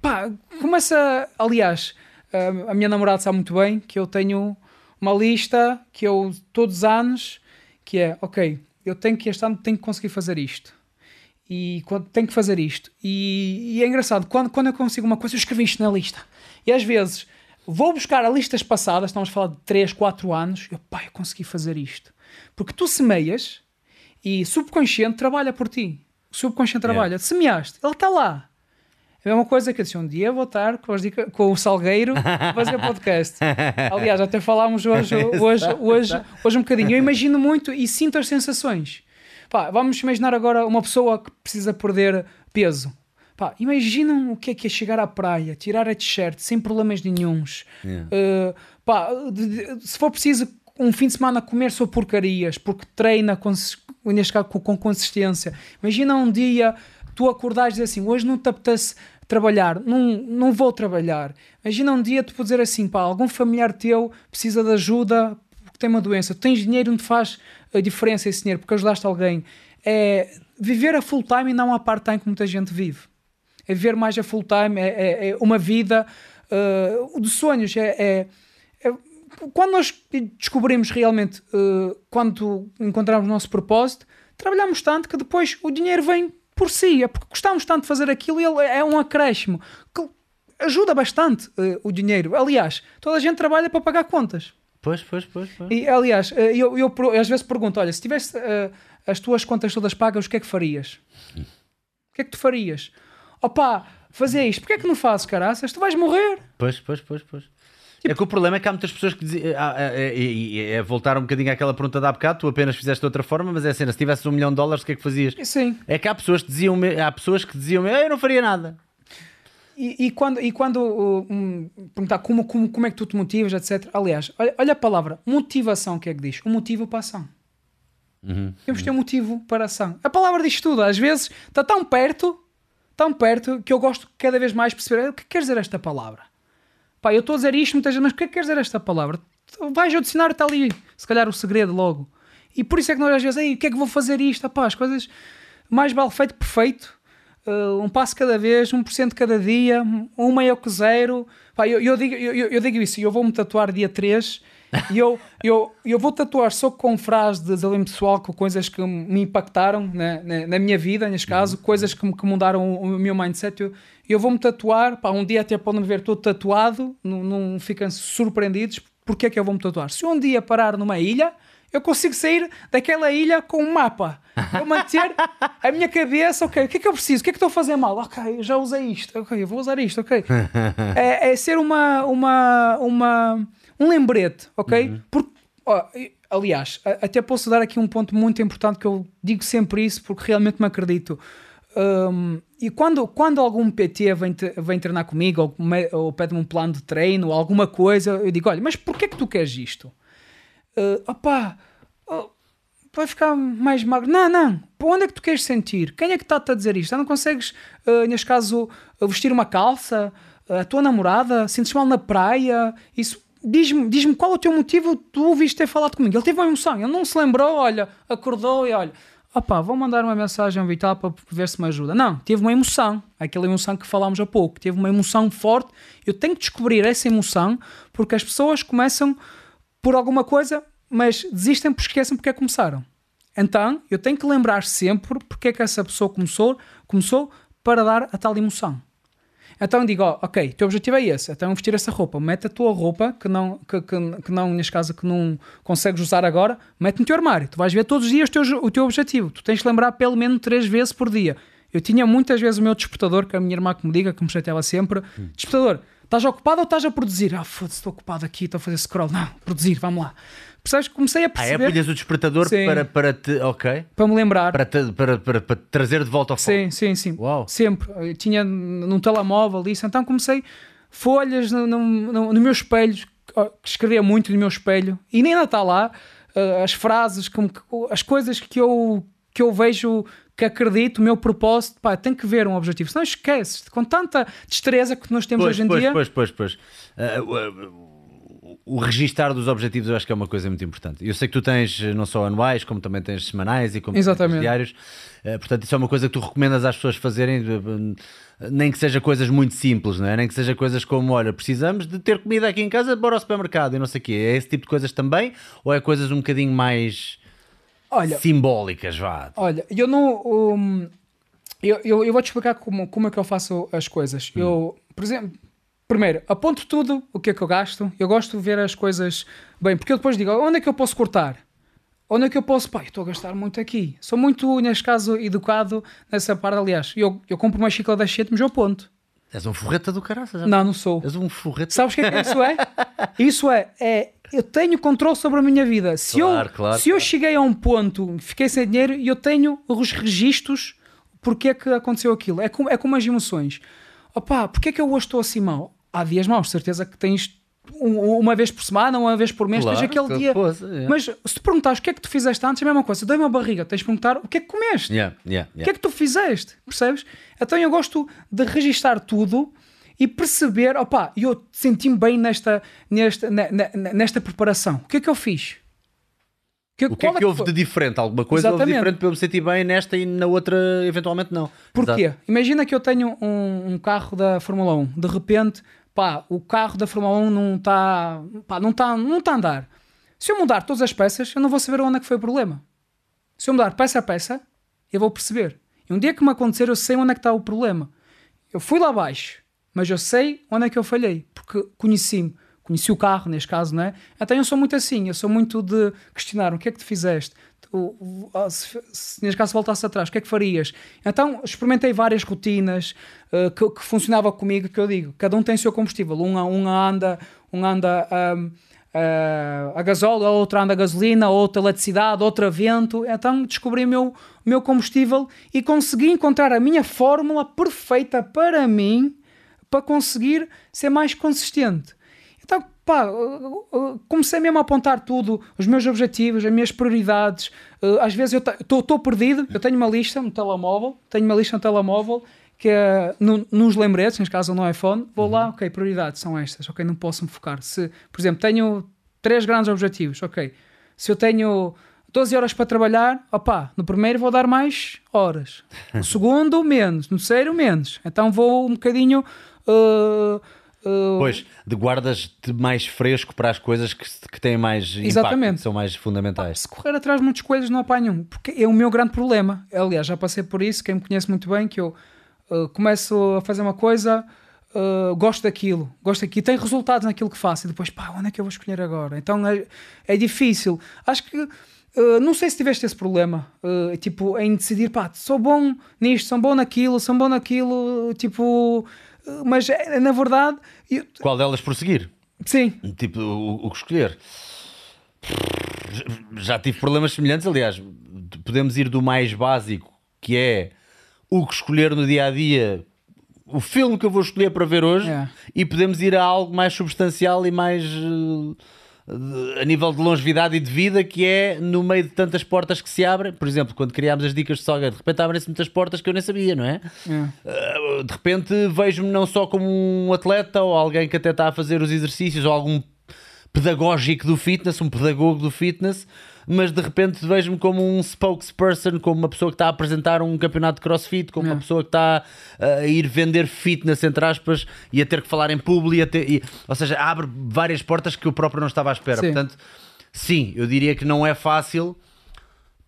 pá, começa, aliás, uh, a minha namorada sabe muito bem que eu tenho uma lista que eu, todos os anos, que é, ok, eu tenho que este ano tenho que conseguir fazer isto. E tenho que fazer isto. E, e, é engraçado, quando, quando eu consigo uma coisa, eu escrevi isto na lista. E às vezes vou buscar a listas passadas, estamos a falar de 3, 4 anos, e eu, pá, eu consegui fazer isto. Porque tu semeias e subconsciente trabalha por ti. O subconsciente trabalha. Yeah. Semeaste, ele está lá. É a mesma coisa que eu disse, um dia vou estar com, com o Salgueiro a fazer podcast. Aliás, até falámos hoje, hoje, hoje, hoje um bocadinho. Eu imagino muito e sinto as sensações. Pá, vamos imaginar agora uma pessoa que precisa perder peso. Pá, imaginam o que é que é chegar à praia, tirar a t-shirt sem problemas nenhuns. Uh, pá, de- de- se for preciso um fim de semana comer só porcarias, porque treina com, neste caso, com, com consistência. Imagina um dia tu acordares e dizer assim, hoje não te apetece trabalhar, não, não vou trabalhar. Imagina um dia tu podes dizer assim, pá, algum familiar teu precisa de ajuda porque tem uma doença, tu tens dinheiro, não te faz a diferença esse dinheiro porque ajudaste alguém. É viver a full time e não a part time que muita gente vive. É viver mais a full time, é, é- é uma vida uh, de sonhos. É, é- é- quando nós descobrimos realmente, uh, quando encontramos o nosso propósito, trabalhamos tanto que depois o dinheiro vem por si. É porque gostamos tanto de fazer aquilo e ele é um acréscimo que ajuda bastante uh, o dinheiro. Aliás, toda a gente trabalha para pagar contas. Pois, pois, pois. pois. E, aliás, eu, eu, eu às vezes pergunto: olha, se tivesse eh, as tuas contas todas pagas, o que é que farias? O que é que tu farias? Opá, fazer isto, porque é que não fazes, caraças? Tu vais morrer. Pois, pois, pois, pois. É que o problema é que há muitas pessoas que dizem. ah, ah, É, é, é voltar um bocadinho àquela pergunta de há bocado, tu apenas fizeste de outra forma, mas é cena, se tivesses um milhão de dólares, o que é que fazias? Sim. É que há pessoas que diziam, há pessoas que diziam, "Ah, eu não faria nada. E, e quando, e quando uh, um, perguntar como, como, como é que tu te motivas, etc. Aliás, olha, olha a palavra motivação, o que é que diz? O motivo para a ação. Temos de ter um motivo para a ação. A palavra diz tudo. Às vezes está tão perto, tão perto, que eu gosto cada vez mais perceber o que quer dizer esta palavra. Pá, eu estou a dizer isto muitas vezes, mas o que é que quer dizer esta palavra? Vais ao dicionário, está ali, se calhar o segredo logo. E por isso é que nós às vezes, Ei, o que é que vou fazer isto? Pá, as coisas mais vale feito perfeito. Uh, um passo cada vez, 1% cada dia, um maior que zero. Pá, eu, eu digo, eu, eu digo isso, eu vou-me tatuar dia 3 e eu, eu, eu vou tatuar só com frases de desalimento pessoal, com coisas que me impactaram na, na, na minha vida, neste caso, coisas que, que mudaram o, o meu mindset. Eu, eu vou-me tatuar, pá, um dia até podem me ver todo tatuado, não, não ficam surpreendidos. Porque é que eu vou-me tatuar? Se um dia parar numa ilha, eu consigo sair daquela ilha com um mapa. Eu manter a minha cabeça, ok, o que é que eu preciso? O que é que estou a fazer mal? Ok, eu já usei isto, ok, eu vou usar isto, ok. É, é ser uma, uma, uma, um lembrete, ok? Porque, ó, e- aliás, até posso dar aqui um ponto muito importante que eu digo sempre isso porque realmente me acredito. Hum, e quando, quando algum PT vem, te- vem treinar comigo ou, me- ou pede-me um plano de treino ou alguma coisa, eu digo: olha, mas porquê que tu queres isto? Uh, opá, oh, vai ficar mais magro. Não, não. Para onde é que tu queres sentir? Quem é que está-te a dizer isto? Não consegues, uh, neste caso, uh, vestir uma calça? Uh, a tua namorada? Sentes mal na praia? Isso. Diz-me diz qual é o teu motivo tu ouviste ter falado comigo. Ele teve uma emoção, ele não se lembrou, olha, acordou e olha, opá, vou mandar uma mensagem Vital para ver se me ajuda. Não, teve uma emoção, aquela emoção que falámos há pouco, teve uma emoção forte. Eu tenho que descobrir essa emoção porque as pessoas começam por alguma coisa, mas desistem porque esquecem porque é que começaram. Então, eu tenho que lembrar sempre porque é que essa pessoa começou, começou para dar a tal emoção. Então digo, ó, ok, o teu objetivo é esse, então vestir essa roupa, mete a tua roupa, que não, que, que, que não neste caso, que não consegues usar agora, mete no teu armário, tu vais ver todos os dias o teu, o teu objetivo, tu tens de lembrar pelo menos três vezes por dia. Eu tinha muitas vezes o meu despertador, que a minha irmã que me diga, que me chateava sempre, despertador, estás ocupado ou estás a produzir? Ah, foda-se, estou ocupado aqui, estou a fazer scroll. Não, produzir, vamos lá. Percebes? Comecei a Ah, é? perceber, Punhas o despertador Sim. para, para te. Ok. para me lembrar. Para, te, para, para, para te trazer de volta ao foco. Sim, sim, sim. Uau. Sempre. Eu tinha num telemóvel isso. Então comecei folhas no, no, no, no meu espelho, que escrevia muito no meu espelho, e nem ainda está lá. eh, as frases, como as coisas que eu, que eu vejo que acredito, o meu propósito, pá, tem que ver um objetivo. Senão esqueces, com tanta destreza que nós temos Pois, hoje em pois, dia. pois, pois, pois. Ah, o- o- o registar dos objetivos eu acho que é uma coisa muito importante. Eu sei que tu tens eh, não só anuais, como também tens semanais e como também tens Exatamente. diários. Eh, portanto, isso é uma coisa que tu recomendas às pessoas fazerem, nem que seja coisas muito simples, não é? Nem que seja coisas como, olha, precisamos de ter comida aqui em casa, bora ao supermercado e não sei o quê. É esse tipo de coisas também? Ou é coisas um bocadinho mais Olha, simbólicas, vá? Olha, eu não. um, eu, eu, eu vou te explicar como, como é que eu faço as coisas. Eu, por exemplo, primeiro, aponto tudo o que é que eu gasto. Eu gosto de ver as coisas bem, porque eu depois digo onde é que eu posso cortar? Onde é que eu posso. Pá, eu estou a gastar muito aqui. Sou muito, neste caso, educado nessa parte. Aliás, eu, eu compro uma xícara das 7, mas eu aponto. És um forreta do caraças. Não, não sou. És um forreta. Sabes o que é que isso é? Isso é, é eu tenho controle sobre a minha vida. Se, Claro, eu, claro, se eu claro. cheguei a um ponto, fiquei sem dinheiro e eu tenho os registros porque é que aconteceu aquilo. É como, é como as emoções. Opá, porque é que eu hoje estou assim mal? Há dias maus, certeza que tens um- uma vez por semana, uma vez por mês, Claro, tens aquele que dia. fosse, é. Mas se te perguntares o que é que tu fizeste antes, é a mesma coisa. Dei uma barriga, tens de perguntar o que é que comeste. Yeah, yeah, O que yeah. é que tu fizeste? Percebes? Então eu gosto de registar tudo e perceber, opá, eu senti-me bem nesta, nesta, ne- ne- nesta preparação. O que é que eu fiz? O que é qual que houve foi? de diferente? Alguma coisa houve Exatamente. diferente para eu me sentir bem nesta e na outra, eventualmente, não. Porquê? Exato. Imagina que eu tenho um, um carro da Fórmula 1. De repente, pá, o carro da Fórmula 1 não está não tá, não tá a andar. Se eu mudar todas as peças, eu não vou saber onde é que foi o problema. Se eu mudar peça a peça, eu vou perceber. E um dia que me acontecer, eu sei onde é que está o problema. Eu fui lá abaixo, mas eu sei onde é que eu falhei, porque conheci-me. Conheci o carro, neste caso, não é? Então eu sou muito assim, eu sou muito de questionar o que é que tu fizeste. Ah, se, se neste caso voltasse atrás, o que é que farias? Então experimentei várias rotinas uh, que, que funcionava comigo, que eu digo, cada um tem o seu combustível. Um, um anda, um anda um, uh, a gasóleo, a outra anda a gasolina, outra eletricidade, outra vento. Então descobri o meu, meu combustível e consegui encontrar a minha fórmula perfeita para mim para conseguir ser mais consistente. Pá, uh, uh, comecei mesmo a apontar tudo, os meus objetivos, as minhas prioridades. Uh, Às vezes eu estou perdido, eu tenho uma lista no telemóvel, tenho uma lista no telemóvel que é no- nos lembretes, neste caso no iPhone, vou lá, ok, prioridades são estas, ok, não posso me focar. Se, por exemplo, tenho três grandes objetivos, ok, se eu tenho 12 horas para trabalhar, opá, no primeiro vou dar mais horas, no segundo menos, no terceiro menos, então vou um bocadinho... uh, uh, Pois, de guardas-te mais fresco para as coisas que, que têm mais impacto, Exatamente. que são mais fundamentais. se correr atrás de muitos coelhos não apanho um, porque é o meu grande problema. Aliás, já passei por isso, quem me conhece muito bem, que eu uh, começo a fazer uma coisa, uh, gosto daquilo, gosto daquilo, tenho resultados naquilo que faço e depois, pá, onde é que eu vou escolher agora? Então é, é difícil. Acho que, uh, não sei se tiveste esse problema, uh, tipo, em decidir, pá, sou bom nisto, sou bom naquilo, sou bom naquilo, tipo, mas eh, na verdade, eu- Qual delas prosseguir? sim, Tipo, o, o que escolher? Já tive problemas semelhantes, aliás, podemos ir do mais básico, que é o que escolher no dia a dia, o filme que eu vou escolher para ver hoje, É. e podemos ir a algo mais substancial e mais de- a nível de longevidade e de vida, que é no meio de tantas portas que se abrem. Por exemplo, quando criámos as dicas de soga, de repente abrem-se muitas portas que eu nem sabia, não é? é. Uh, de repente vejo-me não só como um atleta ou alguém que até está a fazer os exercícios ou algum pedagógico do fitness, um pedagogo do fitness, mas de repente vejo-me como um spokesperson, como uma pessoa que está a apresentar um campeonato de crossfit, como uma É. pessoa que está a ir vender fitness, entre aspas, e a ter que falar em público, e ter- e- ou seja, abre várias portas que eu próprio não estava à espera. Sim. Portanto, sim, eu diria que não é fácil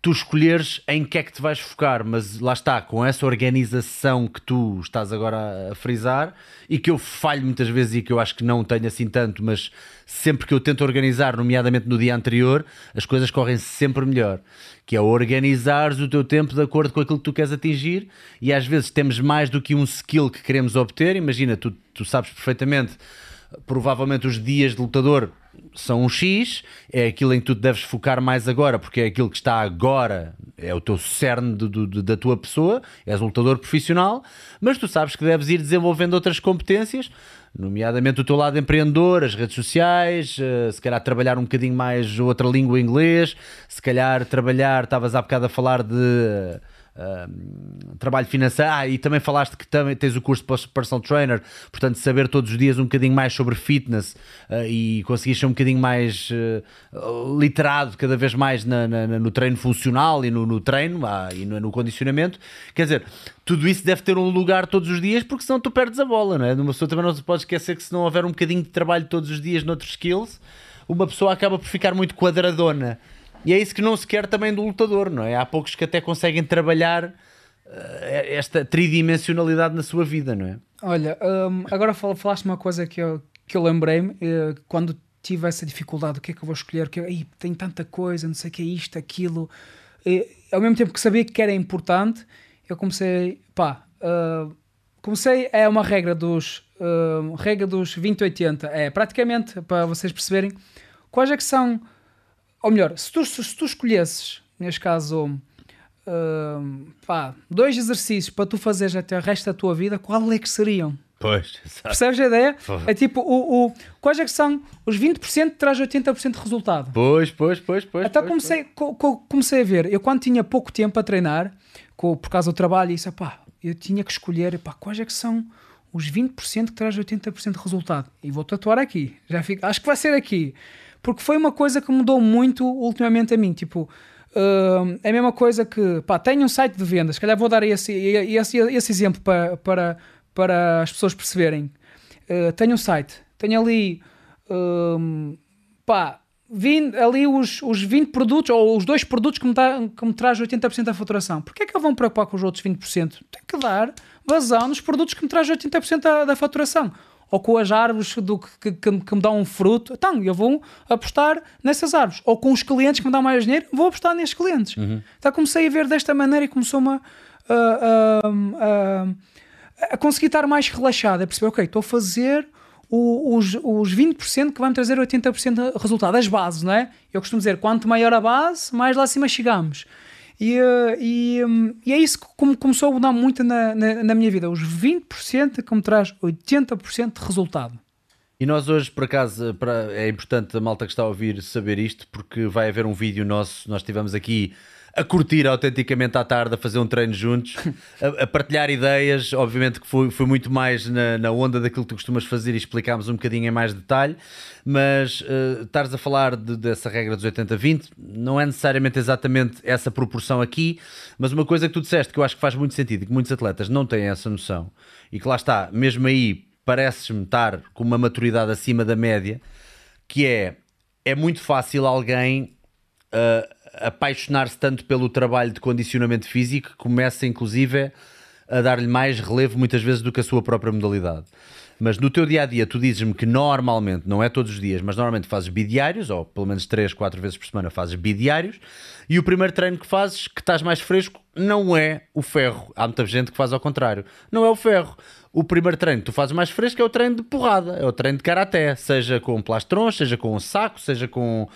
tu escolheres em que é que te vais focar, mas lá está, com essa organização que tu estás agora a frisar e que eu falho muitas vezes e que eu acho que não tenho assim tanto, mas sempre que eu tento organizar, nomeadamente no dia anterior, as coisas correm sempre melhor. Que é organizares o teu tempo de acordo com aquilo que tu queres atingir e às vezes temos mais do que um skill que queremos obter. Imagina, tu, tu sabes perfeitamente provavelmente os dias de lutador são um X, é aquilo em que tu deves focar mais agora, porque é aquilo que está agora, é o teu cerne da tua pessoa, és um lutador profissional, mas tu sabes que deves ir desenvolvendo outras competências, nomeadamente o teu lado empreendedor, as redes sociais, eh, se calhar trabalhar um bocadinho mais outra língua inglês, se calhar trabalhar, estavas há bocado a falar de trabalho financeiro. Ah, e também falaste que também tens o curso de personal trainer, portanto, saber todos os dias um bocadinho mais sobre fitness uh, e conseguir ser um bocadinho mais uh, literado cada vez mais na- na- no treino funcional e no, no treino ah, e no, no condicionamento. Quer dizer, tudo isso deve ter um lugar todos os dias, porque senão tu perdes a bola, não é? Uma pessoa também não se pode esquecer que se não houver um bocadinho de trabalho todos os dias noutros skills, uma pessoa acaba por ficar muito quadradona. E é isso que não se quer também do lutador, não é? Há poucos que até conseguem trabalhar eh, esta tridimensionalidade na sua vida, não é? Olha, hum, agora fal- falaste uma coisa que eu, que eu lembrei-me eh, quando tive essa dificuldade, o que é que eu vou escolher? Que eu, "Ih, tem tanta coisa, não sei o que é isto, aquilo. E, ao mesmo tempo que sabia que era importante, eu comecei, pá, ah, comecei, é uma regra dos, uh, regra dos 20-80. É praticamente, para vocês perceberem, quais é que são, ou melhor, se tu, se tu escolhesses, neste caso, uh, pá, dois exercícios para tu fazeres até o resto da tua vida, qual é que seriam? Pois, exato. Percebes a ideia? É tipo, o, o, quais é que são os 20% que traz 80% de resultado? Pois, pois, pois, pois. Então pois, comecei, co- co- comecei a ver, eu quando tinha pouco tempo a treinar, por causa do trabalho, isso, pá, eu tinha que escolher, pá, quais é que são os 20% que traz 80% de resultado. E vou tatuar aqui, já fico, acho que vai ser aqui. Porque foi uma coisa que mudou muito ultimamente a mim, tipo, hum, é a mesma coisa que, pá, tenho um site de vendas, se calhar vou dar esse, esse, esse exemplo para, para, para as pessoas perceberem. Uh, tenho um site, tenho ali, hum, pá, 20, ali os, os 20 produtos ou os dois produtos que me, dá, que me traz 80% da faturação. Porquê é que eu vou me preocupar com os outros 20%? Tem que dar vazão nos produtos que me traz 80% da, da faturação. Ou com as árvores do, que, que, que me dão um fruto. Então, eu vou apostar nessas árvores. Ou com os clientes que me dão mais dinheiro, vou apostar nesses clientes. Então comecei a ver desta maneira e começou-me a, a- a- conseguir estar mais relaxado. A perceber, ok, estou a fazer o- os, os 20% que vai-me trazer 80% de resultado, as bases, não é? Eu costumo dizer, quanto maior a base, mais lá acima chegamos. E, eh, e, hum, e é isso que come- começou a mudar muito na, na, na minha vida. Os 20% que me traz 80% de resultado. E nós hoje, por acaso, é importante a malta que está a ouvir saber isto, porque vai haver um vídeo nosso, nós estivemos aqui a curtir autenticamente à tarde, a fazer um treino juntos, a, a partilhar ideias, obviamente que foi, foi muito mais na, na onda daquilo que tu costumas fazer e explicámos um bocadinho em mais detalhe, mas uh, estares a falar de- dessa regra dos 80-20, não é necessariamente exatamente essa proporção aqui, mas uma coisa que tu disseste que eu acho que faz muito sentido que muitos atletas não têm essa noção, e que lá está, mesmo aí pareces-me estar com uma maturidade acima da média, que é é muito fácil alguém uh, apaixonar-se tanto pelo trabalho de condicionamento físico que começa inclusive a dar-lhe mais relevo muitas vezes do que a sua própria modalidade. Mas no teu dia a dia, tu dizes-me que normalmente, não é todos os dias, mas normalmente fazes bidiários, ou pelo menos 3, 4 vezes por semana fazes bidiários, e o primeiro treino que fazes, que estás mais fresco, não é o ferro. Há muita gente que faz ao contrário. Não é o ferro. O primeiro treino que tu fazes mais fresco é o treino de porrada, é o treino de karaté, seja com plastrons, seja com saco, seja com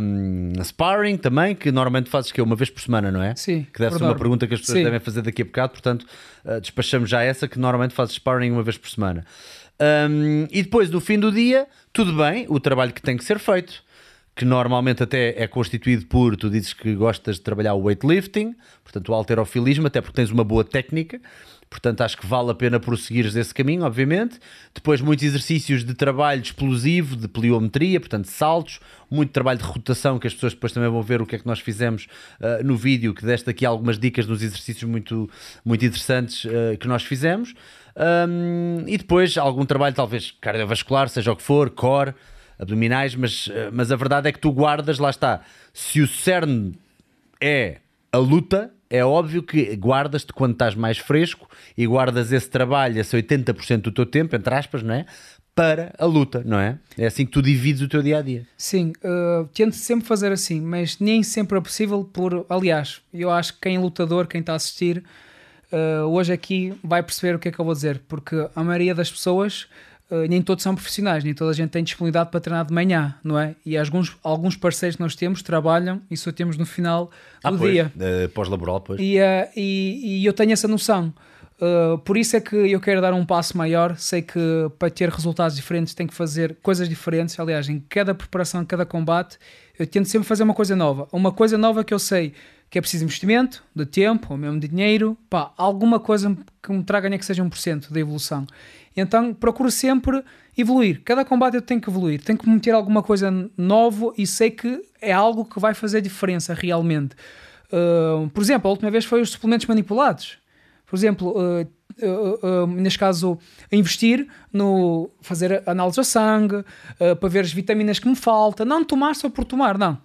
hum, sparring também, que normalmente fazes que é uma vez por semana, não é? Sim, Que deve ser uma pergunta que as pessoas Sim. devem fazer daqui a bocado, portanto, uh, despachamos já essa, que normalmente fazes sparring uma vez por semana. Hum, e depois, no fim do dia, tudo bem, o trabalho que tem que ser feito, que normalmente até é constituído por, tu dizes que gostas de trabalhar o weightlifting, portanto o alterofilismo, até porque tens uma boa técnica, portanto acho que vale a pena prosseguires esse caminho, obviamente. Depois muitos exercícios de trabalho explosivo, de pliometria, portanto saltos, muito trabalho de rotação, que as pessoas depois também vão ver o que é que nós fizemos uh, no vídeo, que deste aqui algumas dicas nos exercícios muito, muito interessantes uh, que nós fizemos. Um, e depois algum trabalho talvez cardiovascular, seja o que for, core, abdominais, mas, eh, mas a verdade é que tu guardas, lá está, se o cerne é a luta, é óbvio que guardas-te quando estás mais fresco e guardas esse trabalho, esse 80% do teu tempo, entre aspas, não é? Para a luta, não é? É assim que tu divides o teu dia a dia. Sim, uh, tento sempre fazer assim, mas nem sempre é possível por... Aliás, eu acho que quem é lutador, quem está a assistir, uh, hoje aqui vai perceber o que é que eu vou dizer, porque a maioria das pessoas, uh, nem todos são profissionais, nem toda a gente tem disponibilidade para treinar de manhã, não é? E alguns, alguns parceiros que nós temos trabalham e só temos no final do dia. Uh, Pós-laboral, pois. E, uh, e, e eu tenho essa noção. Por isso é que eu quero dar um passo maior. Sei que para ter resultados diferentes tem que fazer coisas diferentes. Aliás, em cada preparação, em cada combate, eu tento sempre fazer uma coisa nova. Uma coisa nova que eu sei que é preciso investimento, de tempo, ou mesmo de dinheiro, pá, alguma coisa que me traga nem que seja 1% de evolução. Então procuro sempre evoluir. Cada combate eu tenho que evoluir, tenho que meter alguma coisa novo e sei que é algo que vai fazer diferença realmente. Uh, por exemplo, a última vez foi os suplementos manipulados. Por exemplo, uh, uh, uh, neste caso, investir no fazer análise ao sangue uh, para ver as vitaminas que me faltam. Não tomar só por tomar, não.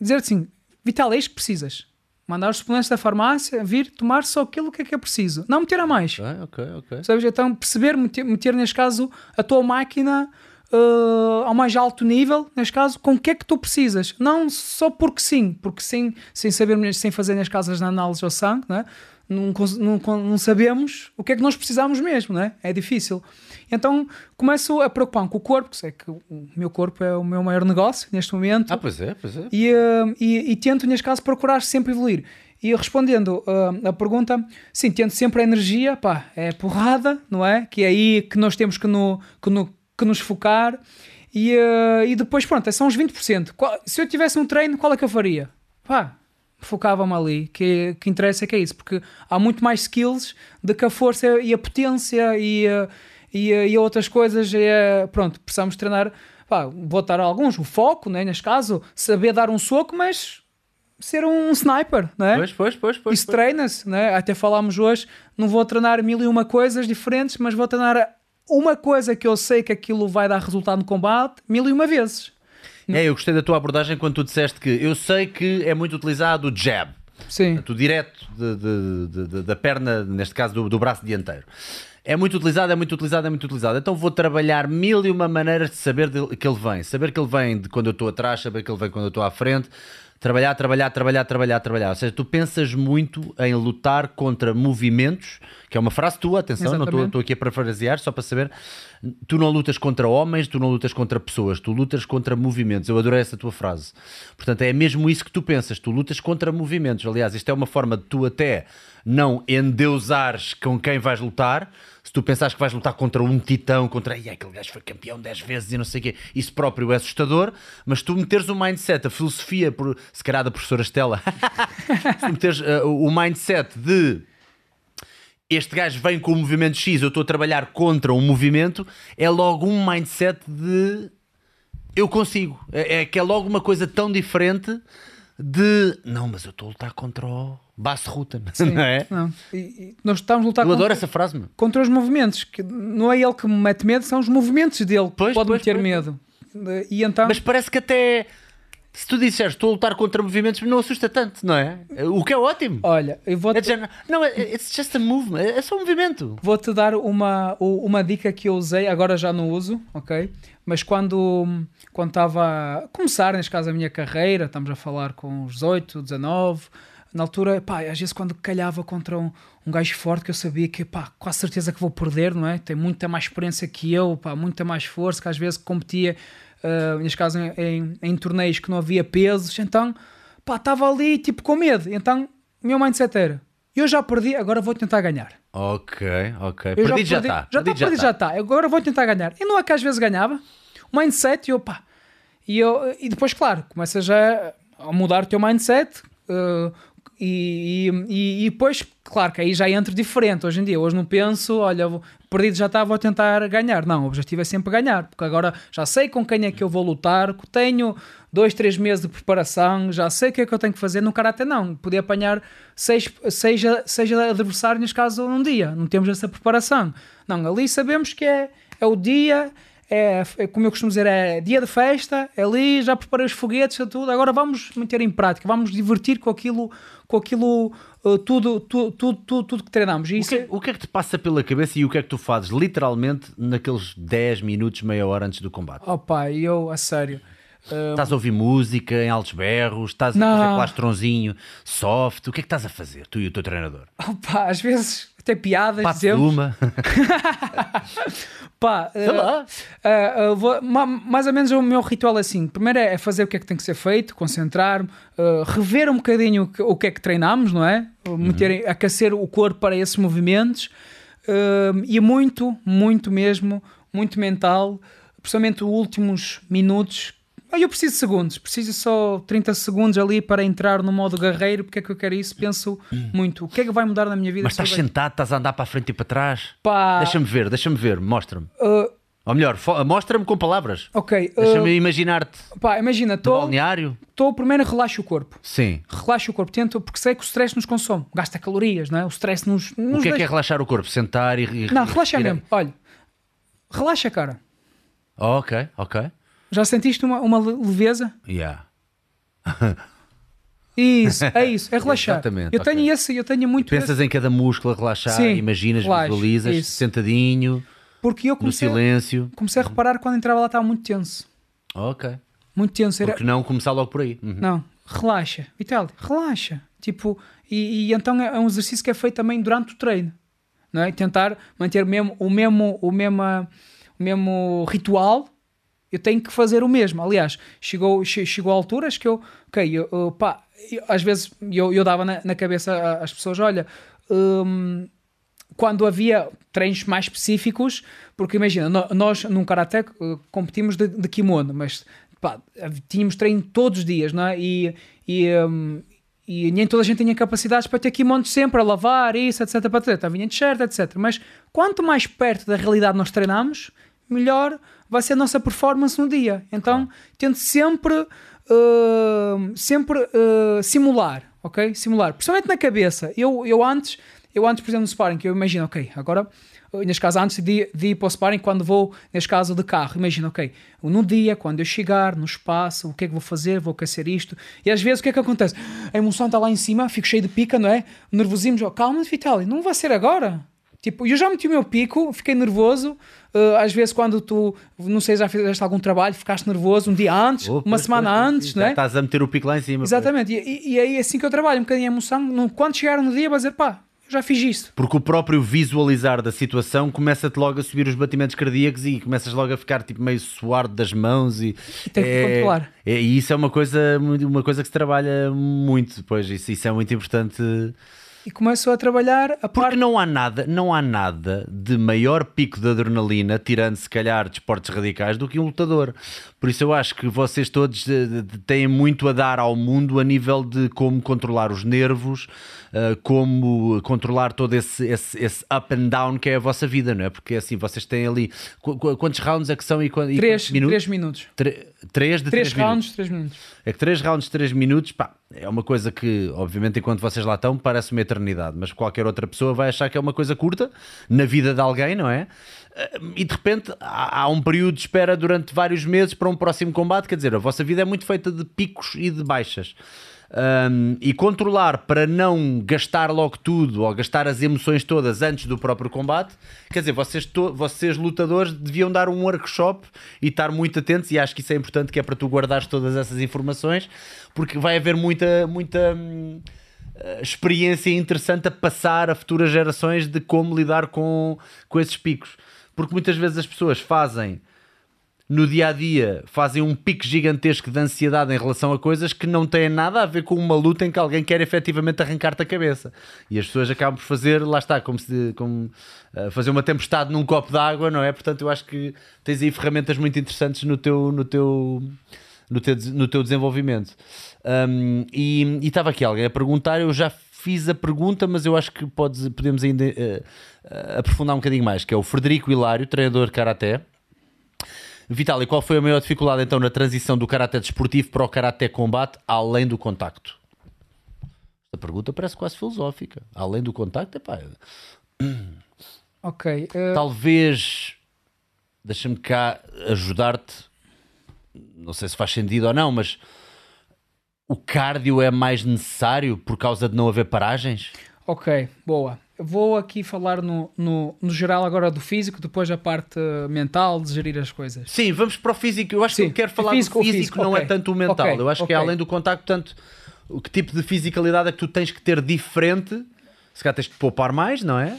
Dizer assim, Vital, é isto que precisas. Mandar os suplementos da farmácia, vir tomar só aquilo que é que é preciso. Não meter a mais. Ah, ok, ok. Sabes? Então, perceber, meter, meter neste caso a tua máquina uh, ao mais alto nível, neste caso, com o que é que tu precisas. Não só porque sim, porque sim, sem saber, sem fazer nas casas de análise ao sangue, não é? Não, não, não sabemos o que é que nós precisamos mesmo, não é? É difícil. Então começo a preocupar com o corpo, que sei que o meu corpo é o meu maior negócio neste momento. Ah, pois é, pois é. E, eh, e, e tento, neste caso, procurar sempre evoluir. E respondendo eh, a pergunta, sim, tento sempre a energia, pá, é porrada, não é? Que é aí que nós temos que, no, que, no- que nos focar. E, eh, e depois, pronto, são os 20%. Qual- se eu tivesse um treino, qual é que eu faria? Pá, focava-me ali, que, que interessa é que é isso, porque há muito mais skills do que a força e a potência e, eh, e, eh, e outras coisas. E, eh, pronto, precisamos treinar, pá, vou dar alguns, o foco, né, neste caso, saber dar um soco, mas ser um sniper, não é? Pois, pois, pois, pois. Isso treina-se, né? até falámos hoje, não vou treinar mil e uma coisas diferentes, mas vou treinar uma coisa que eu sei que aquilo vai dar resultado no combate mil e uma vezes. É, eu gostei da tua abordagem quando tu disseste que eu sei que é muito utilizado o jab. Sim. Portanto, o direto de- de- de- da perna, neste caso do, do braço dianteiro. É muito utilizado, é muito utilizado, é muito utilizado. Então vou trabalhar mil e uma maneiras de saber de- que ele vem. Saber que ele vem de quando eu estou atrás, saber que ele vem quando eu estou à frente. Trabalhar, trabalhar, trabalhar, trabalhar, trabalhar. Ou seja, tu pensas muito em lutar contra movimentos, que é uma frase tua, atenção, não estou- Exatamente. estou aqui a parafrasear, só para saber. Tu não lutas contra homens, tu não lutas contra pessoas, tu lutas contra movimentos. Eu adorei essa tua frase. Portanto, é mesmo isso que tu pensas, tu lutas contra movimentos. Aliás, isto é uma forma de tu até não endeusares com quem vais lutar. Tu pensares que vais lutar contra um titão, contra "Ai, aquele gajo foi campeão 10 vezes e não sei o quê, isso próprio é assustador, mas tu meteres o mindset, a filosofia, por, se calhar da professora Estela, tu meteres uh, o mindset de este gajo vem com o movimento X, eu estou a trabalhar contra um movimento, é logo um mindset de eu consigo. É, é que é logo uma coisa tão diferente de não, mas eu estou a lutar contra o Basso Ruta, não é? Não. E- e nós estamos a lutar Eu adoro contra, essa frase, meu. contra os movimentos, que não é ele que me mete medo, são os movimentos dele que Pois, podem pois, meter pois. medo. E então, Mas parece que até se tu disseres estou a lutar contra movimentos, não assusta tanto, não é? O que é ótimo. olha, eu É vou-te de género, não, é- it's just a movement, é só um movimento. Vou-te dar uma, uma dica que eu usei, agora já não uso, ok? Mas quando quando estava a começar, neste caso, a minha carreira, estamos a falar com os 18, 19, na altura, pá, às vezes quando calhava contra um, um gajo forte que eu sabia que, pá, com a certeza que vou perder, não é? Tem muita mais experiência que eu, pá, muita mais força, que às vezes competia, ah, neste caso, em, em, em torneios que não havia pesos, então, pá, estava ali, tipo, com medo. Então, o meu mindset era, eu já perdi, agora vou tentar ganhar. Ok, ok. Eu Perdido já perdi- está. Já está, perdido já está. Agora vou tentar ganhar. E não é que às vezes ganhava. Mindset, e pá. E, eu, e depois, claro, começa já a mudar o teu mindset. eh, e, e, e- depois, claro, que aí já entro diferente hoje em dia. Hoje não penso, olha, perdido já está, vou tentar ganhar. Não, o objetivo é sempre ganhar, porque agora já sei com quem é que eu vou lutar, tenho dois, três meses de preparação, já sei o que é que eu tenho que fazer no karate. Não, podia apanhar seis, seja, seja adversário, neste caso, num dia. Não temos essa preparação. Não, ali sabemos que é, é o dia. É, é, como eu costumo dizer, é dia de festa, é ali já preparei os foguetes e tudo, agora vamos meter em prática, vamos divertir com aquilo, com aquilo uh, tudo, tudo, tudo, tudo, tudo que treinamos. E O que, é- o que é que te passa pela cabeça e o que é que tu fazes literalmente naqueles 10 minutos, meia hora antes do combate? Opa, eu, a sério. uh, Estás a ouvir música em altos berros, estás a Não. fazer plastronzinho soft, o que é que estás a fazer, tu e o teu treinador? opa, às vezes até piadas de dizemos. uma, Pá, sei uh, lá. Uh, uh, vou- ma- mais ou menos o meu ritual é assim: primeiro é fazer o que é que tem que ser feito, concentrar-me, uh, rever um bocadinho o que, o que é que treinamos, não é? Meter, aquecer o corpo para esses movimentos e muito, muito mesmo, muito mental, principalmente os últimos minutos. Ah, Eu preciso de segundos, preciso só 30 segundos ali para entrar no modo guerreiro. Porque é que eu quero isso? Penso muito. O que é que vai mudar na minha vida? Mas estás sentado, estás a andar para a frente e para trás. Pá, Deixa-me ver, deixa-me ver, mostra-me. uh, Ou melhor, mostra-me com palavras. ok, uh, Deixa-me imaginar-te pá, imagina, estou balneário. primeiro relaxo o corpo. Sim. relaxa o corpo, tento, porque sei que o stress nos consome, gasta calorias, não é? O stress nos. nos O que é que é relaxar o corpo? Sentar e. e Não, relaxa mesmo. Olha, relaxa, cara. Oh, ok, ok. Já sentiste uma, uma le- leveza? Yeah. Isso, é isso, é relaxar. Exatamente, eu tenho ok. esse, eu tenho muito esse, Pensas em cada músculo a relaxar, Sim, imaginas, relaxa, visualizas, isso. sentadinho, porque eu no comecei, silêncio. comecei a reparar quando entrava lá estava muito tenso. Ok. Muito tenso. Era, Porque não começar logo por aí. Uhum. Não, relaxa. Vital, relaxa. Tipo, E, e então é um exercício que é feito também durante o treino, não é? Tentar manter mesmo, o mesmo, o mesmo, o mesmo ritual. Eu tenho que fazer o mesmo. Aliás, chegou, chegou a alturas que eu, ok, eu, pá, eu, às vezes eu, eu dava na, na cabeça às pessoas: olha, hum, quando havia treinos mais específicos, porque imagina, nós num Karate uh, competimos de, de, kimono, mas pá, tínhamos treino todos os dias, não é? E, e, um, e nem toda a gente tinha capacidades para ter kimono sempre a lavar, isso, etc. Tá, vinha de shirt, etc. Mas quanto mais perto da realidade nós treinamos, melhor vai ser a nossa performance no dia. Então, tento sempre, uh, sempre uh, simular, ok? Simular, principalmente na cabeça. Eu, eu antes eu antes, por exemplo, no sparring, que eu imagino, ok, agora, neste caso, antes de, de ir para o sparring, quando vou, neste caso, de carro, imagino, ok, no dia, quando eu chegar, no espaço, o que é que vou fazer, vou aquecer isto, e às vezes o que é que acontece? A emoção está lá em cima, fico cheio de pica, não é? Nervosismo, calma, Vitali, não vai ser agora. Tipo, eu já meti o meu pico, fiquei nervoso. Uh, às vezes, quando tu, não sei, já fizeste algum trabalho, ficaste nervoso um dia antes, oh, uma semana pois, antes, não é? Estás a meter o pico lá em cima. Exatamente, e, e, aí é assim que eu trabalho, um bocadinho a emoção. No, quando chegar no dia, vai dizer, pá, já fiz isto. Porque o próprio visualizar da situação começa-te logo a subir os batimentos cardíacos e começas logo a ficar tipo meio suado das mãos e, e tem é, que controlar. É, e isso é uma coisa, uma coisa que se trabalha muito depois, isso, isso é muito importante e começo a trabalhar a Porque parte... não há nada, não há nada de maior pico de adrenalina, tirando se calhar desportos radicais, do que um lutador. Por isso eu acho que vocês todos eh, têm muito a dar ao mundo a nível de como controlar os nervos, eh, como controlar todo esse, esse, esse up and down que é a vossa vida, não é? Porque assim, vocês têm ali. Quantos rounds é que são e, e três, minutos? Três minutos. três de três, três rounds, minutos. três minutos. É que três rounds, três minutos, pá, é uma coisa que, obviamente, enquanto vocês lá estão, parece uma eternidade, mas qualquer outra pessoa vai achar que é uma coisa curta na vida de alguém, não é? E de repente há um período de espera durante vários meses para um próximo combate, quer dizer, a vossa vida é muito feita de picos e de baixas. Um, e controlar para não gastar logo tudo ou gastar as emoções todas antes do próprio combate, quer dizer, vocês, vocês lutadores deviam dar um workshop e estar muito atentos. E acho que isso é importante, que é para tu guardares todas essas informações, porque vai haver muita, muita hum, experiência interessante a passar a futuras gerações de como lidar com, com esses picos, porque muitas vezes as pessoas fazem no dia a dia fazem um pico gigantesco de ansiedade em relação a coisas que não têm nada a ver com uma luta em que alguém quer efetivamente arrancar-te a cabeça. E as pessoas acabam por fazer, lá está, como se como, uh, fazer uma tempestade num copo d'água, não é? Portanto, eu acho que tens aí ferramentas muito interessantes no teu, no teu, no teu, no teu desenvolvimento. Um, e estava aqui alguém a perguntar, eu já fiz a pergunta, mas eu acho que podes, podemos ainda uh, aprofundar um bocadinho mais, que é o Frederico Hilário, treinador de Karaté Vitali, qual foi a maior dificuldade então na transição do karatê desportivo para o karatê combate, além do contacto? Esta pergunta parece quase filosófica. Além do contacto, é pá. Ok. Uh... Talvez, deixa-me cá ajudar-te. Não sei se faz sentido ou não, mas o cardio é mais necessário por causa de não haver paragens? Ok, boa. Vou aqui falar no, no, no, geral agora do físico, depois a parte mental de gerir as coisas. Sim, vamos para o físico. Eu acho Sim, que eu quero falar físico, do físico, físico não é okay. é tanto o mental. Okay, eu acho okay. que é além do contacto, portanto, o que tipo de fisicalidade é que tu tens que ter diferente? Se calhar tens que poupar mais, não é?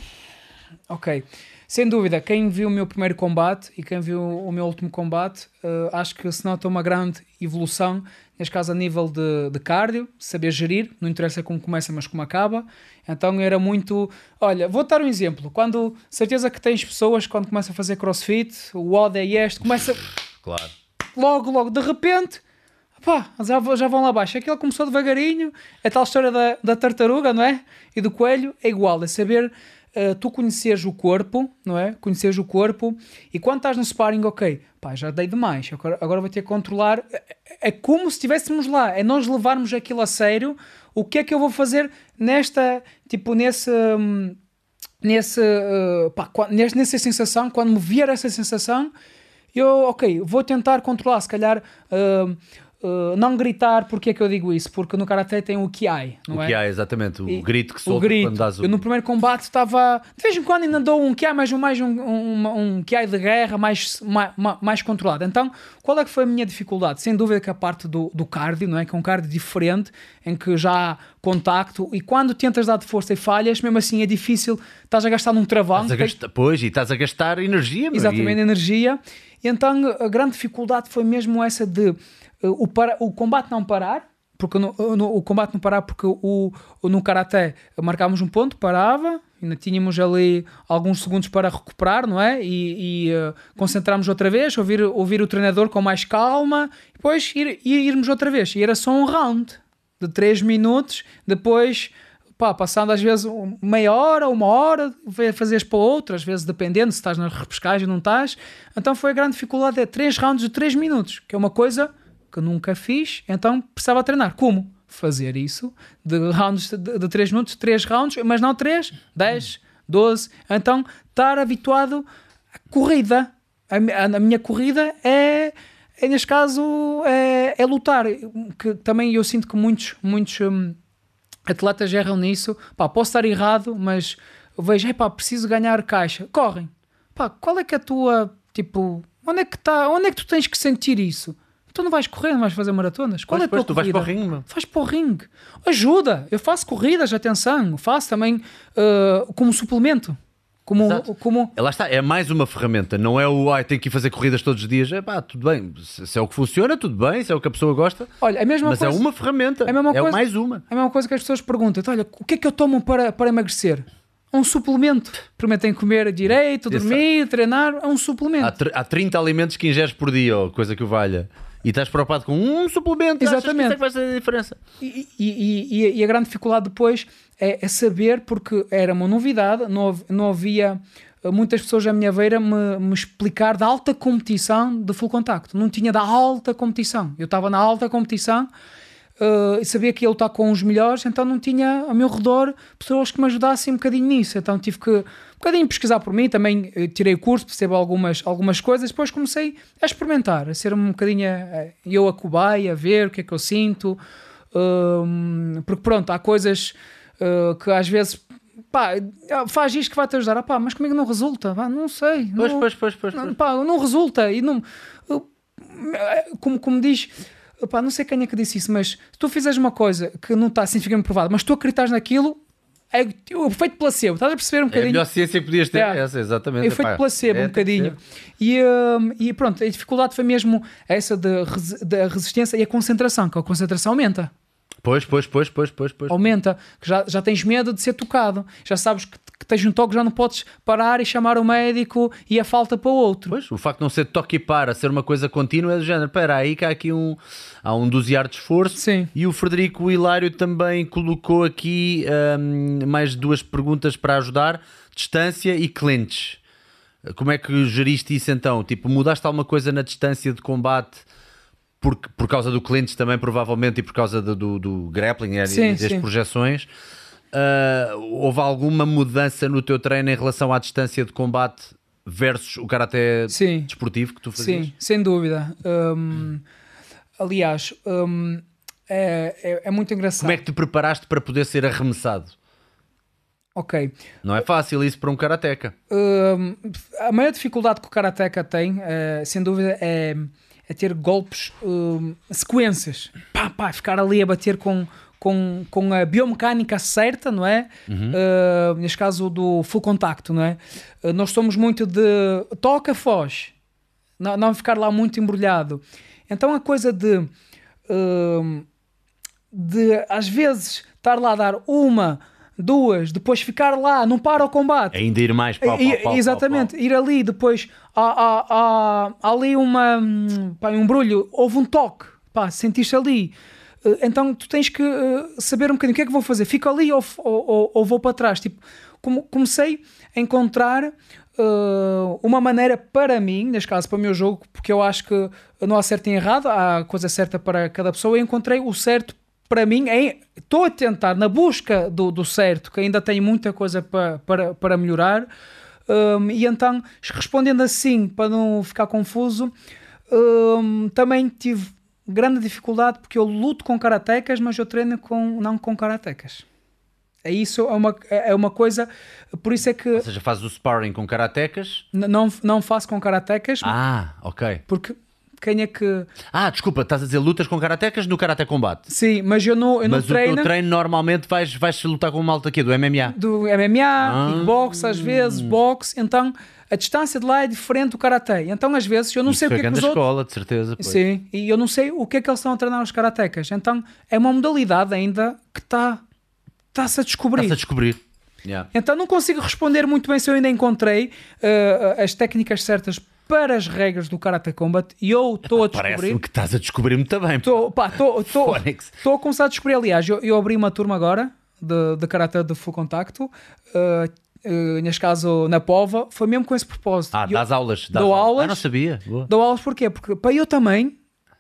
Ok. Sem dúvida, quem viu o meu primeiro combate e quem viu o meu último combate, uh, acho que se nota uma grande evolução, neste caso a nível de, de cardio, saber gerir, não interessa como começa, mas como acaba. Então era muito. Olha, vou dar um exemplo. Quando, certeza que tens pessoas quando começam a fazer crossfit, o odd é este, começa. Claro. Logo, logo, de repente, pá, já, já vão lá abaixo. Aquilo começou devagarinho, a tal história da, da tartaruga, não é? E do coelho, é igual, é saber uh, tu conheceres o corpo, não é? Conheceres o corpo e quando estás no sparring, ok, pá, já dei demais, agora, agora vou ter que controlar. É, é como se estivéssemos lá, é nós levarmos aquilo a sério. O que é que eu vou fazer nesta, tipo, nesse. Um, nesse, uh, pá, nesse, nessa sensação, quando me vier essa sensação, eu, ok, vou tentar controlar, se calhar. Uh, uh, não gritar, porque é que eu digo isso? Porque no Karate tem o Kiai, não o é? que há, exatamente. O E- grito que o solta grito. quando dás o. Eu no primeiro combate estava. De vez em quando ainda dou um Kiai, mas mais um, um, um Kiai de guerra mais, mais, mais controlado. Então, qual é que foi a minha dificuldade? Sem dúvida que a parte do, do cardio, não é? Que é um cardio diferente, em que já há contacto e quando tentas dar de força e falhas, mesmo assim é difícil, estás a gastar num travão. Estás a pois, e estás a gastar energia, Exatamente, e- energia. E então a grande dificuldade foi mesmo essa de uh, o, para, o combate não parar, porque no, no- o combate não parar, porque o, no Karaté marcámos um ponto, parava, ainda tínhamos ali alguns segundos para recuperar, não é? E, e uh, concentrarmos outra vez, ouvir, ouvir o treinador com mais calma, depois ir, ir- irmos outra vez. E era só um round de 3 minutos, depois pá, passando às vezes meia hora, uma hora, fazeres para outra, às vezes dependendo se estás na repescagem ou não estás. Então foi a grande dificuldade, é 3 rounds de 3 minutos, que é uma coisa que nunca fiz, então precisava treinar. Como? Fazer isso, de rounds de 3 minutos, 3 rounds, mas não 3, 10, 12. Então estar habituado à corrida. A, mi- a minha corrida é, é, neste caso, é, é lutar. Que também eu sinto que muitos, muitos hum, atletas erram nisso. Pá, posso estar errado, mas vejo, pá, preciso ganhar caixa. Correm. Pá, qual é que é a tua, tipo, onde é que está, onde é que tu tens que sentir isso? Tu não vais correr, não vais fazer maratonas. Qual é a tua pois, tu vais corrida? para o ringue, meu. Faz para o ringue. Ajuda. Eu faço corridas, atenção. Faço também uh, como suplemento. Como, Exato. como Lá está, é mais uma ferramenta, não é o ai, tenho que ir fazer corridas todos os dias. É pá, tudo bem, se, é o que funciona, tudo bem, se é o que a pessoa gosta, Olha, a mesma mas coisa, é uma ferramenta, é mesma coisa- mais uma. É a mesma coisa que as pessoas perguntam: olha, o que é que eu tomo para, para emagrecer? Um suplemento. Primeiro tem que comer direito, Exato. dormir, treinar. É um Há, suplemento. tr- há 30 alimentos que ingeres por dia, ou coisa que o valha, e estás preocupado com um suplemento, que Exatamente. é que vai fazer a diferença. E, e- e- e a grande dificuldade depois é, é saber, porque era uma novidade, não, não havia eh, muitas pessoas à minha beira me, me explicar da alta competição de full contacto. Não tinha da alta competição. Eu estava na alta competição e sabia que ia lutar com os melhores, então não tinha ao meu redor pessoas que me ajudassem um bocadinho nisso. Então tive que um bocadinho pesquisar por mim, também eh, tirei o curso, percebo algumas, algumas coisas, depois comecei a experimentar, a ser um bocadinho eh, eu a cobaia, a ver o que é que eu sinto. Hum, porque pronto, há coisas uh, que às vezes pá, faz isto que vai te ajudar, ah, pá, mas comigo não resulta, pá, não sei, Pois, não, pois, pois, pois. não, pois. pá, não resulta e não como, como diz pá, não sei quem é que disse isso, mas se tu fizeres uma coisa que não está cientificamente provada, mas tu acreditas naquilo, o efeito placebo, estás a perceber um É a bocadinho? melhor ciência que podias ter, É. essa, exatamente. Epá, de placebo é, um que bocadinho. E, hum, e pronto, a dificuldade foi mesmo essa da resistência e a concentração, que a concentração aumenta. Pois, pois, pois, pois, pois, pois. Aumenta, que já, já tens medo de ser tocado. Já sabes que, que tens um toque, já não podes parar e chamar o médico e a falta para o outro. Pois, o facto de não ser toque e para, ser uma coisa contínua é do género. Espera aí que há aqui um, há um dosear de esforço. Sim. E o Frederico Hilário também colocou aqui hum, mais duas perguntas para ajudar: distância e clinch. Como é que geriste isso então? Tipo, mudaste alguma coisa na distância de combate por, por causa do clinch também, provavelmente, e por causa do, do, do grappling é, Sim, e das sim. projeções? Ah, houve alguma mudança no teu treino em relação à distância de combate versus o karaté Sim. desportivo que tu fazias? Sim, sem dúvida. Hum, aliás, hum, é, é, é muito engraçado. Como é que te preparaste para poder ser arremessado? Ok. Não é fácil isso para um karateca. Hum, a maior dificuldade que o Karateka tem, eh, sem dúvida, é, é ter golpes, hum, sequências. Pá, pá, ficar ali a bater com, com, com a biomecânica certa, não é? Uh, neste caso do full contacto, não é? Uh, nós somos muito de toca, foge. Não, não ficar lá muito embrulhado. Então a coisa de, hum, de às vezes estar lá a dar uma, duas, depois ficar lá, não para o combate. Ainda ir mais pau, pau, pau, exatamente, ir ali depois há, há, há, há ali uma hum, pá, um brulho, houve um toque, pá, sentiste ali. Eh, Então tu tens que eh, saber um bocadinho o que é que vou fazer, fico ali ou, ou, ou- ou vou para trás. Tipo, comecei a encontrar eh, uma maneira para mim, neste caso para o meu jogo, porque eu acho que não há certo e errado, há coisa certa para cada pessoa. Eu encontrei o certo para mim. Estou a tentar, na busca do, do certo, que ainda tenho muita coisa para, para, para melhorar. Um, e então, respondendo assim, para não ficar confuso, um, também tive grande dificuldade porque eu luto com karatecas, mas eu treino com, não com karatecas. É isso, é uma, é uma coisa, por isso é que Ou seja, fazes o sparring com karatecas. não, não faço com karatecas, Ah, ok. porque quem é que. Ah, desculpa, estás a dizer lutas com karatecas no Karate Combate. Sim, mas eu não, eu não Mas o treino. teu treino normalmente vais, vais lutar com um malta aqui do MMA. do MMA, Ah. kickbox, às vezes, boxe, então a distância de lá é diferente do karatê. Então, às vezes, eu não Isso sei o que é que os outros. escola, de certeza. pois. Sim, e eu não sei o que é que eles estão a treinar os karatecas. Então, é uma modalidade ainda que está está-se a descobrir. Estás a descobrir. Yeah. Então, não consigo responder muito bem se eu ainda encontrei eh, as técnicas certas para as regras do Karate Combat e eu estou a descobrir. Parece-me que estás a descobrir muito bem. Estou a começar a descobrir. Aliás, eu, eu abri uma turma agora de, de karate de full contacto, uh, uh, neste caso na Pova, foi mesmo com esse propósito. Ah, Eu das aulas. Das dou aulas. Ah, não sabia. Boa. Dou aulas porquê? Porque para eu também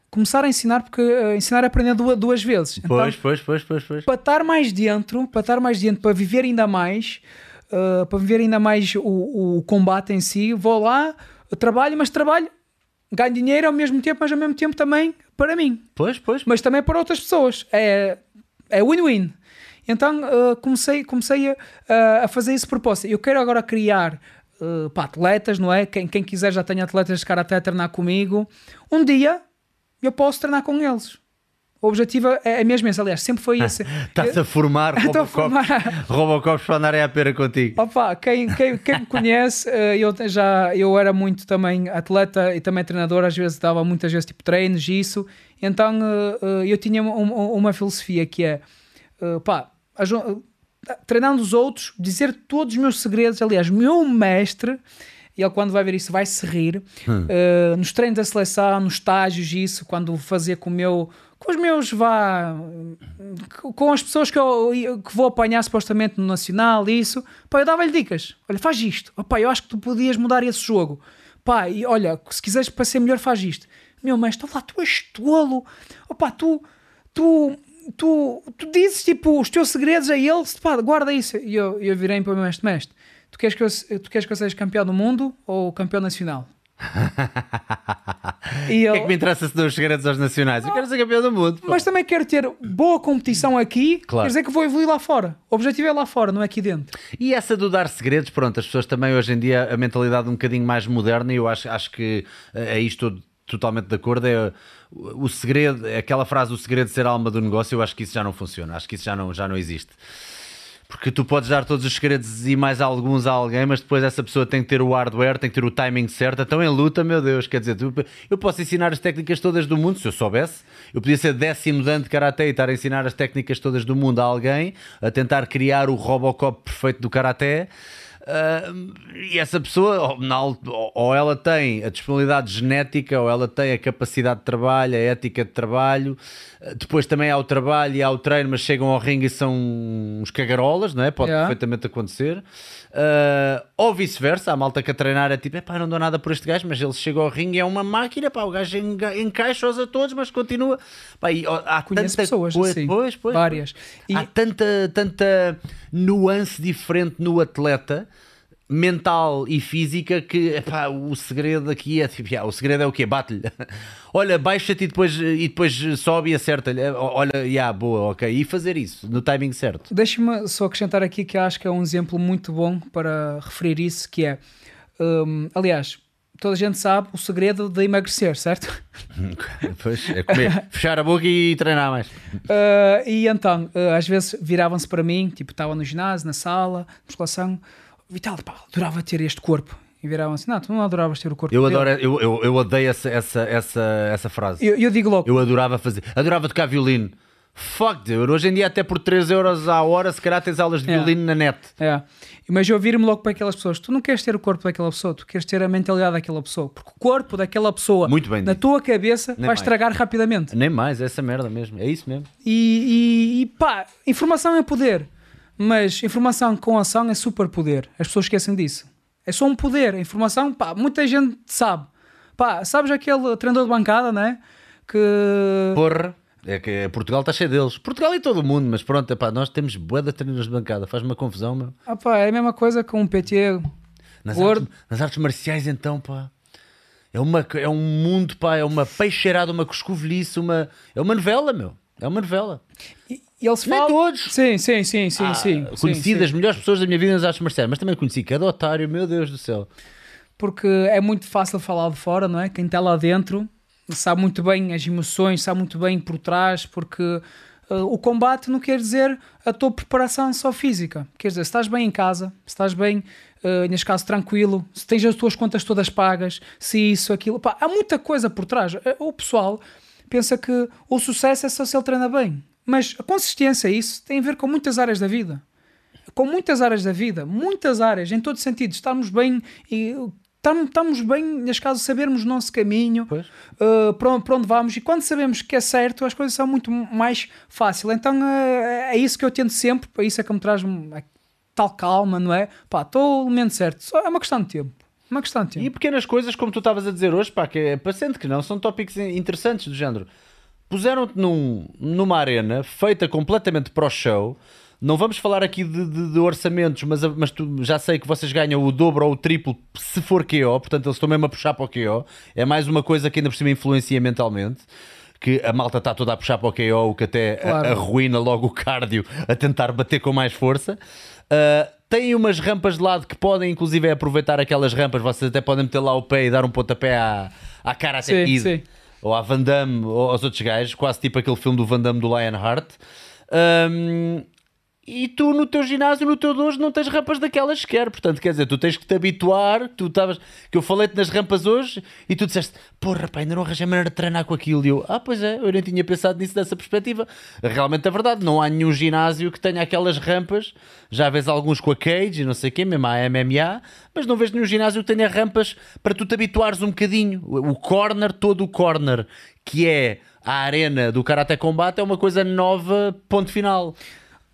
começar a ensinar, porque uh, ensinar é aprender duas, duas vezes. Então, Pois, pois, pois, pois, pois. para estar mais dentro, para estar mais dentro, para viver ainda mais, uh, para viver ainda mais o, o combate em si, vou lá, trabalho, mas trabalho, ganho dinheiro ao mesmo tempo, mas ao mesmo tempo também para mim Pois, pois. mas também para outras pessoas. É é win-win. Então uh, comecei, comecei a, a- a fazer esse propósito. Eu quero agora criar uh, para atletas, não é? Quem, quem quiser já tem atletas de karaté a treinar comigo. Um dia eu posso treinar com eles. O objetivo é, é mesmo esse. Aliás, sempre foi esse. Estás a formar Robocops. Robocops para andarem à pera contigo. Opa, quem, quem, quem me conhece, eh, eu já eu era muito também atleta e também treinador, às vezes dava muitas vezes tipo treinos e isso. Então eh, eh, eu tinha um- uma filosofia que é pá, treinando os outros, dizer todos os meus segredos. Aliás, meu mestre, e ele quando vai ver isso vai se rir, eh, nos treinos da seleção, nos estágios, isso, quando fazia com o meu. Com os meus, vá, com as pessoas que eu que vou apanhar supostamente no Nacional, isso, pá, eu dava-lhe dicas. Olha, faz isto. Oh, pá, eu acho que tu podias mudar esse jogo. Pá, e olha, se quiseres para ser melhor, faz isto. Meu mestre, lá, tu és tolo. Oh, pá, tu, tu, tu, tu dizes tipo os teus segredos a ele, pá, guarda isso. E eu, eu virei para o meu mestre, mestre, tu queres, que eu, tu queres que eu seja campeão do mundo ou campeão nacional? e O que é que me interessa se dou os segredos aos nacionais? Eu quero ser campeão do mundo. pô. mas também quero ter boa competição aqui, Claro. quer dizer que vou evoluir lá fora. O objetivo é lá fora, não é aqui dentro. E essa do dar segredos, pronto, as pessoas também hoje em dia, a mentalidade um bocadinho mais moderna, e eu acho, acho que é isto estou totalmente de acordo, é o segredo, aquela frase, o segredo de ser a alma do negócio, eu acho que isso já não funciona, acho que isso já não, já não existe. Porque tu podes dar todos os segredos e mais alguns a alguém, mas depois essa pessoa tem que ter o hardware, tem que ter o timing certo. Então em luta, meu Deus, quer dizer, tu- eu posso ensinar as técnicas todas do mundo, se eu soubesse. Eu podia ser décimo dan de karaté e estar a ensinar as técnicas todas do mundo a alguém, a tentar criar o Robocop perfeito do karaté. Ah, e essa pessoa, ou ela tem a disponibilidade genética, ou ela tem a capacidade de trabalho, a ética de trabalho. Ah, Depois também há o trabalho e há o treino, mas chegam ao ringue e são uns cagarolas, não é? Pode Yeah. perfeitamente acontecer. Ah, ou vice-versa, a malta que a treinar é tipo, epá, não dou nada por este gajo, mas ele chega ao ringue e é uma máquina, pá, o gajo encaixa-os a todos, mas continua. Pá, e, ó, há Conheço tanta pessoas coisa- assim, pois, pois, várias. E- Há tanta, tanta nuance diferente no atleta mental e física que epá, o segredo aqui é tipo, o segredo é o quê? Bate-lhe. Olha, baixa-te e depois, e depois sobe e acerta-lhe. Olha, yeah, boa, ok. E fazer isso no timing certo. Deixa-me só acrescentar aqui que acho que é um exemplo muito bom para referir isso, que é, hum, aliás, toda a gente sabe o segredo de emagrecer, certo? Pois, é comer, fechar a boca e treinar mais. Uh, e então, uh, às vezes viravam-se para mim, tipo, estava no ginásio, na sala, musculação, Vital, pá, adorava ter este corpo. E viravam-se, não, tu não adoravas ter o corpo Eu, dele." adoro, eu, eu, eu odeio essa, essa, essa, essa frase. Eu, eu digo logo, Eu adorava fazer, adorava tocar violino. Fuck, dude. hoje em dia, até por 3 euros à hora, se calhar tens aulas de É. violino na net. É. Mas eu viro-me logo para aquelas pessoas. Tu não queres ter o corpo daquela pessoa, tu queres ter a mentalidade daquela pessoa. Porque o corpo daquela pessoa Muito bem na dito. tua cabeça Nem vai mais. estragar rapidamente. Nem mais, é essa merda mesmo. É isso mesmo. E, e, e pá, informação é poder. Mas informação com ação é super poder. As pessoas esquecem disso. É só um poder. A informação, pá, muita gente sabe. Pá, sabes aquele treinador de bancada, né? Que. Porra. É que Portugal está cheio deles. Portugal e todo o mundo, mas pronto, epá, nós temos bué de treinos de bancada. Faz uma confusão, meu. Ah, pá, é a mesma coisa com um PT Nas, gordo. artes, nas artes marciais, então, pá. É, uma, é um mundo, pá, é uma peixeirada, uma coscovilhice, uma, é uma novela, meu. É uma novela. E, e eles Nem falam. todos. Sim, sim, sim, sim, Ah, sim. conheci sim, das sim. melhores pessoas da minha vida nas artes marciais, mas também conheci cada otário, meu Deus do céu. Porque é muito fácil falar de fora, não é? Quem está lá dentro sabe muito bem as emoções, sabe muito bem por trás, porque uh, o combate não quer dizer a tua preparação só física. Quer dizer, se estás bem em casa, se estás bem, uh, neste caso, tranquilo, se tens as tuas contas todas pagas, se isso, aquilo. Pá, há muita coisa por trás. Uh, O pessoal pensa que o sucesso é só se ele treina bem. Mas a consistência, isso, tem a ver com muitas áreas da vida com muitas áreas da vida, muitas áreas, em todos os sentidos, estarmos bem e estamos, estamos bem, neste caso, sabermos o nosso caminho, uh, para, onde, para onde vamos, e quando sabemos que é certo, as coisas são muito mais fáceis. Então uh, é isso que eu tento sempre, para isso é que me traz um- tal calma, não é? Pá, estou no momento certo, Só é uma questão de tempo. Uma questão de tempo. E pequenas coisas, como tu estavas a dizer hoje, pá, que é paciente que não, são tópicos interessantes do género. Puseram-te num, numa arena feita completamente para o show. Não vamos falar aqui de, de- de orçamentos, mas, mas tu, já sei que vocês ganham o dobro ou o triplo se for KO, portanto eles estão mesmo a puxar para o KO. É mais uma coisa que ainda por cima influencia mentalmente. Que a malta está toda a puxar para o KO, o que até Claro. arruína logo o cardio a tentar bater com mais força. Uh, têm umas rampas de lado que podem, inclusive, aproveitar aquelas rampas. Vocês até podem meter lá o pé e dar um pontapé à, à cara Sim, Kid sim. Ou à Van Damme ou aos outros gajos, quase tipo aquele filme do Van Damme do Lionheart. Um, e tu no teu ginásio, no teu dojo, não tens rampas daquelas sequer. Portanto, quer dizer, tu tens que te habituar. Tu estavas, que eu falei-te nas rampas hoje e tu disseste, porra, pá, ainda não arranjei maneira de treinar com aquilo. E eu, ah, pois é, eu nem tinha pensado nisso dessa perspectiva. Realmente é verdade, não há nenhum ginásio que tenha aquelas rampas. Já vês alguns com a cage e não sei o quê, mesmo a MMA, mas não vês nenhum ginásio que tenha rampas para tu te habituares um bocadinho. O corner, todo o corner, que é a arena do Karate Combate, é uma coisa nova, ponto final.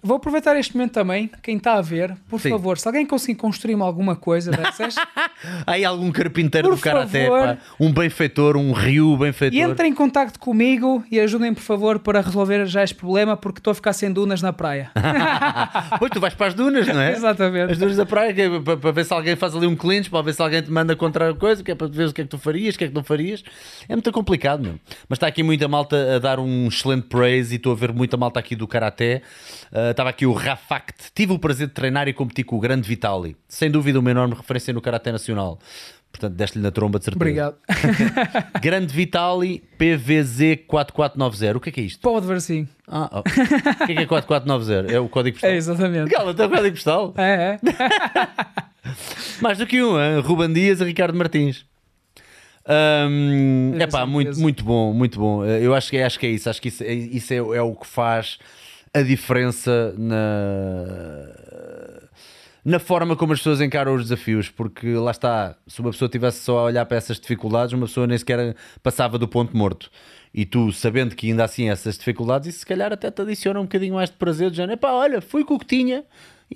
Vou aproveitar este momento também, quem está a ver, por Sim. favor, se alguém conseguir construir-me alguma coisa dessas, aí algum carpinteiro Por do Karaté, favor. pá, um benfeitor, um Ryu benfeitor. E entrem em contacto comigo e ajudem, por favor, para resolver já este problema, porque estou a ficar sem dunas na praia. pois tu vais para as dunas, não é? Exatamente. As dunas da praia, é para, para ver se alguém faz ali um clinch, para ver se alguém te manda contra a coisa, que é para ver o que é que tu farias, o que é que não farias. É muito complicado, meu. Mas está aqui muita malta a dar um excelente praise e estou a ver muita malta aqui do Karaté. Ah, estava aqui o Rafact. Tive o prazer de treinar e competir com o grande Vitali. Sem dúvida, uma enorme referência no Karaté Nacional. Portanto, deste-lhe na tromba de certeza. Obrigado. Grande Vitali PVZ4490. O que é que é isto? Pode ver sim. Ah, oh. O que é que é 4490? É o código postal? É, exatamente. Cala, tem o código postal. É, é. Mais do que um, hein? Ruben Dias e Ricardo Martins. É Tenho pá, muito, muito bom, muito bom. Eu acho que, acho que é isso. Acho que isso, é, isso é, é o que faz a diferença na, na forma como as pessoas encaram os desafios. Porque lá está, se uma pessoa tivesse só a olhar para essas dificuldades, uma pessoa nem sequer passava do ponto morto. E tu, sabendo que ainda assim essas dificuldades, isso se calhar até te adiciona um bocadinho mais de prazer, de género, epá, olha, fui com o que tinha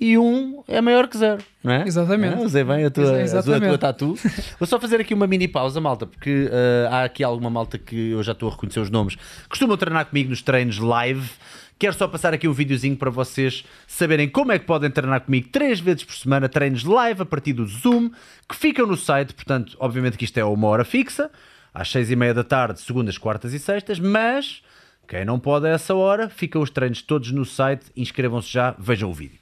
e um é maior que zero, não é? Exatamente. Ah, usei bem a tua, a tua, a tua tatu. Vou só fazer aqui uma mini pausa, malta, porque ah, há aqui alguma malta que eu já estou a reconhecer os nomes. Costumam treinar comigo nos treinos live. Quero só passar aqui um videozinho para vocês saberem como é que podem treinar comigo três vezes por semana, treinos live a partir do Zoom, que ficam no site, portanto, obviamente que isto é uma hora fixa, às seis e meia da tarde, segundas, quartas e sextas, mas quem não pode a essa hora, ficam os treinos todos no site, inscrevam-se já, vejam o vídeo.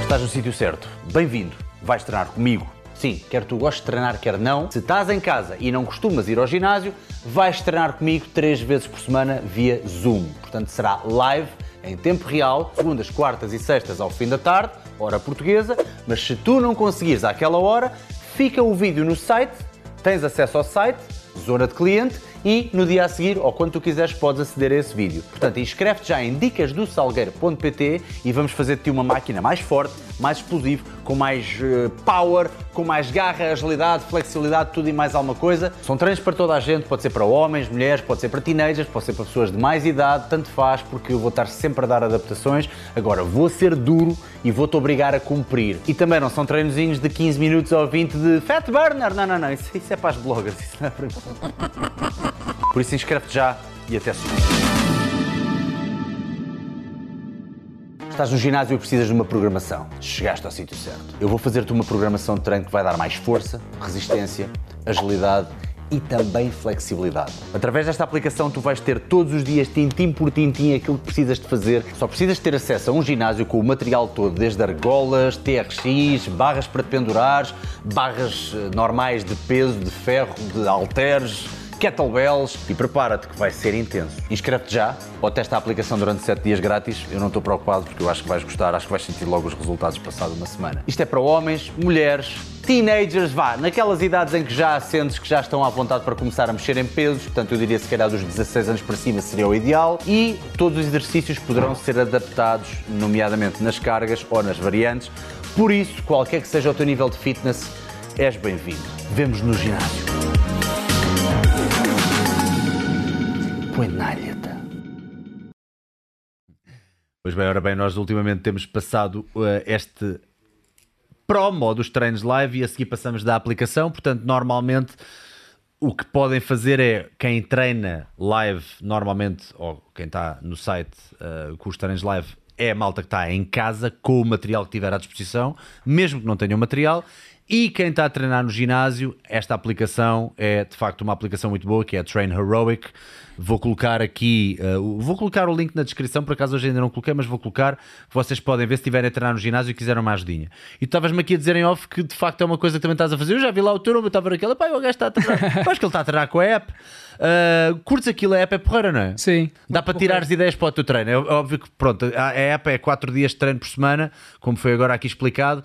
Estás no sítio certo. Bem-vindo. Vais treinar comigo. Sim, quer tu gostes de treinar, quer não. Se estás em casa e não costumas ir ao ginásio, vais treinar comigo três vezes por semana via Zoom. Portanto, será live, em tempo real, segundas, quartas e sextas ao fim da tarde, hora portuguesa. Mas se tu não conseguires àquela hora, fica o vídeo no site, tens acesso ao site, zona de cliente, e no dia a seguir, ou quando tu quiseres, podes aceder a esse vídeo. Portanto, inscreve-te já em dicasdosalgueiro.pt e vamos fazer de ti uma máquina mais forte, mais explosivo, com mais eh, power, com mais garra, agilidade, flexibilidade, tudo e mais alguma coisa. São treinos para toda a gente, pode ser para homens, mulheres, pode ser para teenagers, pode ser para pessoas de mais idade, tanto faz, porque eu vou estar sempre a dar adaptações. Agora, vou ser duro e vou-te obrigar a cumprir. E também não são treinozinhos de 15 minutos ou 20 de fat burner, não, não, não, isso, isso é para as bloggers, isso não é para. Por isso inscreve-te já e até segunda. Estás no ginásio e precisas de uma programação. Chegaste ao sítio certo. Eu vou fazer-te uma programação de treino que vai dar mais força, resistência, agilidade e também flexibilidade. Através desta aplicação tu vais ter todos os dias, tintim por tintim, aquilo que precisas de fazer. Só precisas ter acesso a um ginásio com o material todo, desde argolas, TRX, barras para te pendurares, barras eh, normais de peso, de ferro, de halteres, kettlebells e prepara-te que vai ser intenso. Inscreve-te já ou testa a aplicação durante 7 dias grátis. Eu não estou preocupado porque eu acho que vais gostar, acho que vais sentir logo os resultados passado uma semana. Isto é para homens, mulheres, teenagers, vá, naquelas idades em que já sentes que já estão à vontade para começar a mexer em pesos, portanto eu diria se calhar dos 16 anos para cima seria o ideal e todos os exercícios poderão ser adaptados, nomeadamente nas cargas ou nas variantes. Por isso, qualquer que seja o teu nível de fitness, és bem-vindo. Vemos no ginásio. Puenalha-te. Pois bem, ora bem, nós ultimamente temos passado uh, este promo dos treinos live e a seguir passamos da aplicação, portanto, normalmente o que podem fazer é quem treina live, normalmente, ou quem está no site uh, com os treinos live, é a malta que está em casa com o material que tiver à disposição, mesmo que não tenham material. E quem está a treinar no ginásio, esta aplicação é de facto uma aplicação muito boa, que é a Train Heroic. Vou colocar aqui, uh, vou colocar o link na descrição, por acaso hoje ainda não coloquei, mas vou colocar, vocês podem ver se estiverem a treinar no ginásio e quiserem uma ajudinha. E tu estavas-me aqui a dizer em off que de facto é uma coisa que também estás a fazer. Eu já vi lá o teu nome, eu estava naquela, pá, o gajo está a treinar. Acho que ele está a treinar com a app. Uh, curtes aquilo, a app é porreira, não é? Sim. Dá para tirar as ideias para o teu treino. É óbvio que, pronto, a app é 4 dias de treino por semana, como foi agora aqui explicado.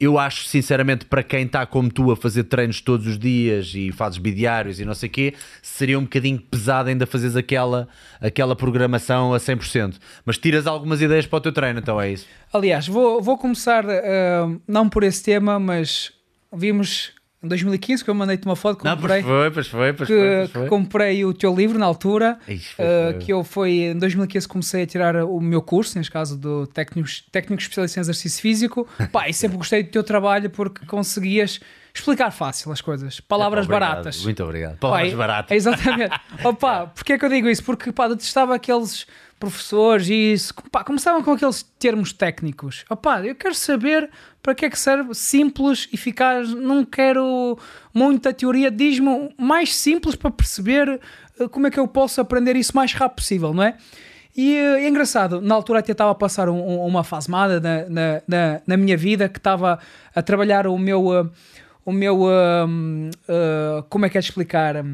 Eu acho, sinceramente, para quem está como tu a fazer treinos todos os dias e fazes bidiários e não sei o quê, seria um bocadinho pesado ainda fazeres aquela, aquela programação a 100%. Mas tiras algumas ideias para o teu treino, então é isso. Aliás, vou, vou começar, uh, não por esse tema, mas vimos em 2015 que eu mandei-te uma foto que não, comprei, foi, pois foi, pois que, foi, pois foi. que comprei o teu livro na altura Ixi, uh, que eu foi em 2015 comecei a tirar o meu curso neste caso do técnico, técnico especialista em exercício físico pá, e sempre gostei do teu trabalho porque conseguias explicar fácil as coisas palavras Obrigado, baratas Muito obrigado. Palavras Pá, baratas. Exatamente. Opa, porque é que eu digo isso? Porque pá, detestava aqueles professores e isso, começavam com aqueles termos técnicos. Opa, eu quero saber para que é que serve simples, eficaz, não quero muita teoria, diz-me mais simples para perceber uh, como é que eu posso aprender isso mais rápido possível, não é? E uh, é engraçado, na altura até estava a passar um, um, uma má na, na, na, na, minha vida, que estava a trabalhar o meu... Uh, o meu... como é que é de explicar?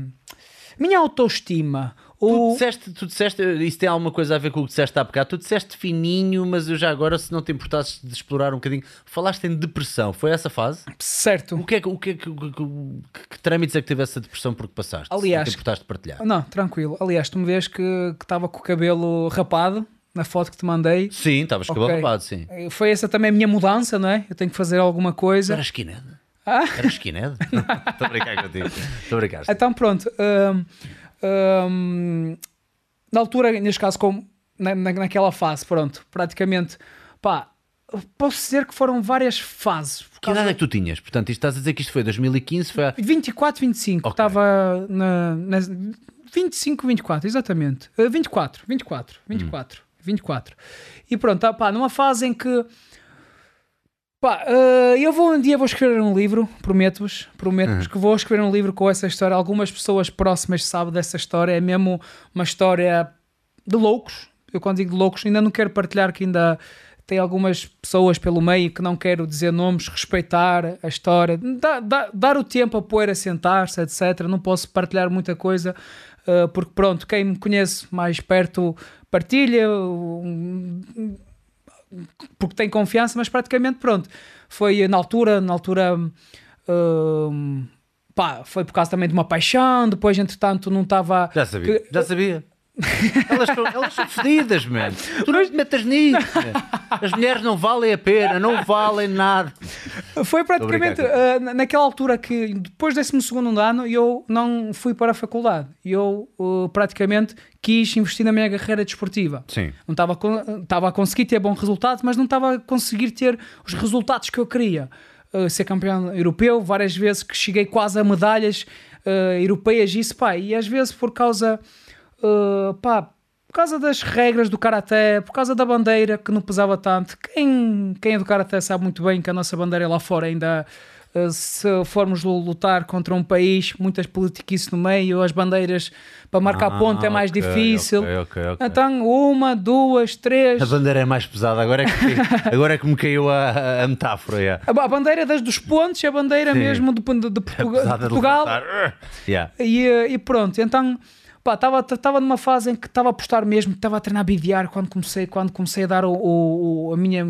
minha autoestima. Tu disseste, tu disseste, isso tem alguma coisa a ver com o que disseste há bocado, tu disseste fininho, mas eu já agora, se não te importasses de explorar um bocadinho, falaste em depressão, foi essa fase? Certo. O que é que, o que, é que, que, que, que trâmites é que teve essa depressão porque passaste? Aliás- se não te importaste de partilhar? Não, tranquilo. Aliás, tu me vês que estava com o cabelo rapado na foto que te mandei. Sim, estavas com o Ok. cabelo rapado, sim. Eh, Foi essa também a minha mudança, não é? Eu tenho que fazer alguma coisa. Era skinhead? Ah? Era skinhead? Estou a brincar contigo. Estou a brincar. Então pronto. hum, hum, na altura, neste caso, como na, na- naquela fase, pronto, praticamente, pá, posso dizer que foram várias fases. Que idade é que tu tinhas? Portanto, isto estás a dizer que isto foi 2015, foi há... 24, 25, Ok. estava na, na 25, 24, exatamente. Uh, 24, 24, 24, 24. E pronto, tá, pá, numa fase em que pá, uh, eu vou um dia vou escrever um livro, prometo-vos, prometo-vos que vou escrever um livro com essa história. Algumas pessoas próximas sabem dessa história, é mesmo uma história de loucos. Eu quando digo de loucos, ainda não quero partilhar que ainda tem algumas pessoas pelo meio que não quero dizer nomes, respeitar a história, dá- dá- dar o tempo a poeira sentar-se, etc. Não posso partilhar muita coisa, uh, porque pronto, quem me conhece mais perto partilha, um, porque tem confiança, mas praticamente pronto. Foi na altura, na altura. hum, pá, foi por causa também de uma paixão, depois entretanto não estava. Já sabia, que- já sabia. Elas, são, elas são fedidas, mano. Tu não te metas nisso. As mulheres não valem a pena, não valem nada. Foi praticamente uh, na- naquela altura que, depois desse segundo ano, eu não fui para a faculdade. Eu uh, praticamente quis investir na minha carreira desportiva. Sim. Não estava, estava a conseguir ter bom resultado, mas não estava a conseguir ter os resultados que eu queria. Uh, ser campeão europeu, várias vezes que cheguei quase a medalhas europeias, e isso, pá, e às vezes por causa, uh, pá, causa das regras do karaté, por causa da bandeira que não pesava tanto. Quem, quem é do karaté sabe muito bem que a nossa bandeira lá fora ainda eh, se formos lutar contra um país, muitas politiquices no meio, as bandeiras para marcar Ah, ponto é mais ok, difícil. ok, ok, ok. Então, uma, duas, três. A bandeira é mais pesada, agora é que, agora é que me caiu a, a metáfora. Yeah. A bandeira das dos pontos, a bandeira Sim. mesmo de, de- de É de Portugal. levantar. Yeah. E, eh, e pronto, então estava numa fase em que estava a apostar mesmo, estava a treinar BDR quando comecei, quando comecei a dar o, o- o- a minha.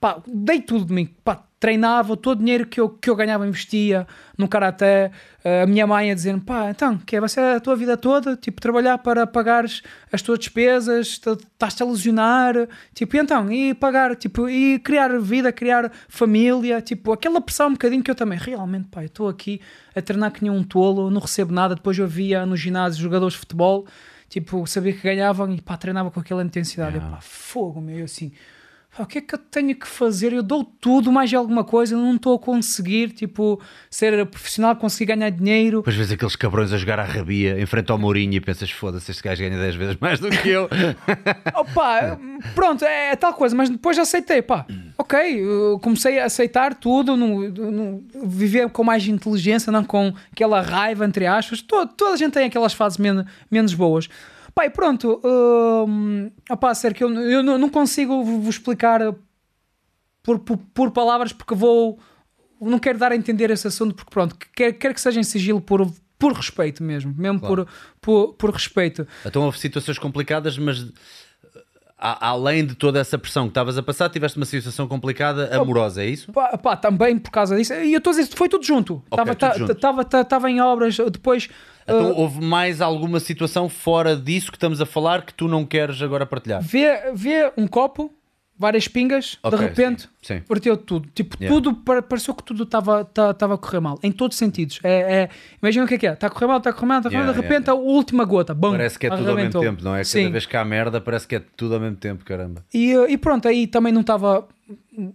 Pá, dei tudo de mim. Pá, treinava, todo o dinheiro que eu, que eu ganhava investia no karaté. Eh, a minha mãe a dizer pá, então, que é, vai ser a tua vida toda, tipo, trabalhar para pagares as tuas despesas, estás-te a lesionar, tipo, e então, e pagar, tipo, e criar vida, criar família, tipo, aquela pressão um bocadinho que eu também, realmente, pá, eu estou aqui a treinar que nem um tolo, não recebo nada, depois eu via no ginásio jogadores de futebol, tipo, sabia que ganhavam e pá, treinava com aquela intensidade, eu, pá, fogo, meu, eu assim, o que é que eu tenho que fazer? Eu dou tudo, mais alguma coisa, eu não estou a conseguir, tipo, ser profissional, conseguir ganhar dinheiro, Depois vês aqueles cabrões a jogar à rabia em frente ao Mourinho e pensas, foda-se, este gajo ganha 10 vezes mais do que eu. Opa, pronto, é, tal coisa, mas depois aceitei, pá, ok, comecei a aceitar tudo, no, no- viver com mais inteligência, não com aquela raiva, entre aspas, toda, toda a gente tem aquelas fases men- menos boas. Pá, e pronto, hum, opá, sério que eu, eu não não consigo vos explicar por, por, por palavras porque vou, não quero dar a entender esse assunto porque pronto, quero, quero que seja em sigilo por, por respeito mesmo, mesmo Claro. por, por, por respeito. Então houve situações complicadas, mas a- além de toda essa pressão que estavas a passar, tiveste uma situação complicada amorosa, é isso? Pá, pá, também por causa disso. E eu estou a dizer, foi tudo junto. Estava tava em obras, depois. Então uh, houve mais alguma situação fora disso que estamos a falar que tu não queres agora partilhar? vê, vê um copo, várias pingas, Ok, de repente sim, tudo. Tipo, Yeah. tudo, pa- pareceu que tudo estava a correr mal, em todos os sentidos. É, é, imagina o que é que é: está a correr mal, está a correr mal, está a correr mal, Yeah, de repente a última gota. Bum, Parece que é tudo ao mesmo tempo, não é? Cada Sim. vez que há merda, parece que é tudo ao mesmo tempo, caramba. E, uh, e pronto, aí também não estava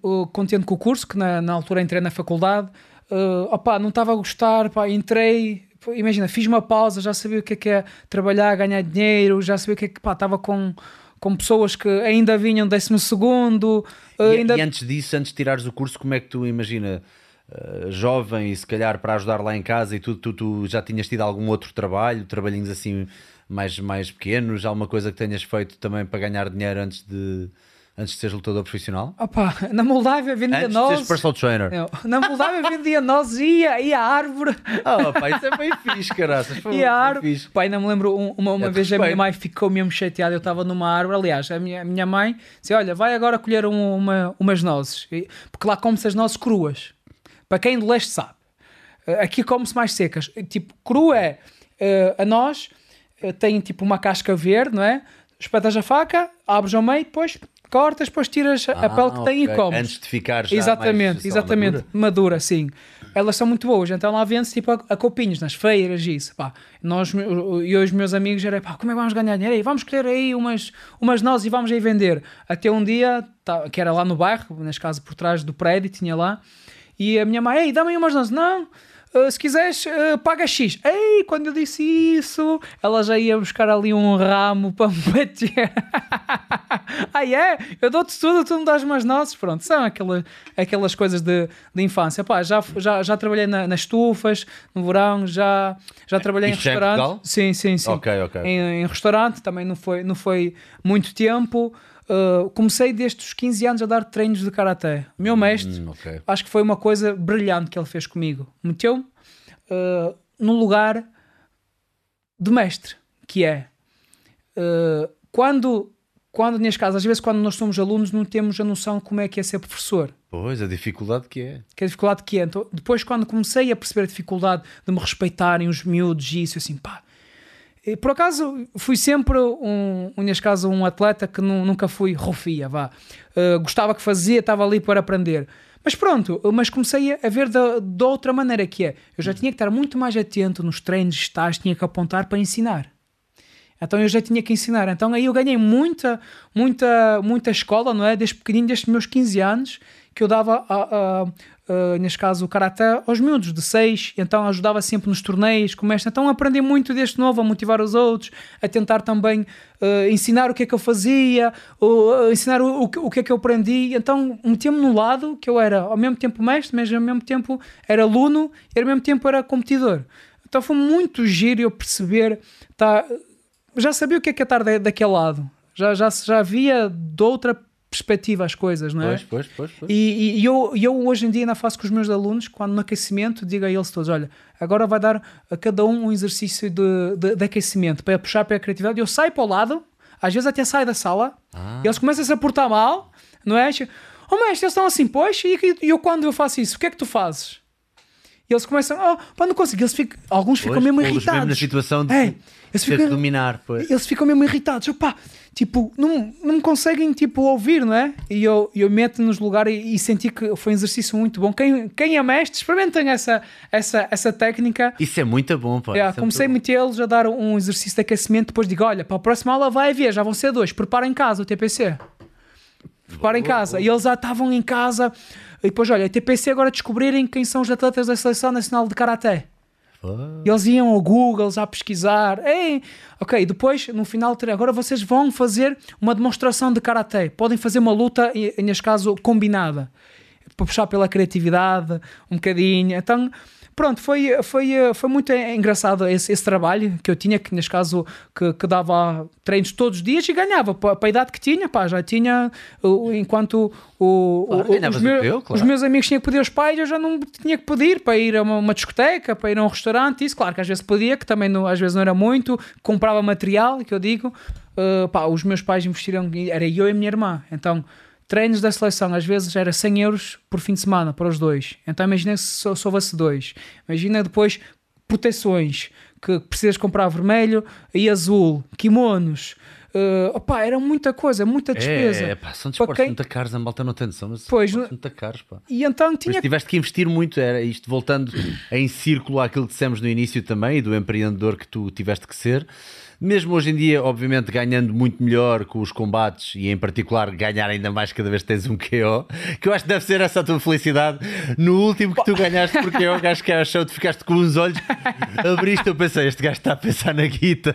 uh, contente com o curso, que na, na altura entrei na faculdade. Uh, opá, não estava a gostar, pá, entrei, imagina, fiz uma pausa, já sabia o que é que é trabalhar, ganhar dinheiro, já sabia o que é que, pá, estava com, com pessoas que ainda vinham décimo segundo, uh, E, ainda... e antes disso, antes de tirares o curso, como é que tu imagina, uh, jovem e se calhar para ajudar lá em casa e tudo, tu, tu já tinhas tido algum outro trabalho, trabalhinhos assim mais, mais pequenos, alguma coisa que tenhas feito também para ganhar dinheiro antes de, antes de seres lutador profissional? Opá, na Moldávia vendia Antes de seres nozes. personal trainer. Não, Na Moldávia vendia nozes e ia, ia à árvore. Ah, pá, isso é bem fixe, caraças. Foi E a árvore. fixe. Pai, não me lembro, um- uma, uma É de vez a minha respeito. mãe ficou mesmo chateada. Eu estava numa árvore. Aliás, a minha, a minha mãe disse: Olha, vai agora colher um- uma, umas nozes. E- Porque lá come-se as nozes cruas. Para quem do leste sabe. Eh, Aqui come-se mais secas. Tipo, cru é eh, a noz, eh, tem tipo uma casca verde, não é? Espetas a faca, abres ao meio, depois cortas, depois tiras a Ah, pele que tem ok. e comes. Antes de ficar já Exatamente, exatamente. madura. Madura. sim. Elas são muito boas. Então lá vende-se tipo a, a copinhos nas feiras e isso. Pá. Nós, eu e os meus amigos, era pá, como é que vamos ganhar dinheiro? Aí, vamos escolher aí umas, umas nozes e vamos aí vender. Até um dia, tá, que era lá no bairro, neste caso por trás do prédio, tinha lá. E a minha mãe, ei, dá-me aí umas nozes. Não, ah, se quiseres, ah, paga X. Ei, quando eu disse isso, ela já ia buscar ali um ramo para me bater. ah, é? Eu dou-te tudo, tu me dás umas nozes. Pronto, são aquelas, aquelas coisas de, de infância. Pá, já, já, já trabalhei na- nas estufas, no verão, já, já trabalhei em já é em restaurante. Sim, sim, sim. Ok, ok. Em, em restaurante também não foi, não foi muito tempo. Uh, comecei desde os 15 anos a dar treinos de karaté. O meu mestre, Hum, ok. acho que foi uma coisa brilhante que ele fez comigo. Meteu-me uh, no lugar de mestre, que é uh, quando, quando neste caso, às vezes quando nós somos alunos não temos a noção de como é que é ser professor Pois, a dificuldade que é. que a dificuldade que é. Então, depois, quando comecei a perceber a dificuldade de me respeitarem os miúdos e isso, assim, pá. E, por acaso, fui sempre, um, neste caso, um atleta que nu- nunca fui rofia, vá. Uh, gostava que fazia, estava ali para aprender. Mas pronto, mas comecei a ver da, da outra maneira que é. Eu já tinha que estar muito mais atento nos treinos, estágios, tinha que apontar para ensinar. Então eu já tinha que ensinar. Então aí eu ganhei muita, muita, muita escola, não é? Desde pequenino, desde meus 15 anos, que eu dava, a, a, a, neste caso, o Karaté aos miúdos de 6, então ajudava sempre nos torneios, como este. Então aprendi muito deste novo, a motivar os outros, a tentar também uh, ensinar o que é que eu fazia, uh, ensinar o, o, o, que é que eu aprendi. Então metia-me no lado que eu era ao mesmo tempo mestre, mas ao mesmo tempo era aluno e ao mesmo tempo era competidor. Então foi muito giro eu perceber, tá, já sabia o que é que é estar daquele lado, já, já, já havia de outra perspectiva as coisas, não é? Pois, pois, pois. pois. E, e eu, eu hoje em dia ainda faço com os meus alunos, quando no aquecimento, digo a eles todos: olha, agora vai dar a cada um um exercício de, de, de aquecimento para puxar para a criatividade. Eu saio para o lado, às vezes até saio da sala, ah. e eles começam -se a portar mal, não é? Oh, mestre, eles estão assim, pois, e, e eu quando eu faço isso, o que é que tu fazes? E eles começam, oh, pá, não consigo. Eles ficam, alguns ficam mesmo irritados. Mesmo na situação de é, eles ficam, dominar. Pois. Eles ficam mesmo irritados. Opá, tipo, não, não me conseguem tipo, ouvir, não é? E eu, eu meto nos lugares e, e, senti que foi um exercício muito bom. Quem, quem é mestre, experimentem essa, essa, essa técnica. Isso é muito bom, pá. Yeah, comecei a metê-los a dar um exercício de aquecimento. Depois digo: olha, para a próxima aula vai haver, já vão ser dois. Prepara em casa o TPC. Prepara em casa. E eles já estavam em casa e depois, olha, TPC agora descobrirem quem são os atletas da Seleção Nacional de Karaté. E eles iam ao Google já pesquisar. Ei, ok, depois no final agora vocês vão fazer uma demonstração de karaté. Podem fazer uma luta, neste caso, combinada para puxar pela criatividade um bocadinho. Então Pronto, foi, foi, foi muito engraçado esse, esse trabalho que eu tinha, que neste caso que, que dava treinos todos os dias e ganhava. Para, a idade que tinha, pá, já tinha, enquanto o, claro, o, os, meu, teu, claro. os, meus amigos tinham que pedir aos pais, eu já não tinha que pedir para ir a uma, uma, discoteca, para ir a um restaurante, isso, claro que às vezes podia, que também não, às vezes não era muito, comprava material, que eu digo, uh, pá, os meus pais investiram, era eu e a minha irmã, então Treinos da seleção, às vezes era 100 euros por fim de semana para os dois. Então imagina se só, houvesse dois. Imagina depois proteções que precisas comprar vermelho e azul, kimonos. Uh, opa, era muita coisa, muita despesa. É, pá, são desportos quem... muito caros, a malta não tem noção, mas pois, são muito caros. Pá. E então tinha... Mas tiveste que investir muito, era isto voltando em círculo àquilo que dissemos no início também, e do empreendedor que tu tiveste que ser mesmo hoje em dia, obviamente, ganhando muito melhor com os combates e, em particular, ganhar ainda mais cada vez que tens um KO, que eu acho que deve ser essa a tua felicidade. No último que tu ganhaste por KO, acho que era show, tu ficaste com os olhos, abriste, eu pensei, este gajo está a pensar na guita.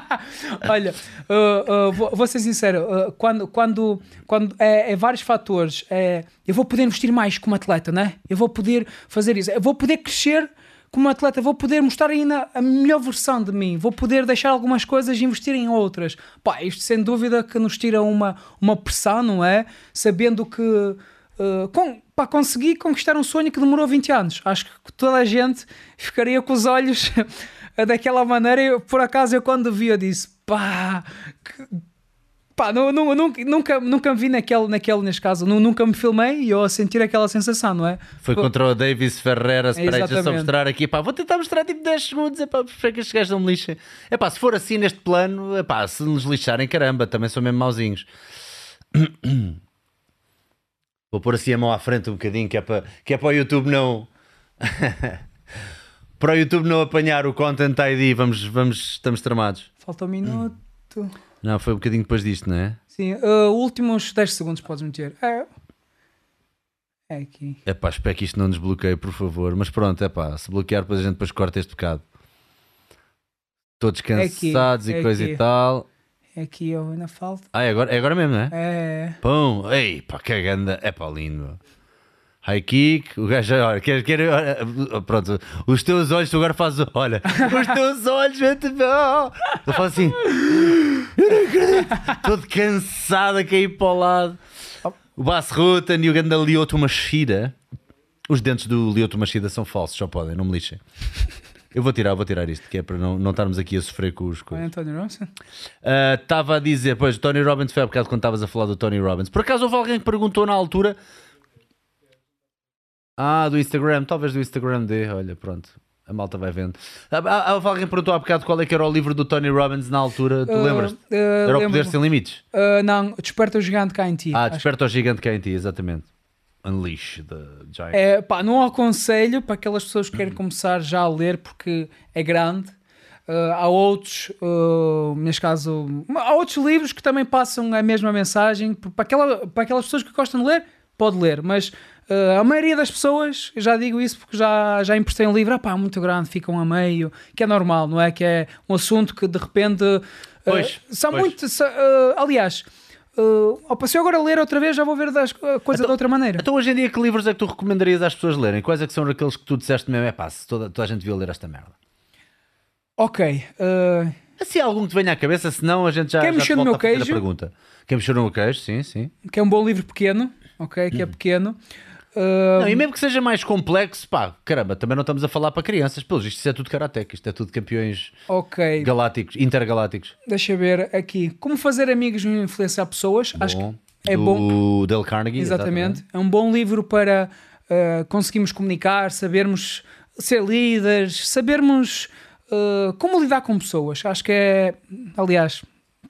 Olha, uh, uh, vou, vou, ser sincero, uh, quando, quando, quando é, é, vários fatores, é, eu vou poder investir mais como atleta, né? Eu vou poder fazer isso, eu vou poder crescer como atleta, vou poder mostrar ainda a melhor versão de mim, vou poder deixar algumas coisas e investir em outras. Pá, isto sem dúvida que nos tira uma, uma pressão, não é? Sabendo que uh, com, para conseguir conquistar um sonho que demorou 20 anos. Acho que toda a gente ficaria com os olhos daquela maneira. Eu, por acaso, eu quando vi, eu disse: pá, que, pá, não, não, nunca, nunca, nunca me vi naquele, naquele, neste caso, nunca me filmei e eu a sentir aquela sensação, não é? Foi contra o Davis Ferreira, espera aí, deixa só mostrar aqui, pá, vou tentar mostrar tipo 10 segundos, é pá, para que estes gajos não me lixem. É pá, se for assim neste plano, é pá, se nos lixarem, caramba, também são mesmo mauzinhos. Vou pôr assim a mão à frente um bocadinho, que é para, que é para o YouTube não. para o YouTube não apanhar o Content ID, vamos, vamos, estamos tramados. Falta um minuto. Não, foi um bocadinho depois disto, não é? Sim, uh, últimos 10 segundos podes meter. É. É aqui. É pá, espero que isto não nos bloqueie, por favor. Mas pronto, é pá, se bloquear, depois a gente depois corta este bocado. Todos cansados é aqui, e é coisa aqui. e tal. É aqui, eu ainda falta. Ah, é agora, é agora mesmo, não é? É. Pão, ei, pá, que ganda. É pá, lindo. High kick, o gajo, olha, quer, quer, pronto, os teus olhos, tu agora fazes, olha, os teus olhos, bom. Eu faço assim, eu não acredito, todo cansado a cair para o lado. O Bass Rutan e o ganda Lioto Machida, os dentes do Lioto Machida são falsos, só podem, não me lixem. Eu vou tirar, vou tirar isto, que é para não, não estarmos aqui a sofrer com os coisas. Tony Robbins? Estava uh, a dizer, pois, o Tony Robbins foi há bocado quando estavas a falar do Tony Robbins. Por acaso houve alguém que perguntou na altura ah, do Instagram, talvez do Instagram dê, olha, pronto. A malta vai vendo. Ah, ah, ah, alguém perguntou há bocado qual é que era o livro do Tony Robbins na altura. Tu uh, lembras? Uh, era o Poder Sem Limites? Uh, não, Desperta o Gigante cá em ti. Ah, Desperta o Gigante cá em ti, exatamente. Unleash the Giant. É, pá, não aconselho para aquelas pessoas que querem começar já a ler porque é grande. Uh, há outros, uh, neste caso, há outros livros que também passam a mesma mensagem. Para, aquela, para aquelas pessoas que gostam de ler, pode ler, mas uh, a maioria das pessoas, já digo isso porque já, já emprestei um livro, ah pá, muito grande, ficam a meio, que é normal, não é? Que é um assunto que de repente. Uh, Pois, são pois. muito. uh, aliás, uh, opa, se eu agora ler outra vez, já vou ver das, a coisa de outra maneira. Então hoje em dia que livros é que tu recomendarias às pessoas lerem? Quais é que são aqueles que tu disseste mesmo? É pá, se toda, toda a gente devia ler esta merda. Ok. uh, Assim algum que te venha à cabeça, senão a gente já, Quem já mexeu no meu queijo? pergunta. Quem mexeu no meu queijo, sim, sim. que é um bom livro pequeno, ok? Que é pequeno. Uh, Não, e mesmo que seja mais complexo, pá, caramba, também não estamos a falar para crianças. Pelos isto é tudo karateca, isto é tudo campeões ok. galácticos, intergalácticos. Deixa ver aqui. Como fazer amigos e influenciar pessoas. Acho que Bom. é do bom. Dale Carnegie. Exatamente. É um bom livro para uh, conseguirmos comunicar, sabermos ser líderes, sabermos uh, como lidar com pessoas. Acho que é, aliás,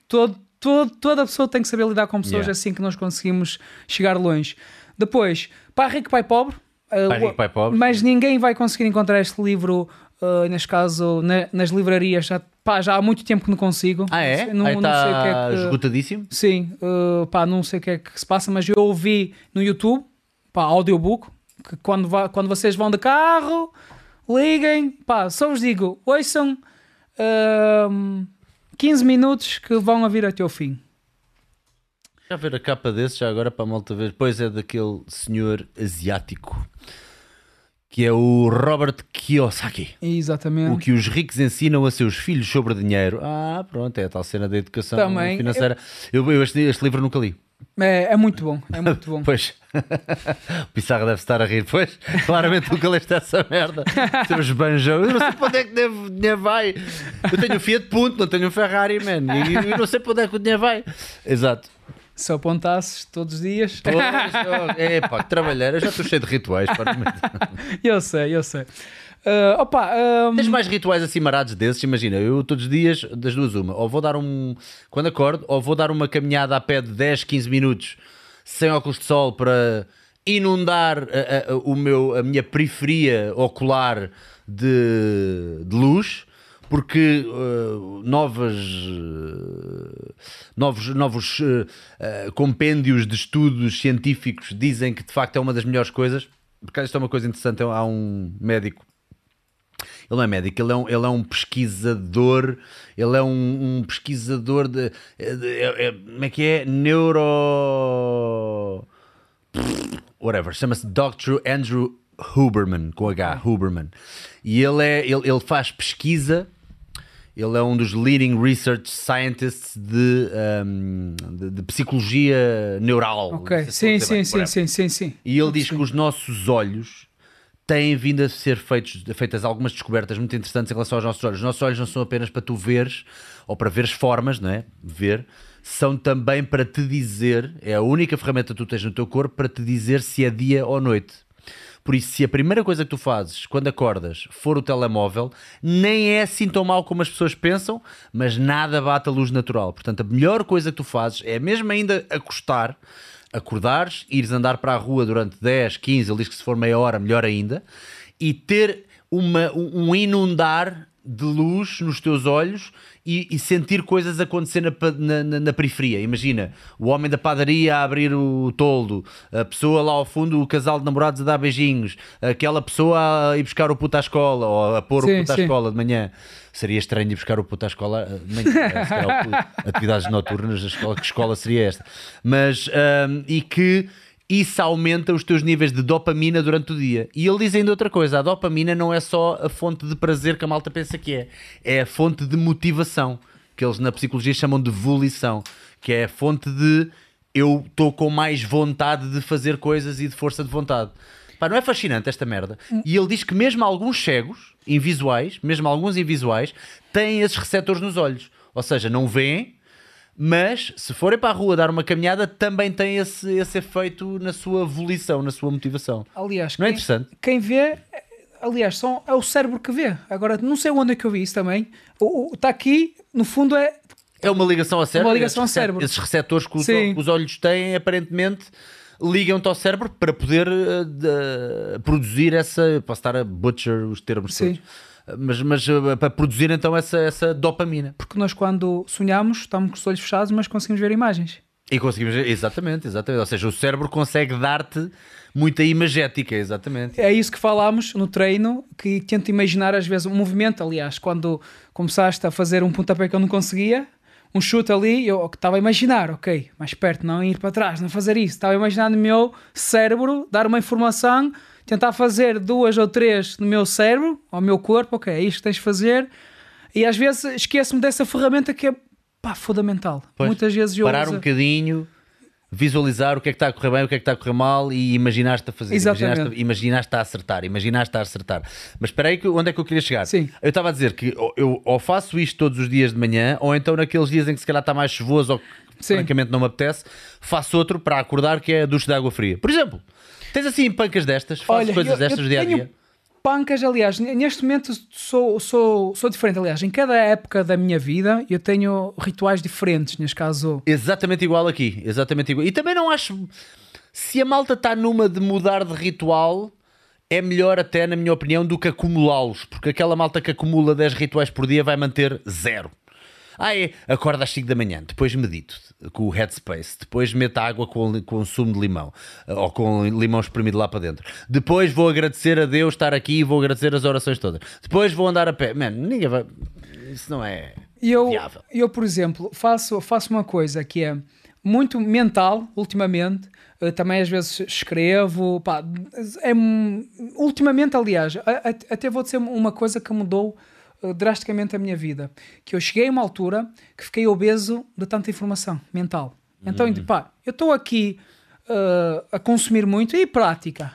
todo, todo- toda pessoa tem que saber lidar com pessoas, Yeah. assim que nós conseguimos chegar longe. Depois, Pai Rico, Pai Pobre. uh, Pai Rico, Pai Pobre. Mas ninguém vai conseguir encontrar este livro, uh, neste caso, na- nas livrarias. Já, pá, já há muito tempo que não consigo. Ah, é? Não, Aí não sei o que é que... esgotadíssimo. Sim, uh, pá, não sei o que é que se passa, mas eu ouvi no YouTube, pá, audiobook, que quando, va- quando vocês vão de carro, liguem, pá, só vos digo, ouçam um, 15 minutos que vão a vir até o fim. Já ver a capa desse, já agora para a malta ver. Pois é daquele senhor asiático que é o Robert Kiyosaki. Exatamente. O que os ricos ensinam a seus filhos sobre dinheiro. Ah, pronto, é a tal cena da educação Também. financeira. Eu, eu este, este livro nunca li. É, é muito bom, é muito bom. Pois, o Pissarra deve estar a rir. Pois, claramente nunca leste essa merda. Seus banjão. Eu não sei para onde é que deve- o dinheiro vai. Eu tenho um Fiat Punto, não tenho um Ferrari, man. E eu não sei para onde é que o dinheiro vai. Exato. Se apontasses todos os dias. Oh, é pá, trabalhar. Eu já estou cheio de rituais. Para eu sei, eu sei. Uh, opa, um, Tens mais rituais assim marados desses? Imagina, eu todos os dias, das duas, uma, ou vou dar um. Quando acordo, ou vou dar uma caminhada a pé de 10, 15 minutos sem óculos de sol para inundar a, a- o meu, a minha periferia ocular de, de luz. Porque uh, novas, uh, novos, novos uh, compêndios de estudos científicos dizem que de facto é uma das melhores coisas. Porque isto é uma coisa interessante. Há um médico ele não é médico, ele é um, ele é um pesquisador, ele é um, um pesquisador de, de- é- é- Como é que é? Neuro. Whatever, chama-se Dr. Andrew Huberman, com H, Huberman. E ele, é, ele, ele faz pesquisa, ele é um dos leading research scientists de, um, de, de psicologia neural. ok, sim, sim, bem, sim, sim, sim, sim. E ele diz que os nossos olhos têm vindo a ser feitos, feitas algumas descobertas muito interessantes em relação aos nossos olhos. Os nossos olhos não são apenas para tu veres ou para veres formas, não é? Ver, são também para te dizer, é a única ferramenta que tu tens no teu corpo para te dizer se é dia ou noite. Por isso, se a primeira coisa que tu fazes quando acordas for o telemóvel, nem é assim tão mal como as pessoas pensam, mas nada bate a luz natural. Portanto, a melhor coisa que tu fazes é mesmo ainda acostar, acordares, ires andar para a rua durante 10, 15, ele diz que se for meia hora, melhor ainda, e ter uma, um um inundar de luz nos teus olhos e, e sentir coisas acontecer na, na- na- na periferia. Imagina o homem da padaria a abrir o toldo, a pessoa lá ao fundo, o casal de namorados a dar beijinhos, aquela pessoa a ir buscar o puto à escola ou a pôr Sim, o puto à sim. escola de manhã. Seria estranho ir buscar o puto à escola eh, de manhã. eh, Atividades noturnas, escola, que escola seria esta? Mas, ahm, e que isso aumenta os teus níveis de dopamina durante o dia. E ele diz ainda outra coisa: a dopamina não é só a fonte de prazer que a malta pensa que é, é a fonte de motivação, que eles na psicologia chamam de volição, que é a fonte de eu estou com mais vontade de fazer coisas e de força de vontade. Pá, não é fascinante esta merda? E ele diz que mesmo alguns cegos, invisuais, mesmo alguns invisuais, têm esses receptores nos olhos. Ou seja, não veem, mas se forem para a rua dar uma caminhada, também tem esse, esse efeito na sua volição, na sua motivação. Aliás, Não é quem, interessante? quem vê, aliás, são, é o cérebro que vê. Agora, não sei onde é que eu vi isso também. Está aqui, no fundo, é. É uma ligação ao cérebro. Uma ligação esses ao cérebro. Esses receptores que os, os olhos têm, aparentemente, ligam-te ao cérebro para poder eh, de- produzir essa. Posso estar a butcher os termos Sim. todos. Mas, mas eh, para produzir então essa, essa dopamina. Porque nós, quando sonhamos, estamos com os olhos fechados, mas conseguimos ver imagens. E conseguimos, exatamente, exatamente. Ou seja, o cérebro consegue dar-te muita imagética, exatamente. É isso que falámos no treino, que tento imaginar às vezes um movimento. Aliás, quando começaste a fazer um pontapé que eu não conseguia, um chute ali, eu estava a imaginar, ok, mais perto, não ir para trás, não fazer isso. Estava a imaginar no meu cérebro, dar uma informação, tentar fazer duas ou três no meu cérebro, ao meu corpo, ok, é isto que tens de fazer. E às vezes esqueço-me dessa ferramenta que é pá, fundamental. Pois, Muitas vezes eu Parar uso- um bocadinho, visualizar o que é que está a correr bem, o que é que está a correr mal e imaginaste a fazer. Imaginaste, imaginaste a acertar, imaginaste a acertar. Mas espera aí, que- onde é que eu queria chegar? Sim. Eu estava a dizer que eu ou faço isto todos os dias de manhã, ou então naqueles dias em que se calhar está mais chuvoso ou que Sim. francamente não me apetece, faço outro para acordar que é a ducha de água fria. Por exemplo, tens assim pancas destas, fazes coisas eu- destas eu dia a tenho dia. Pancas, aliás, neste momento sou, sou, sou diferente. Aliás, em cada época da minha vida eu tenho rituais diferentes. Neste caso, Exatamente igual aqui, exatamente igual. E também não acho. Se a malta está numa de mudar de ritual, é melhor até, na minha opinião, do que acumulá-los. Porque aquela malta que acumula 10 rituais por dia vai manter zero. Ah, é, acorda às 5 da manhã, depois medito com o headspace, depois meto água com, com sumo de limão ou com limão espremido lá para dentro. Depois vou agradecer a Deus estar aqui e vou agradecer as orações todas. Depois vou andar a pé. Mano, ninguém vai. Isso não é. eu, Viável. eu por exemplo, faço, faço uma coisa que é muito mental, ultimamente. Eh, Também às vezes escrevo. pá, é, ultimamente, aliás, até vou dizer uma coisa que mudou eh, drasticamente a minha vida. Que eu cheguei a uma altura que fiquei obeso de tanta informação mental. Então, Hum. pá, eu estou aqui eh, a consumir muito e prática.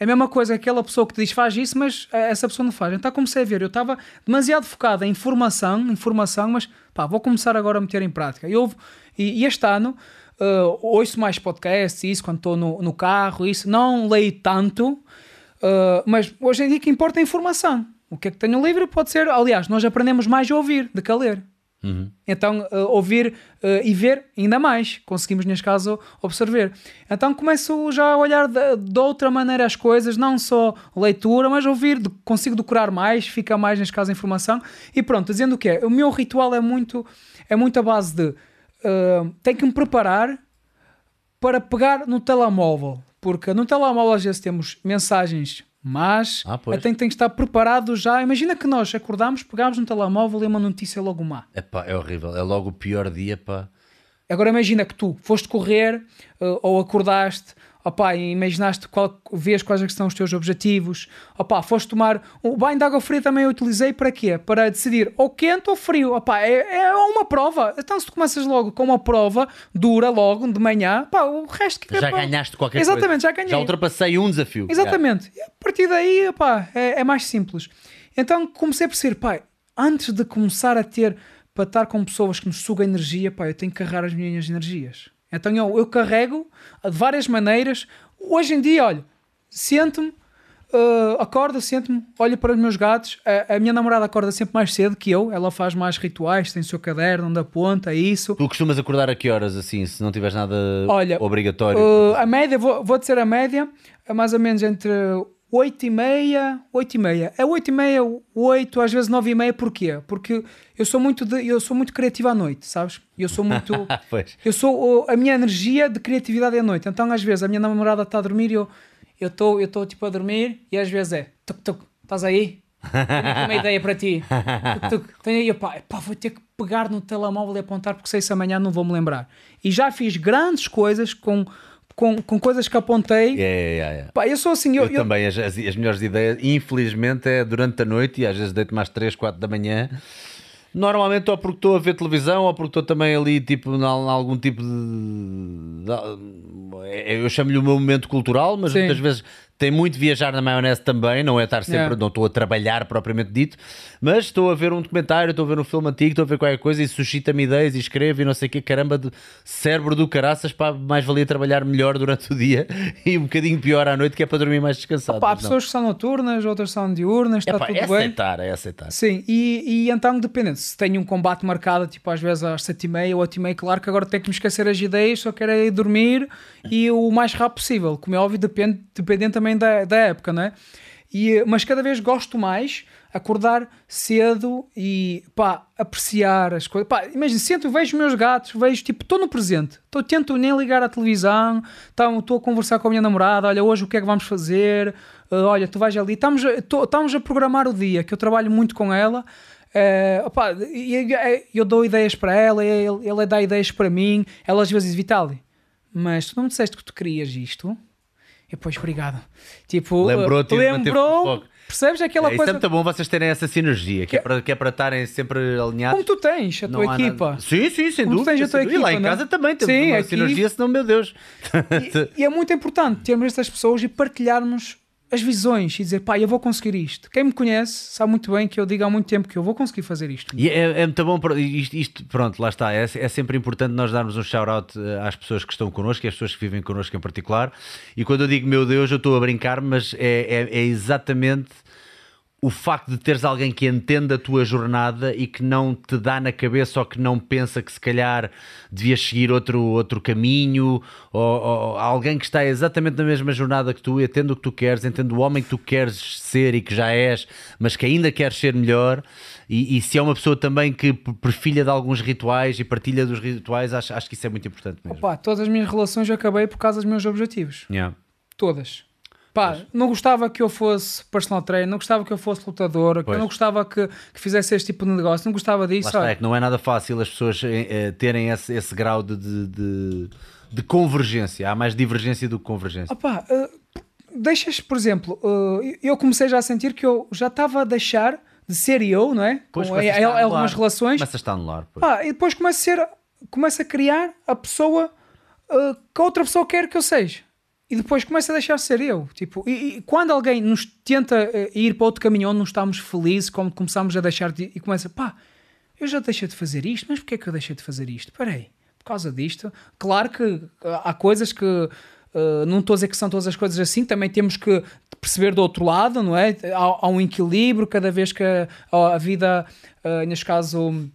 É a mesma coisa que aquela pessoa que te diz faz isso, mas eh, essa pessoa não faz. Então comecei a ver, eu estava demasiado focado em informação, informação, mas pá, vou começar agora a meter em prática. E, houve- e- e este ano eh, ouço mais podcasts, isso, quando estou no, no carro, isso, não leio tanto, eh, mas hoje em dia que importa é a informação. O que é que tenho livre pode ser, aliás, nós aprendemos mais a ouvir do que a ler. Então, eh, ouvir eh, e ver ainda mais, conseguimos neste caso observar. Então, começo já a olhar de, de outra maneira as coisas, não só leitura, mas ouvir, de- consigo decorar mais, fica mais neste caso a informação. E pronto, dizendo o que é, o meu ritual é muito, é muito a base de eh, tenho que me preparar para pegar no telemóvel, porque no telemóvel às vezes temos mensagens mas Ah, tem, tem que estar preparado já. Imagina que nós acordamos, pegámos no telemóvel e uma notícia logo má. Epá, é horrível. É logo o pior dia, pá. Agora imagina que tu foste correr eh, ou acordaste, opá, imaginaste qual, vês quais é que são os teus objetivos, opá, foste tomar o banho de água fria também eu utilizei para quê? Para decidir ou quente ou frio, opá, é, é uma prova. Então se tu começas logo com uma prova dura logo de manhã, pá, o resto que Já é, ganhaste qualquer Exatamente, coisa. já ganhei. Já ultrapassei um desafio. Exatamente. E a partir daí, pá, é, é mais simples. Então comecei a perceber, pá, antes de começar a ter para estar com pessoas que nos sugam energia, pá, eu tenho que carregar as minhas energias. Então eu, eu carrego de várias maneiras. Hoje em dia, olha, sento-me, uh, acordo, sento-me, olho para os meus gatos. A, a minha namorada acorda sempre mais cedo que eu. Ela faz mais rituais, tem o seu caderno onde aponta, isso. Tu costumas acordar a que horas, assim, se não tiveres nada Olha, obrigatório? Uh, a média, vou, vou dizer a média, é mais ou menos entre 8 e meia, 8 e meia. É 8 e meia, 8, às vezes 9 e meia, porquê? Porque eu sou muito, de, eu sou muito criativo à noite, sabes? Eu sou muito... pois. eu sou, a minha energia de criatividade é à noite. Então às vezes a minha namorada está a dormir e eu estou eu tô, tipo a dormir e às vezes é, tuc, tuc, estás aí? Tenho uma ideia para ti. Tuc, tuc. Tenho aí, pá, pá, vou ter que pegar no telemóvel e apontar porque sei se amanhã não vou me lembrar. E já fiz grandes coisas com, com, com coisas que apontei. É, é, é. Pá, eu sou assim, eu, Eu, eu- também, as, as, as melhores ideias, infelizmente, é durante a noite e às vezes deito mais 3, 4 da manhã. Normalmente, ou porque estou a ver televisão, ou porque estou também ali, tipo, em algum tipo de. é- Eu chamo-lhe o meu momento cultural, mas Sim. muitas vezes tem muito viajar na maionese também, não é estar sempre, Yeah. não estou a trabalhar propriamente dito, mas estou a ver um documentário, estou a ver um filme antigo, estou a ver qualquer coisa e suscita-me ideias e escrevo e não sei o que, caramba, de cérebro do caraças, pá, mais valia trabalhar melhor durante o dia e um bocadinho pior à noite, que é para dormir mais descansado. pá, há mas não. pessoas que são noturnas, outras são diurnas, está Epá, tudo é bem. aceitar, é aceitar. Sim, e, e então dependendo, se tenho um combate marcado, tipo às vezes às 7h30 ou 8h30, claro que agora tenho que me esquecer as ideias, só quero é ir dormir e o mais rápido possível, como é óbvio, depende, dependendo também da, da época, é? E, mas cada vez gosto mais acordar cedo e pá, apreciar as coisas. Pá, imagina, sento, vejo os meus gatos, vejo, tipo, estou no presente. Tô, tento nem ligar à televisão, estou a conversar com a minha namorada, olha, hoje o que é que vamos fazer? Uh, olha, tu vais ali. Estamos, estamos a programar o dia, que eu trabalho muito com ela. Uh, opa, eu dou ideias para ela, ele dá ideias para mim. Ela às vezes diz, Vitali, mas tu não me disseste que tu querias isto? E depois, obrigado. Tipo, lembrou-te lembrou, Percebes aquela é, coisa? Isso é muito bom vocês terem essa sinergia, que, que, é, para, que é para estarem sempre alinhados. Como tu tens a tua equipa. Nada... Sim, sim, sem Como dúvida. Tu tens a tua equipa, e lá em não? casa também temos sim, uma aqui... sinergia, senão, meu Deus. E, e, é muito importante termos estas pessoas e partilharmos as visões e dizer, pá, eu vou conseguir isto. Quem me conhece sabe muito bem que eu digo há muito tempo que eu vou conseguir fazer isto. E é, é muito bom, isto, isto, pronto, lá está. É, é sempre importante nós darmos um shout-out eh, às pessoas que estão connosco e às pessoas que vivem connosco em particular. E quando eu digo, meu Deus, eu estou a brincar, mas é, é, é exatamente o facto de teres alguém que entende a tua jornada e que não te dá na cabeça ou que não pensa que se calhar devias seguir outro, outro caminho, ou, ou alguém que está exatamente na mesma jornada que tu, entende o que tu queres, entende o homem que tu queres ser e que já és, mas que ainda queres ser melhor. E, e se é uma pessoa também que perfilha de alguns rituais e partilha dos rituais, acho, acho que isso é muito importante mesmo. Opa, todas as minhas relações eu acabei por causa dos meus objetivos. Yeah. Todas. Pá, não gostava que eu fosse personal trainer, não gostava que eu fosse lutador, que eu não gostava que, que, fizesse este tipo de negócio, não gostava disso. Está, é que não é nada fácil as pessoas eh, terem esse, esse grau de, de, de, convergência. Há mais divergência do que convergência. Opa, uh, deixas, por exemplo, uh, eu comecei já a sentir que eu já estava a deixar de ser eu, não é? Pois, Com a, a, algumas relações. Começa a estar no lar. Pá, e depois começa a ser, começa a criar a pessoa uh, que a outra pessoa quer que eu seja e depois começa a deixar de ser eu. Tipo, e, e quando alguém nos tenta uh, ir para outro caminho onde não estamos felizes, como começamos a deixar de. e começa, pá, eu já deixei de fazer isto, mas porquê é que eu deixei de fazer isto? Aí, por causa disto. Claro que uh, há coisas que. Uh, não estou a dizer que são todas as coisas assim, também temos que perceber do outro lado, não é? Há, há um equilíbrio cada vez que a, a vida, neste caso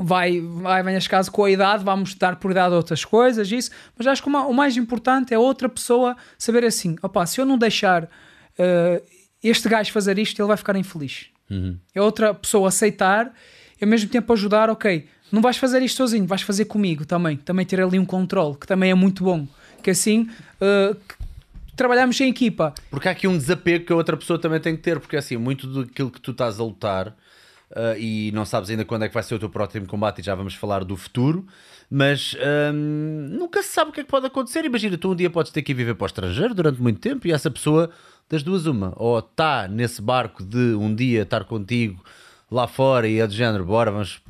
vai, vai neste caso com a idade, vamos dar prioridade a outras coisas, isso, mas acho que o mais importante é outra pessoa saber assim: opá, se eu não deixar uh, este gajo fazer isto, ele vai ficar infeliz. Uhum. É outra pessoa aceitar e ao mesmo tempo ajudar, ok, não vais fazer isto sozinho, vais fazer comigo também, também ter ali um controle, que também é muito bom, que assim. Uh, trabalhamos em equipa. Porque há aqui um desapego que a outra pessoa também tem que ter, porque assim, muito daquilo que tu estás a lutar uh, e não sabes ainda quando é que vai ser o teu próximo combate e já vamos falar do futuro, mas um, nunca se sabe o que é que pode acontecer. Imagina, tu um dia podes ter que ir viver para o estrangeiro durante muito tempo e essa pessoa, das duas, uma, ou está nesse barco de um dia estar contigo lá fora e é do género, bora, vamos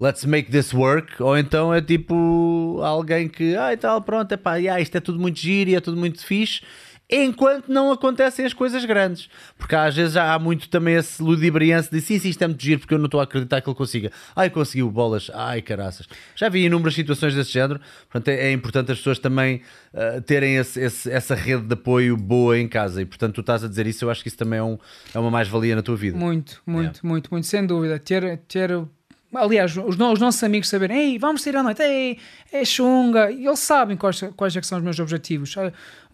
let's make this work, ou então é tipo alguém que, ah, e tal, pronto, é pá, yeah, isto é tudo muito giro e é tudo muito fixe, enquanto não acontecem as coisas grandes. Porque às vezes já há muito também esse ludibriança de sim, sim, isto é muito giro porque eu não estou a acreditar que ele consiga. Ai, conseguiu bolas, ai, caraças. Já vi inúmeras situações desse género, portanto é, é importante as pessoas também uh, terem esse, esse, essa rede de apoio boa em casa e portanto tu estás a dizer isso, eu acho que isso também é, um, é uma mais-valia na tua vida. Muito, muito, muito, muito, sem dúvida. Ter, ter aliás, os, os, nossos amigos saberem, ei, vamos sair à noite, ei, é chunga, e eles sabem quais, quais é são os meus objetivos.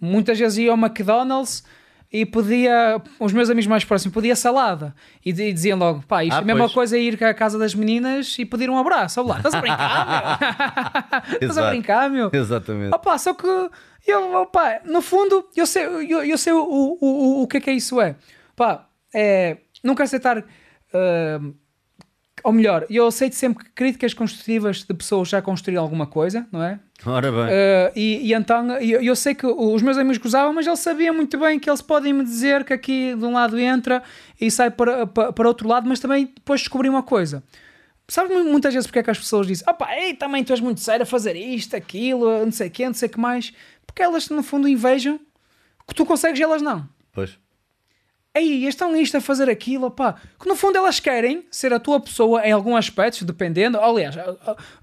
Muitas vezes ia ao McDonald's e pedia, os meus amigos mais próximos, pedia salada e, e diziam logo, pá, isto ah, é a mesma pois. coisa ir à casa das meninas e pedir um abraço, olá, estás a brincar, meu? estás a brincar, meu? Exatamente. Opa, só que eu, opa, no fundo, eu sei, eu, eu sei o, o, o, o que é que é isso é. Pá, é, quero aceitar... Uh, ou melhor, eu aceito sempre críticas construtivas de pessoas já construíram alguma coisa, não é? Ora bem. Uh, e, e, então, eu, eu, sei que os meus amigos gozavam, mas eles sabiam muito bem que eles podem me dizer que aqui de um lado entra e sai para, para, para outro lado, mas também depois descobri uma coisa. Sabes muitas vezes porque é que as pessoas dizem pá, ei, também tu és muito sério a fazer isto, aquilo, não sei o quê, não sei o que mais. Porque elas no fundo invejam que tu consegues e elas não. Pois. Ei, estão isto a fazer aquilo, pá. Que no fundo elas querem ser a tua pessoa em algum aspecto, dependendo. Aliás,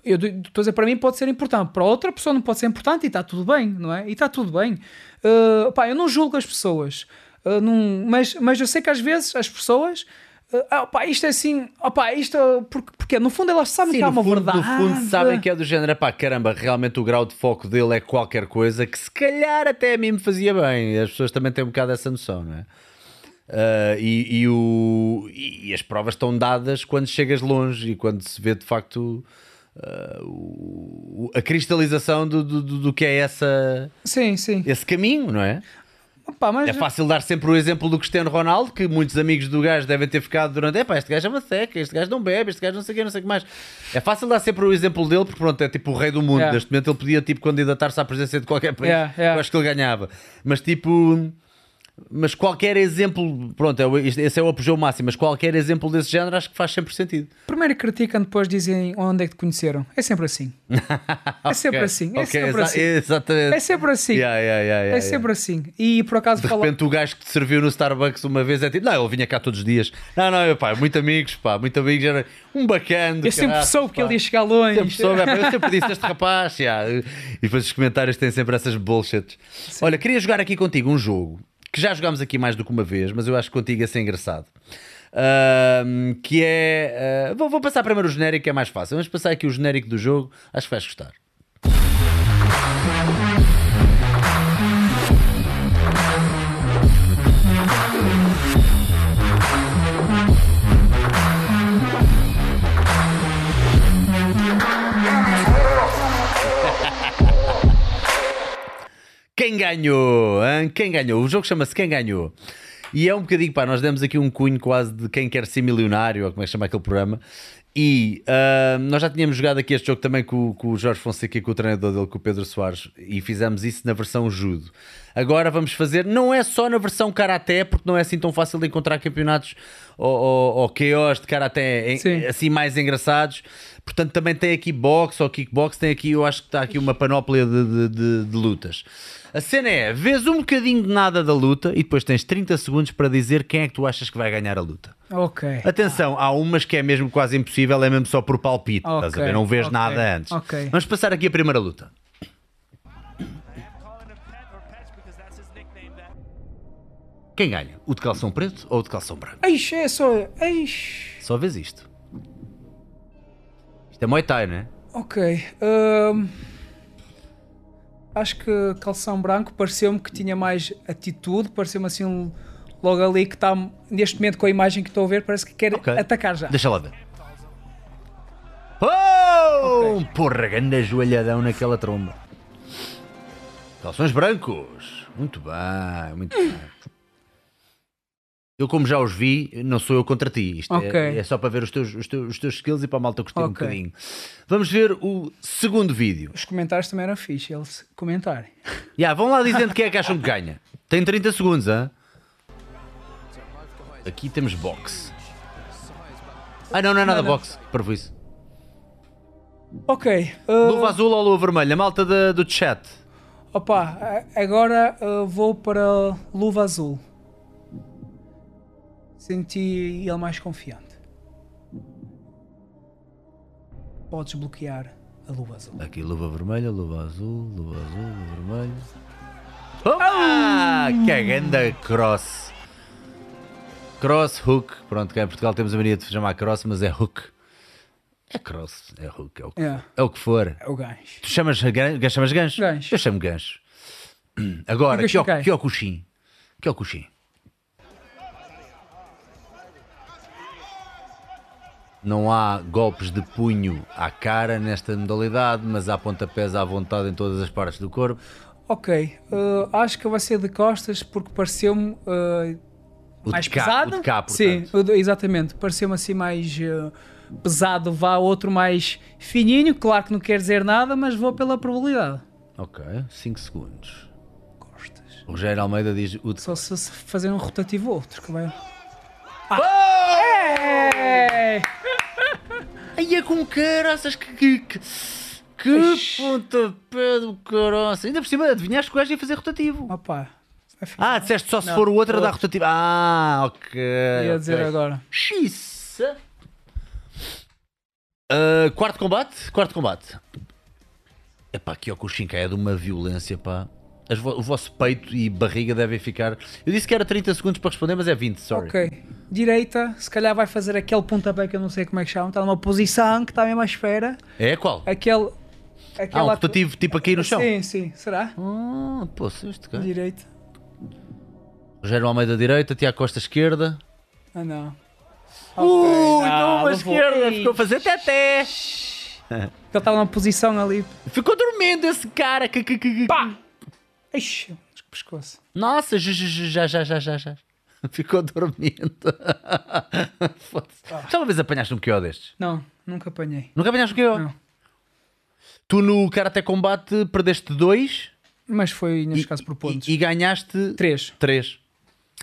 eu estou a dizer, para mim pode ser importante, para outra pessoa não pode ser importante e está tudo bem, não é? E está tudo bem. Uh, pá, eu não julgo as pessoas, uh, não, mas, mas eu sei que às vezes as pessoas ah, opá, isto é assim, opá, isto porque, porque no fundo elas sabem Sim, que há uma fundo, verdade. no fundo sabem que é do género, pá, caramba, realmente o grau de foco dele é qualquer coisa que se calhar até a mim me fazia bem. As pessoas também têm um bocado essa noção, não é? Ah, e, e o, e as provas estão dadas quando chegas longe e quando se vê de facto ah, o- a cristalização do, do, do- que é essa, Sim, sim. esse caminho, não é? Opá, mas É fácil dar sempre o exemplo do Cristiano Ronaldo, que muitos amigos do gajo devem ter ficado durante. Epá, este gajo é uma seca, este gajo não bebe, este gajo não sei o que, não sei o que mais. É fácil dar sempre o exemplo dele, porque pronto, é tipo o rei do mundo. Yeah. Neste momento ele podia tipo candidatar-se à presidência de qualquer país. Yeah, yeah. Eu acho que ele ganhava. Mas tipo. Mas qualquer exemplo, pronto, é esse é o apogeu máximo, mas qualquer exemplo desse género acho que faz sempre sentido. primeiro criticam, depois dizem onde é que te conheceram. É sempre assim. É sempre assim. É ok, sempre exa- assim. Exatamente. É sempre assim. Yeah, yeah, yeah, É sempre assim. E por acaso De fala- repente o gajo que te serviu no Starbucks uma vez é tipo, não, ele vinha cá todos os dias. Não, não, eu, pá, muito amigos, pá, muito amigos, era um bacana. Eu sempre caraças, soube que pá. ele ia chegar longe. Sempre soube, é, eu sempre disse este rapaz. E depois os comentários têm sempre essas bullshits. Olha, queria jogar aqui contigo um jogo que já jogámos aqui mais do que uma vez, mas eu acho que contigo ia ser engraçado. Ahm, que é. ah, vou, vou passar primeiro o genérico, é mais fácil. Vamos passar aqui o genérico do jogo, acho que vais gostar. Quem ganhou? hein? Quem ganhou? O jogo chama-se Quem Ganhou. E é um bocadinho, pá, nós demos aqui um cunho quase de quem quer ser milionário, ou como é que chama aquele programa. E ah, nós já tínhamos jogado aqui este jogo também com, com o Jorge Fonseca e com o treinador dele, com o Pedro Soares, e fizemos isso na versão judo. Agora vamos fazer, não é só na versão karaté, porque não é assim tão fácil de encontrar campeonatos ou, ou, ou KOs de karaté em- Sim. assim mais engraçados. Portanto, também tem aqui boxe ou kickbox, tem aqui, eu acho que está aqui uma panóplia de, de- de- de lutas. A cena é, vês um bocadinho de nada da luta e depois tens 30 segundos para dizer quem é que tu achas que vai ganhar a luta. Ok. Atenção, há umas que é mesmo quase impossível, é mesmo só por palpite, estás a ver? Não vês ok, nada antes. ok. Vamos passar aqui a primeira luta. Quem ganha? O de calção preto ou o de calção branco? Eixe, é só. Eixe. Só vês isto. Isto é Muay Thai, não é? Ok. hum, acho que calção branco pareceu-me que tinha mais atitude, pareceu-me assim um- logo ali que está neste momento com a imagem que estou a ver, parece que quer Ok. atacar já. Deixa lá ver. Oh! Porra, grande joelhadão naquela tromba. Calções brancos. Muito bem, muito bem. Eu, como já os vi, não sou eu contra ti. Isto é- Ok. é, só para ver os teus, os, teus, os teus skills e para a malta curtir um Ok. bocadinho. Vamos ver o segundo vídeo. Os comentários também eram fixe, eles comentarem. Já, vão lá dizendo quem é que acham que ganha. Tem 30 segundos, hã? Aqui temos boxe. Ah, não, não é nada Não, não. boxe. Parvo isso. Ok. uh, Luva azul ou luva vermelha? Malta da- do chat. opa, agora uh, vou para luva azul. Senti ele mais confiante. Podes bloquear a luva azul. Aqui luva vermelha, luva azul, luva azul, luva vermelha. Opa! Que grande cross. Cross, hook. Pronto, cá em Portugal temos a mania de chamar cross, mas é hook. É cross, é hook, é o que, É. é o que for. É o gancho. Tu chamas, gan- chamas gancho? Gancho. Eu chamo gancho. Agora, que é o, gancho que é o coxim? Que é o coxim? Não há golpes de punho à cara nesta modalidade, mas há pontapés à vontade em todas as partes do corpo. Ok, uh, acho que vai ser de costas porque pareceu-me uh, O mais de cá, pesado. o cá, Sim, exatamente. Pareceu-me assim mais uh, pesado. Vá outro mais fininho. Claro que não quer dizer nada, mas vou pela probabilidade. Ok, 5 segundos. Costas. O Rogério Almeida diz o de... Só se se fazer um rotativo outro que vai. Oh! É! Ai, é com caraças que... que, que... Que pontapé do caroço. Ainda por cima, adivinhaste que o gajo ia fazer rotativo. Opa, vai ficar- Ah, disseste só se Não, for o outro outro. rotativo. Ah, ok. ia dizer ok. agora. Xiça. Ah, quarto combate? Quarto combate. Epá, aqui ao Coxinca é de uma violência, pá. Vo- o vosso peito e barriga devem ficar. Eu disse que era 30 segundos para responder, mas é 20, sorry. Ok. direita, se calhar vai fazer aquele pontapé que eu não sei como é que chama, está numa posição que está mesmo à espera. É qual? Aquele. Ah, um rotativo tipo aqui no chão. Sim, sim. Será? Ah, pô, este cara. Direita. Rogério Almeida direita, Tiago Costa esquerda. Ah, não. Ui, Ok, não, não vou. esquerda, ficou a fazer teté. Ele está numa posição ali. Ficou dormindo esse cara. Que, que, que, que- Pá! Ixi, pescoço. Nossa, já, já, já, já, já, já. Ficou dormindo. Foda-se. Já uma vez apanhaste um QO destes? Não, nunca apanhei. Nunca apanhaste um QO? Não. Tu no Karate Combate perdeste dois Mas foi, neste e, caso, por pontos. e, e ganhaste Três. três.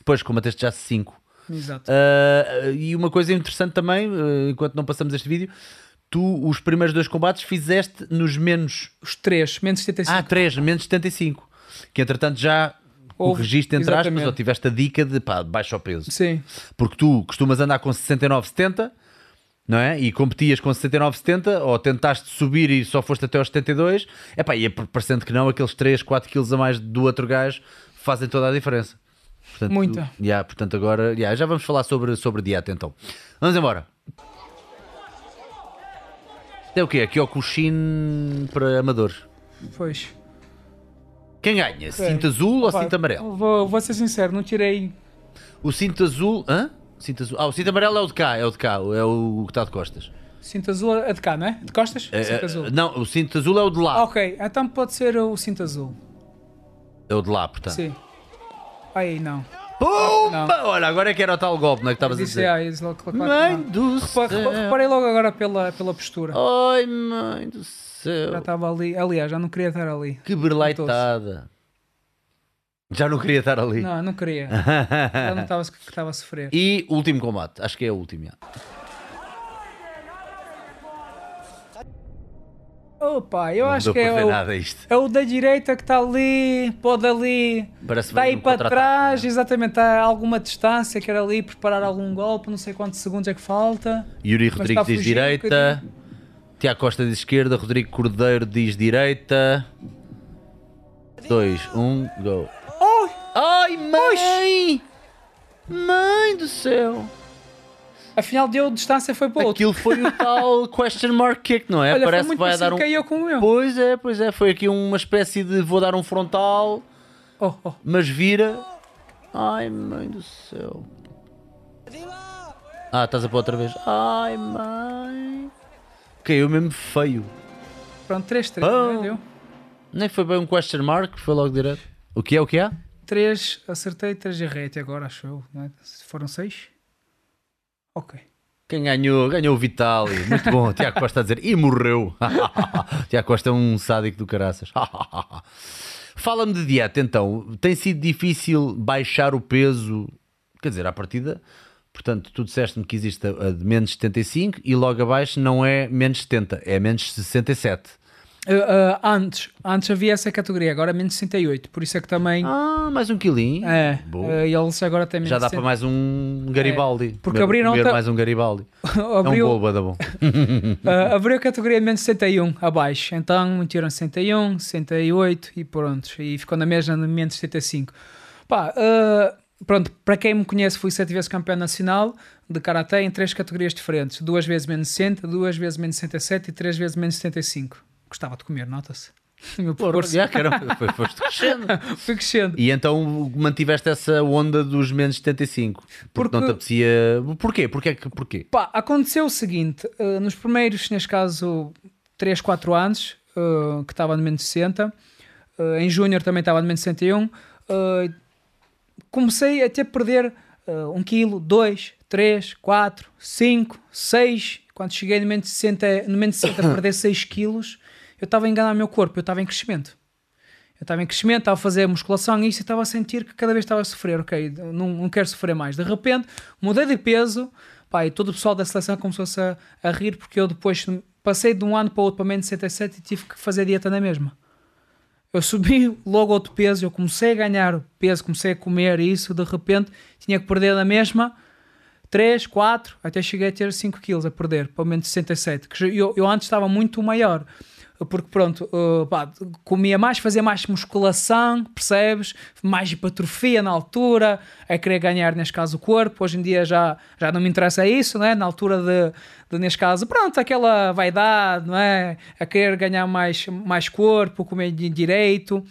Depois combateste já cinco. Exato. Ah, e uma coisa interessante também, ah, enquanto não passamos este vídeo, tu os primeiros dois combates fizeste nos menos. Os três, menos 75. Ah, três, menos 75. Que entretanto já Houve, corrigiste entre aspas, exatamente. ou tiveste a dica de pá, baixa o peso. Sim. Porque tu costumas andar com 69, 70, não é? E competias com 69, 70, ou tentaste subir e só foste até aos 72. Epá, e é parecendo que não, aqueles 3, 4 quilos a mais do outro gajo fazem toda a diferença. Portanto, Muita. yeah, portanto, agora yeah, já vamos falar sobre, sobre dieta então. Vamos embora. É o quê? Kyokushin para amadores. Pois. Quem ganha? Cinto azul ou Pá, cinto amarelo? Vou, vou ser sincero, não tirei. O cinto azul. Hã? Cinto azul. Ah, o cinto amarelo é o de cá, é o de cá, é o que está de costas. Cinto azul é de cá, não é? De costas? É, cinto é, azul. Não, o cinto azul é o de lá. Ok, então pode ser o cinto azul. É o de lá, portanto. Sim. Aí não. Pumba! Olha, agora é que era o tal golpe, não é que estavas a Disse, dizer? ah, isso logo- claro Mãe não. do céu. repa- Reparei logo agora pela, pela postura. Ai, mãe do Já céu. estava ali. Aliás, já não queria estar ali. Que berleitada. Já não queria estar ali. Não, não queria. Já não estava a sofrer. E último combate, acho que é o último. já. Opa, eu Não acho que é o, é o da direita que está ali, pode ali. Está aí um para trás, exatamente, a alguma distância, quer ali preparar algum golpe, não sei quantos segundos é que falta. Yuri Rodrigues a diz fugir um direita. Tiago Costa diz esquerda. Rodrigo Cordeiro diz direita. 2, 1, go. Oh! Ai, mãe! Mãe do céu! Afinal deu distância, foi para outro. Aquilo foi o tal question mark kick, não é? Olha, Parece que vai dar um. parecido com o meu. Pois é, pois é. Foi aqui uma espécie de vou dar um frontal, Oh, oh. mas vira. Ai, mãe do céu. Ah, estás a pôr outra vez. Ai, mãe. Caiu mesmo feio. Pronto, 3-3, Oh. não é? Deu? Nem foi bem um question mark, foi logo direto. O que é, o que é? 3, acertei, 3 errei até agora, acho eu. É? Foram 6? Ok. Quem ganhou? Ganhou o Vitali. Muito bom. Tiago Costa a dizer. E morreu. Tiago Costa é um sádico do caraças. Fala-me de dieta então. Tem sido difícil baixar o peso? Quer dizer, à partida. Portanto, tu disseste-me que existe a de menos 75 e logo abaixo não é menos 70, é menos 67. Uh, uh, antes, antes havia essa categoria, agora é menos 68, por isso é que também. Ah, mais um quilinho. é, Boa. uh, e eles agora têm menos Já dá para 60. mais um Garibaldi. porque Comer- abriram outra- mais um Garibaldi. É um abriu, bolo, bué da bom. uh, abriu a categoria menos 61 abaixo, então metiram 61, 68 e pronto, e ficou na mesma no menos 75. Pá, uh, pronto, para quem me conhece, fui sete vezes campeão nacional de Karaté em três categorias diferentes: duas vezes menos 60, duas vezes menos 67 e três vezes menos 75. Gostava de comer, nota-se. O meu Porra, percurso já, caramba, foi- foste crescendo. foi crescendo. E então mantiveste essa onda dos menos 75. Porque, Porque- não te apetecia. Porquê? Porquê? que- Porquê? Pá, aconteceu o seguinte: uh, nos primeiros, neste caso, 3, 4 anos, uh, que estava no menos 60, uh, em Júnior também estava no menos 61, uh, comecei a ter perder 1 kg, 2, 3, 4, 5, 6. Quando cheguei no menos 60, no menos 60 a perder 6 quilos, eu estava a enganar o meu corpo, eu estava em crescimento. Eu estava em crescimento, estava a fazer musculação e isso eu estava a sentir que cada vez estava a sofrer. Ok, não, não quero sofrer mais. De repente, mudei de peso, pá, e todo o pessoal da seleção começou-se a, a rir porque eu depois passei de um ano para o outro para menos 67 e tive que fazer dieta na mesma. Eu subi logo outro peso, eu comecei a ganhar peso, comecei a comer isso, de repente tinha que perder na mesma 3, 4, até cheguei a ter 5 quilos a perder para o menos 67. Que eu, eu antes estava muito maior. Porque pronto, uh, pá, comia mais, fazia mais musculação, percebes? Mais hipertrofia na altura, a querer ganhar, neste caso, o corpo. Hoje em dia já, já não me interessa isso, não é? Na altura de, de, neste caso, pronto, aquela vaidade, não é? A querer ganhar mais, mais corpo, comer di- direito.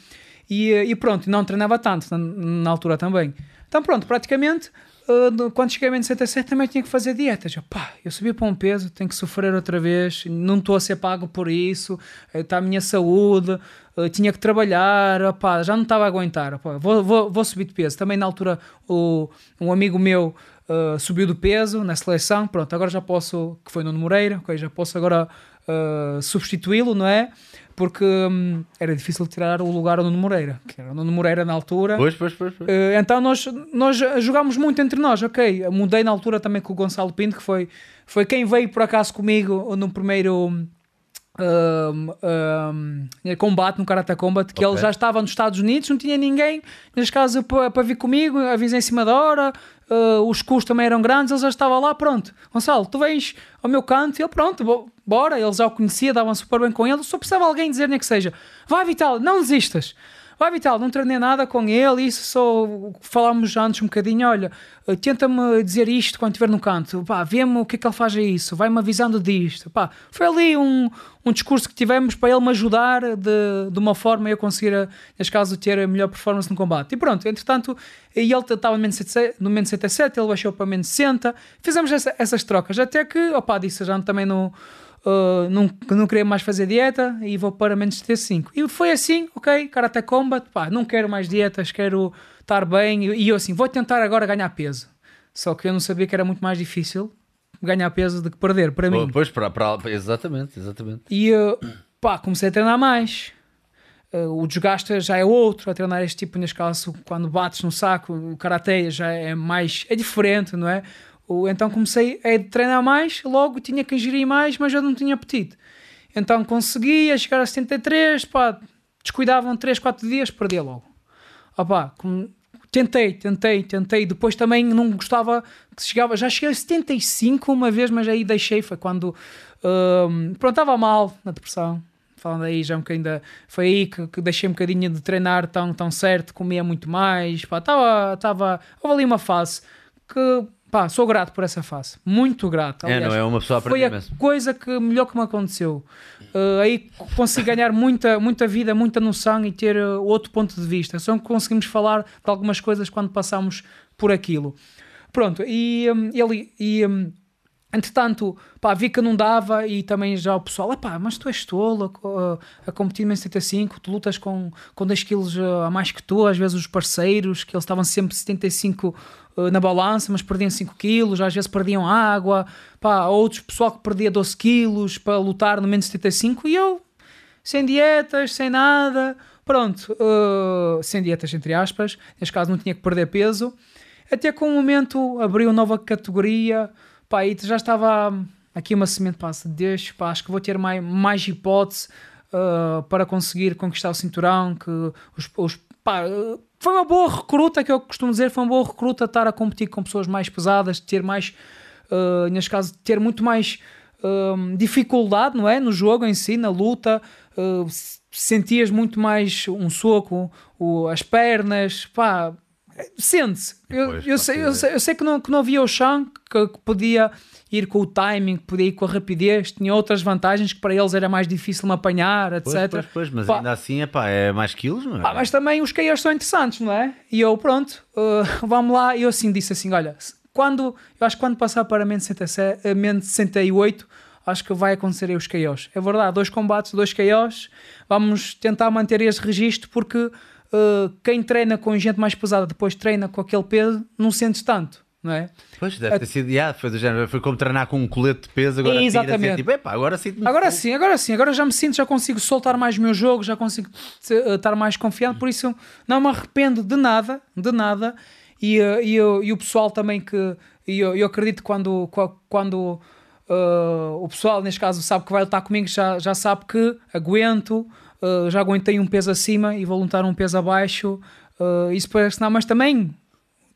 E, e pronto, não treinava tanto na, na altura também. Então pronto, praticamente, quando cheguei a menos 77 também tinha que fazer dietas. Eu, pá, eu subi para um peso, tenho que sofrer outra vez, não estou a ser pago por isso, está a minha saúde, uh, tinha que trabalhar, já não estava a aguentar, vou, vou, vou subir de peso. Também na altura o, um amigo meu uh, subiu de peso na seleção, pronto, agora já posso, que foi no Moreira, ok, já posso agora uh, substituí-lo, não é? Porque hum, era difícil tirar o lugar ao Nuno Moreira, que era o Nuno Moreira na altura. Pois, pois, pois. pois. Eh, então nós, nós jogámos muito entre nós, ok. Mudei na altura também com o Gonçalo Pinto, que foi, foi quem veio por acaso comigo no primeiro um, um, combate, no Karate Combat, que Ok. ele já estava nos Estados Unidos, não tinha ninguém, neste caso, para, vir comigo, avisei em cima da hora, eh, os custos também eram grandes, ele já estava lá, pronto. Gonçalo, tu vens ao meu canto, e ele, pronto, bo- bora, ele já o conhecia, davam super bem com ele, só precisava alguém dizer nem que seja, vai Vital, não desistas. Vai Vital, não treinei nada com ele, isso só falámos antes um bocadinho, olha, tenta-me dizer isto quando estiver no canto, pá, vê-me o que é que ele faz a isso, vai-me avisando disto, pá, foi ali um, um discurso que tivemos para ele me ajudar de, de uma forma eu conseguir, neste caso, ter a melhor performance no combate. E pronto, entretanto, ele estava no menos 77, no menos 77, ele baixou para menos 60, fizemos essa- essas trocas, até que, opá, disse já também no... Uh, não, não queria mais fazer dieta e vou para menos 75. E foi assim, ok, Karate Combat, pá, não quero mais dietas, quero estar bem. E eu assim, vou tentar agora ganhar peso. Só que eu não sabia que era muito mais difícil ganhar peso do que perder, para mim. Pois, para, para, exatamente, exatamente. E uh, pá, comecei a treinar mais. Uh, o desgaste já é outro a treinar este tipo, neste caso, quando bates no saco, o karatê já é mais, é diferente, não é? Então comecei a treinar mais, logo tinha que ingerir mais, mas eu não tinha apetite. Então conseguia chegar a 73, pá, descuidavam 3, 4 dias, perdia logo. Opá, com- tentei, tentei, tentei. Depois também não gostava que chegava. Já cheguei a 75 uma vez, mas aí deixei. Foi quando. hum, pronto, estava mal na depressão. Falando aí já um bocadinho da. Foi aí que, que deixei um bocadinho de treinar tão, tão certo, comia muito mais. Pá, estava houve ali uma fase que. Pá, sou grato por essa fase. Muito grato. É, aliás. não é? Uma pessoa Foi a imenso. coisa que melhor que me aconteceu. Uh, aí consegui ganhar muita, muita vida, muita noção e ter uh, outro ponto de vista. Só conseguimos falar de algumas coisas quando passamos por aquilo. Pronto, e um, ele. E, um, Entretanto, pá, vi que não dava e também já o pessoal, pá, mas tu és tolo a, a competir em 75, tu lutas com, com 10 quilos a mais que tu, às vezes os parceiros, que eles estavam sempre 75 uh, na balança, mas perdiam 5 quilos, às vezes perdiam água, pá, outros pessoal que perdia 12 quilos para lutar no menos 75 e eu, sem dietas, sem nada, pronto, uh, sem dietas entre aspas, neste caso não tinha que perder peso, até que um momento abriu nova categoria, pá, e já estava aqui uma semente, pá, se deixo, pá, acho que vou ter mais, mais hipótese uh, para conseguir conquistar o cinturão, que os, os pá, uh, foi uma boa recruta, que eu costumo dizer, foi uma boa recruta estar a competir com pessoas mais pesadas, ter mais, uh, neste caso, ter muito mais um, dificuldade, não é? No jogo em si, na luta, uh, sentias muito mais um soco, o, as pernas, pá, sente-se. Eu, eu, sei, eu, sei, eu sei que não, que não havia o chão, que, que podia ir com o timing, podia ir com a rapidez, tinha outras vantagens que para eles era mais difícil me apanhar, etc. Pois, pois, pois, mas Pá, ainda assim epá, é mais quilos, não é? ah, mas também os KOs são interessantes, não é? E eu, pronto, uh, vamos lá. Eu assim disse assim: olha, quando, eu acho que quando passar para menos 67, eh, menos 68, acho que vai acontecer aí os KOs. É verdade, dois combates, dois KOs. Vamos tentar manter esse registro porque uh, quem treina com gente mais pesada depois treina com aquele peso, não sentes tanto, não é? Pois, deve ter sido, yeah, foi do género, foi como treinar com um colete de peso, agora Exatamente. assim, tipo, agora sinto-me Agora sim, agora sim, agora já me sinto, já consigo soltar mais o meu jogo, já consigo eh, estar mais confiante, por isso não me arrependo de nada, de nada. E, eh, e, e o pessoal também que e eu, eu acredito quando, qua- quando eh, o pessoal, neste caso, sabe que vai lutar comigo, já, já sabe que aguento, eh, já aguentei um peso acima e vou lutar um peso abaixo. eh, isso parece não, mas também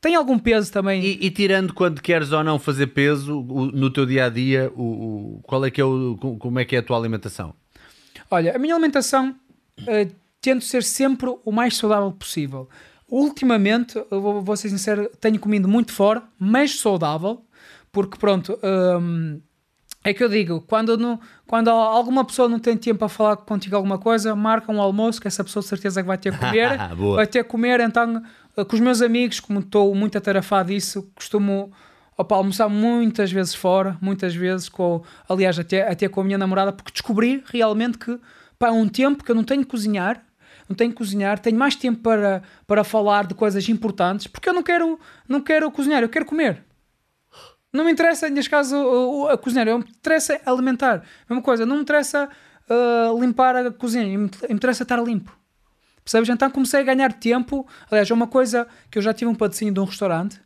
tem algum peso também. E, e tirando quando queres ou não fazer peso o- no teu dia a dia, o, o- qual é que é o, co- como é que é a tua alimentação? Olha, a minha alimentação eh, tento ser sempre o mais saudável possível. Ultimamente, eu vou, vou ser sincero, tenho comido muito fora, mas saudável, porque pronto, hum, é que eu digo, quando, não, quando alguma pessoa não tem tempo para falar contigo alguma coisa, marca um almoço que essa pessoa de certeza que vai ter que comer, vai ter que comer, então com os meus amigos, como estou muito atarefado disso, costumo opa, almoçar muitas vezes fora, muitas vezes com, aliás, até, até com a minha namorada, porque descobri realmente que pá, é um tempo que eu não tenho que cozinhar, não tenho que cozinhar, tenho mais tempo para, para falar de coisas importantes, porque eu não quero, não quero cozinhar, eu quero comer. Não me interessa, neste caso, o- o- a cozinhar, eu me interessa alimentar. Mesma coisa, não me interessa ah, limpar a cozinha, me interessa estar limpo. Percebes? Então comecei a ganhar tempo. Aliás, é uma coisa que eu já tive um patrocínio de um restaurante.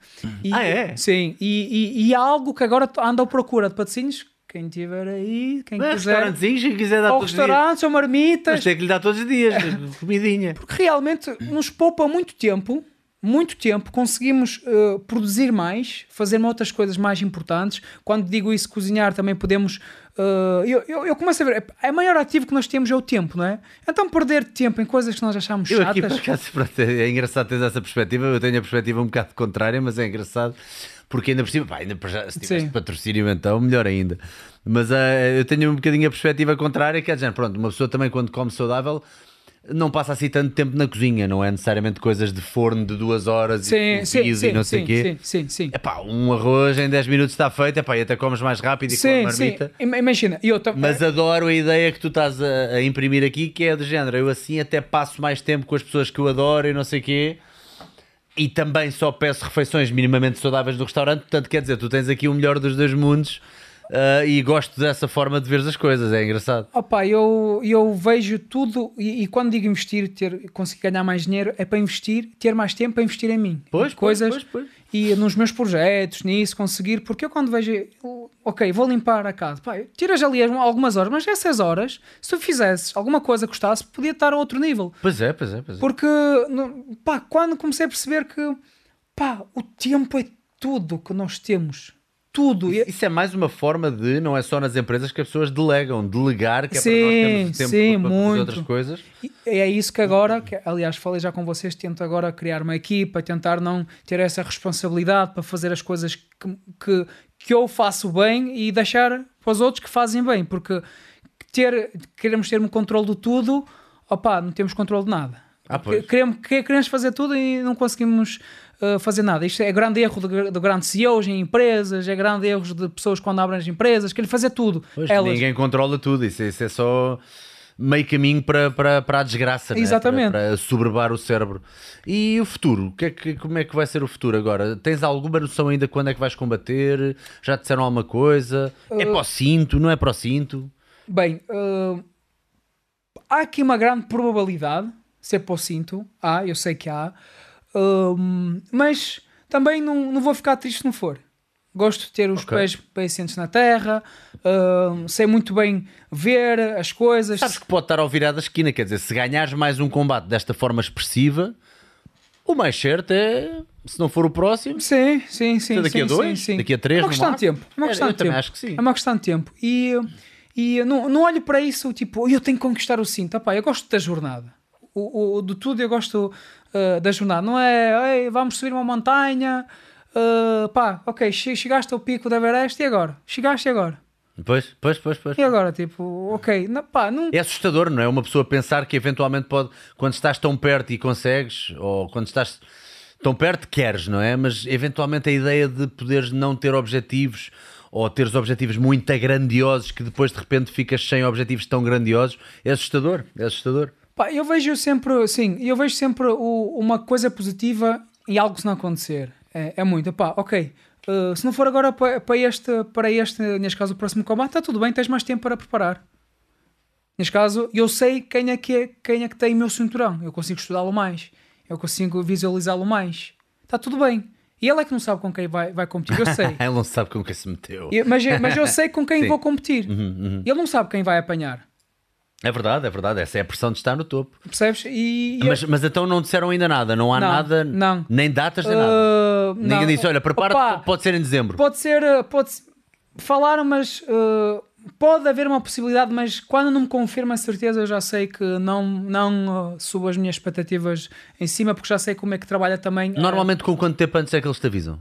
E, Ah, é? Sim, e, e, e há algo que agora ando à procura de patrocínios. Quem tiver aí, quem Não é quiser. restaurantezinhos, quem quiser dar Ou todos restaurantes, ou marmitas. Mas tem que lhe dar todos os dias, comidinha. Porque realmente nos poupa muito tempo, muito tempo, conseguimos eh, produzir mais, fazer outras coisas mais importantes. Quando digo isso, cozinhar, também podemos. eh, eu, eu, eu começo a ver, é o maior ativo que nós temos é o tempo, não é? Então perder tempo em coisas que nós achamos Eu aqui, por chatas. acaso, pronto, é engraçado ter essa perspectiva. Eu tenho a perspectiva um bocado contrária, mas é engraçado porque ainda por cima, pá, ainda por já, se tivesse patrocínio, então melhor ainda. Mas eh, eu tenho um bocadinho a perspectiva contrária, que é dizer, pronto, uma pessoa também quando come saudável. Não passa assim tanto tempo na cozinha, não é necessariamente coisas de forno de duas horas Sim, e sim, cozido e sim, não sei o sim, quê. sim, sim, sim. Epá, um arroz em 10 minutos está feito, epá, e até comes mais rápido e com Sim, a sim. marmita. Ima- Imagina, eu tam- Mas adoro a ideia que tu estás a, a imprimir aqui, que é do género. Eu assim até passo mais tempo com as pessoas que eu adoro e não sei o quê. E também só peço refeições minimamente saudáveis do restaurante. Portanto, quer dizer, tu tens aqui o melhor dos dois mundos ah, e gosto dessa forma de ver as coisas. É engraçado. Opa, eu, eu vejo tudo e, e quando digo investir, ter, conseguir ganhar mais dinheiro, é para investir, ter mais tempo para investir em mim. Pois, Em pois, coisas pois, pois. e nos meus projetos, nisso, conseguir, porque eu quando vejo, ok, vou limpar a casa, pá, tiras ali as- algumas horas, mas essas horas, se tu fizesses alguma coisa que gostasse, podia estar a outro nível. Pois é, pois é, pois é. Porque, pá, quando comecei a perceber que, pá, o tempo é tudo que nós temos. Tudo. Isso é mais uma forma de, não é só nas empresas que as pessoas delegam, delegar, que é para nós Sim, termos tempo sim, para fazer outras coisas. E é isso que agora, que, aliás, falei já com vocês, tento agora criar uma equipa, tentar não ter essa responsabilidade para fazer as coisas que, que, que eu faço bem e deixar para os outros que fazem bem, porque ter, queremos ter um controle de tudo, opá, não temos controle de nada. Ah. Queremos, que- queremos fazer tudo e não conseguimos uh, fazer nada. Isto é grande erro de, de grandes CEOs em empresas, é grande erro de pessoas quando abrem as empresas, querem fazer tudo. Pois, Elas. Ninguém controla tudo, isso, isso é só meio caminho para, para, para a desgraça, né? Exatamente. para, para soberbar o cérebro. E o futuro? Que é que, como é que vai ser o futuro agora? Tens alguma noção ainda quando é que vais combater? Já te disseram alguma coisa? É para o cinto? Não é para o cinto? Bem, uh, há aqui uma grande probabilidade de ser para o cinto. Há, eu sei que há. Um, mas também não, não vou ficar triste se não for. Gosto de ter os Ok. pés bem assentes na terra. um, sei muito bem ver as coisas. Sabes que pode estar ao virar da esquina, quer dizer, se ganhares mais um combate desta forma expressiva, o mais certo é, se não for o próximo, Sim, sim, sim. Daqui sim, a dois? sim, sim. Daqui a três, É uma questão de tempo. É uma É, questão eu de tempo. acho que sim. É uma questão de tempo. E, e não, não olho para isso tipo, eu tenho que conquistar o cinto. Epá, eu gosto da jornada. O, o- de tudo eu gosto uh, da jornada. Não é, "Ei, vamos subir uma montanha. uh, pá, ok, che- chegaste ao pico da Everest e agora? Chegaste e agora? Pois, pois, pois, pois. E agora? Tipo, ok, não, pá, não, É assustador, não é? Uma pessoa pensar que eventualmente pode, quando estás tão perto e consegues, ou quando estás tão perto, queres, não é? Mas eventualmente a ideia de poderes não ter objetivos ou teres objetivos muito grandiosos que depois de repente ficas sem objetivos tão grandiosos é assustador. É assustador. Pá, eu vejo sempre, sim, eu vejo sempre o- uma coisa positiva e algo se não acontecer. É, é muito, pá, ok. uh, se não for agora para, para este, para este, neste caso, o próximo combate, está tudo bem, tens mais tempo para preparar. Neste caso, eu sei quem é que, é, quem é que tem o meu cinturão. Eu consigo estudá-lo mais. Eu consigo visualizá-lo mais. Está tudo bem. E ele é que não sabe com quem vai, vai competir. Eu sei. Ele não sabe com quem se meteu. Eu- mas, mas eu sei com quem. Uhum, vou competir. Ele não sabe quem vai apanhar. É verdade, é verdade. Essa é a pressão de estar no topo. Percebes? E, Mas, mas então não disseram ainda nada. Não há Não, nada, não. nem datas, nem nada. Uh, Ninguém não. disse, olha, prepara-te, pode ser em dezembro. Pode ser, uh, pode falaram, mas uh, pode haver uma possibilidade, mas quando não me confirma a certeza, eu já sei que não, não uh, subo as minhas expectativas em cima, porque já sei como é que trabalha também. uh, Normalmente, com quanto tempo antes é que eles te avisam?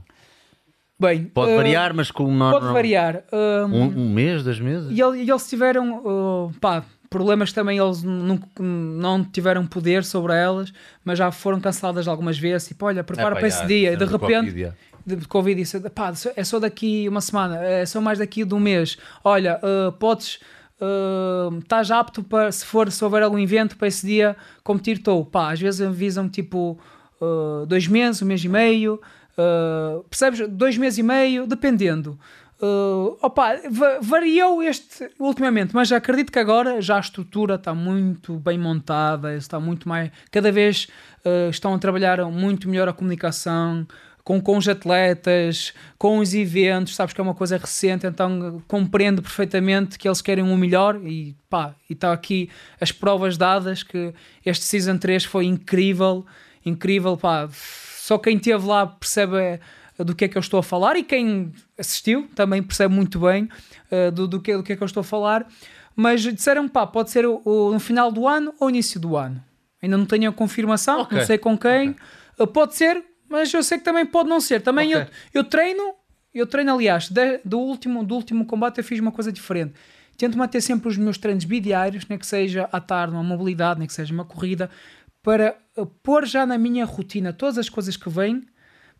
bem, Pode uh, variar, mas com uma- Pode variar. Um, um mês, dois meses? E, ele- e eles tiveram uh, pá, problemas também, eles não, não tiveram poder sobre elas, mas já foram canceladas algumas vezes. Tipo, olha, prepara É, para esse dia. E de repente, de Covid, disse: pá, é só daqui uma semana, é só mais daqui de um mês. Olha, uh, podes. Uh, estás apto para se for se houver algum evento para esse dia competir estou pá às vezes avisam tipo uh, dois meses um mês e meio percebes dois meses e meio dependendo Uh, opa, va- variou este ultimamente, mas acredito que agora já a estrutura está muito bem montada, está muito mais. Cada vez uh, estão a trabalhar muito melhor a comunicação com, com os atletas, com os eventos, sabes que é uma coisa recente, então uh, compreendo perfeitamente que eles querem o melhor e pá, e está aqui as provas dadas que este Season 3 foi incrível, incrível, pá, só quem esteve lá percebe eh, do que é que eu estou a falar e quem assistiu também percebe muito bem uh, do, do, que, do que é que eu estou a falar. Mas disseram pá, pode ser o, o- no final do ano ou início do ano. Ainda não tenho a confirmação, Ok. não sei com quem. Uh, pode ser, mas eu sei que também pode não ser. Também Ok. eu, eu treino, eu treino, aliás, de- do, último, do último combate eu fiz uma coisa diferente. Tento manter sempre os meus treinos bidiários, nem que seja à tarde, uma mobilidade, nem que seja uma corrida, para uh, pôr já na minha rotina todas as coisas que vêm,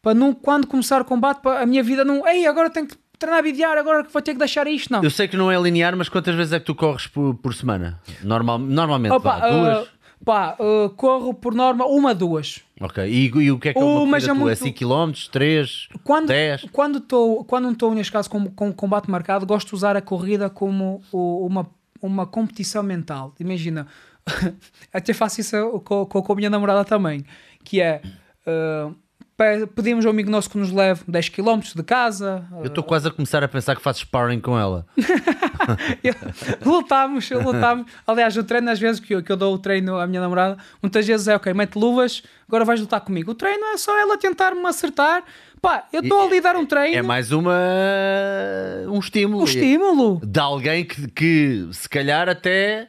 para não, quando começar o combate, para a minha vida não, ei, agora tenho que treinar bidiário, agora que vou ter que deixar isto, não. Eu sei que não é linear, mas quantas vezes é que tu corres por, por semana? Normal, normalmente, Opa, vá, duas? uh, pá, uh, corro por norma uma, duas. Ok. E, e o que é que é Uh, uma mas corrida é? É muito- 5 km, 3, Quando, 10? quando, tô, quando não estou, neste caso, com, com combate marcado, gosto de usar a corrida como o- uma, uma competição mental. Imagina, até faço isso com, com, com a minha namorada também, que é... uh, pe- pedimos ao amigo nosso que nos leve 10 km de casa, Eu estou quase a começar a pensar que fazes sparring com ela. lutámos, lutámos. Aliás, o treino, às vezes que eu, que eu dou o treino à minha namorada, muitas vezes é ok, mete luvas, agora vais lutar comigo. O treino é só ela tentar me acertar. Pá, eu estou a lhe dar um treino, É mais uma um estímulo. um estímulo. De alguém que, que se calhar até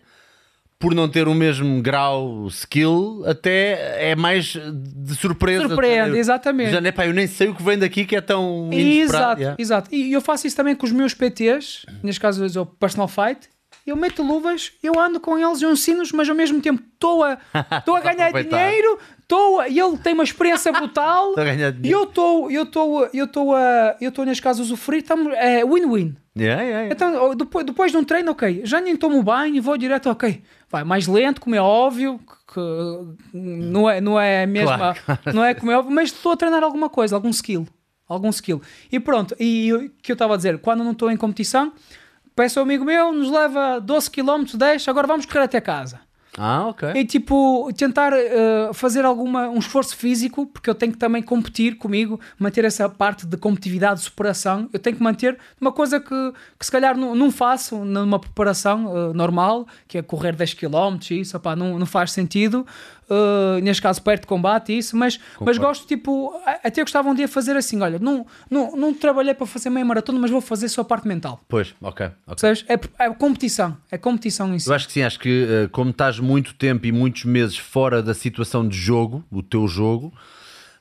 por não ter o mesmo grau skill, até é mais de surpresa. Surpreende, exatamente. Já, né, pá, eu nem sei o que vem daqui que é tão. Exato, yeah. exato. E eu faço isso também com os meus PTs, neste caso eu personal fight. Eu meto luvas, eu ando com eles, eu ensino-os, mas ao mesmo tempo estou a, a ganhar dinheiro, estou e ele tem uma experiência brutal. E eu estou, eu estou, eu estou a, eu estou neste caso a usufruir, estamos, é win-win. Yeah, yeah, yeah. Então, oh, depois, depois de um treino, ok, já nem tomo banho, vou direto, ok, vai mais lento, como é óbvio, que, que não é, não é mesmo, Claro, não é como é óbvio, mas estou a treinar alguma coisa, algum skill, algum skill. E pronto, e o que eu estava a dizer, quando não estou em competição, peço ao amigo meu, nos leva 12 km, 10, agora vamos correr até casa. Ah, ok. E tipo, tentar eh, fazer alguma, um esforço físico, porque eu tenho que também competir comigo, manter essa parte de competitividade, de superação. Eu tenho que manter uma coisa que, que se calhar não, não faço numa preparação eh, normal, que é correr 10 km, isso, opá, não, não faz sentido. Eh, neste caso, perto de combate, isso, mas, mas gosto, tipo, até gostava um dia fazer assim: olha, não, não, não trabalhei para fazer meia maratona, mas vou fazer só a parte mental. Pois, ok. ok. Percebes? É, é competição, é competição si. Eu acho que sim, acho que eh, como estás muito tempo e muitos meses fora da situação de jogo, o teu jogo,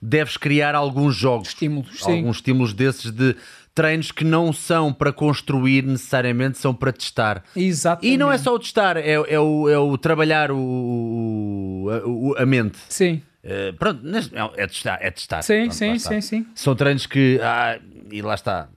deves criar alguns jogos, Estímulos, sim. alguns estímulos desses de treinos que não são para construir necessariamente, são para testar. Exatamente. E não é só o testar, é, é o, é o trabalhar o, o- a, a mente. Sim. Eh, pronto, é é testar, é testar. Sim, Pronto, sim, sim, sim. São treinos que, ah, e lá está,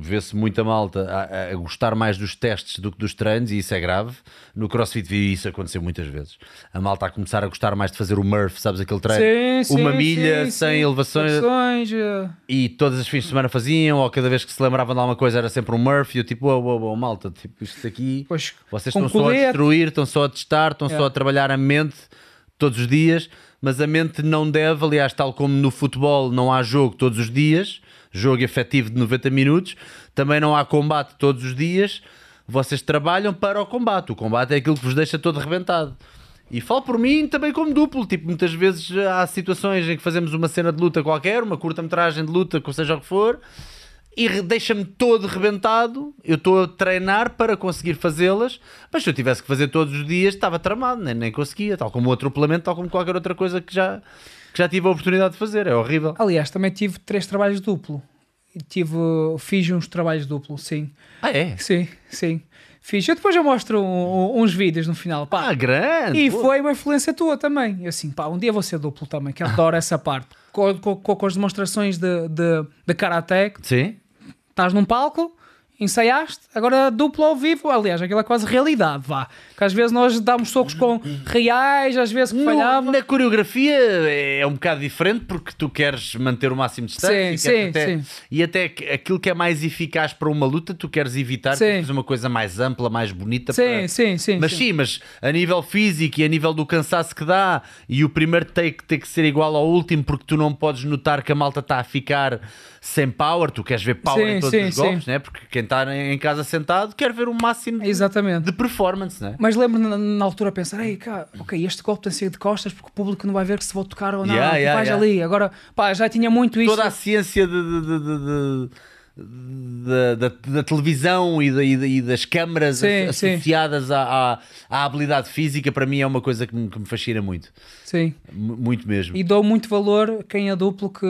vê-se muita malta a, a gostar mais dos testes do que dos treinos, e isso é grave. No CrossFit vi isso acontecer muitas vezes. A malta a começar a gostar mais de fazer o Murph, sabes aquele treino? Sim, sim, Uma milha sim, sem elevações. Elevações, eh, E todas as fins de semana faziam, ou cada vez que se lembravam de alguma coisa era sempre um Murph, e eu tipo, oh, oh, oh, malta, tipo, isto aqui, Pois, vocês estão só a destruir, estão só a testar, estão só Yeah. a trabalhar a mente todos os dias, mas a mente não deve, aliás, tal como no futebol não há jogo todos os dias, jogo efetivo de 90 minutos, também não há combate todos os dias, vocês trabalham para o combate, o combate é aquilo que vos deixa todo arrebentado. E falo por mim também como duplo, tipo, muitas vezes há situações em que fazemos uma cena de luta qualquer, uma curta-metragem de luta, seja o que for, e deixa-me todo rebentado. Eu estou a treinar para conseguir fazê-las, mas se eu tivesse que fazer todos os dias, estava tramado, nem, nem conseguia, tal como o atropelamento, tal como qualquer outra coisa que já, que já tive a oportunidade de fazer. É horrível. Aliás, também tive três trabalhos duplo. Tive, fiz uns trabalhos duplo, sim. Ah, é? Sim, sim. Fiz. Eu depois eu mostro um- uns vídeos no final. Pá, Ah, grande! E Pô. foi uma influência tua também. Eu assim, pá, um dia vou ser duplo também, que adoro essa parte. Com, com- com- com as demonstrações de, de, de karaté, Sim? estás num palco, ensaiaste, agora duplo ao vivo. Aliás, aquilo é quase realidade, vá. Que às vezes nós damos socos com reais, às vezes que falhava. na coreografia é um bocado diferente porque tu queres manter o máximo de distância Sim, e, sim, até, sim. e até aquilo que é mais eficaz para uma luta tu queres evitar Sim. uma coisa mais ampla, mais bonita Sim, para- sim, sim. mas sim. mas a nível físico e a nível do cansaço que dá e o primeiro take ter que ser igual ao último porque tu não podes notar que a malta está a ficar sem power, tu queres ver power Sim, em todos sim, os golpes, sim. né? porque quem está em casa sentado quer ver o máximo de, Exatamente. de performance, né? Mas lembro na, na altura a pensar, Ei, cá, ok, este golpe tem que ser de costas porque o público não vai ver que se vou tocar ou não. Yeah, tu yeah, vais yeah. ali. Agora, pá, já tinha muito isso. toda a ciência de- de- de- de- da, da- da televisão e, da- e da- das câmaras Sim, asso- sim. associadas à, à- à habilidade física, para mim é uma coisa que me, que me fascina muito. Sim. M- Muito mesmo. E dou muito valor quem é duplo que,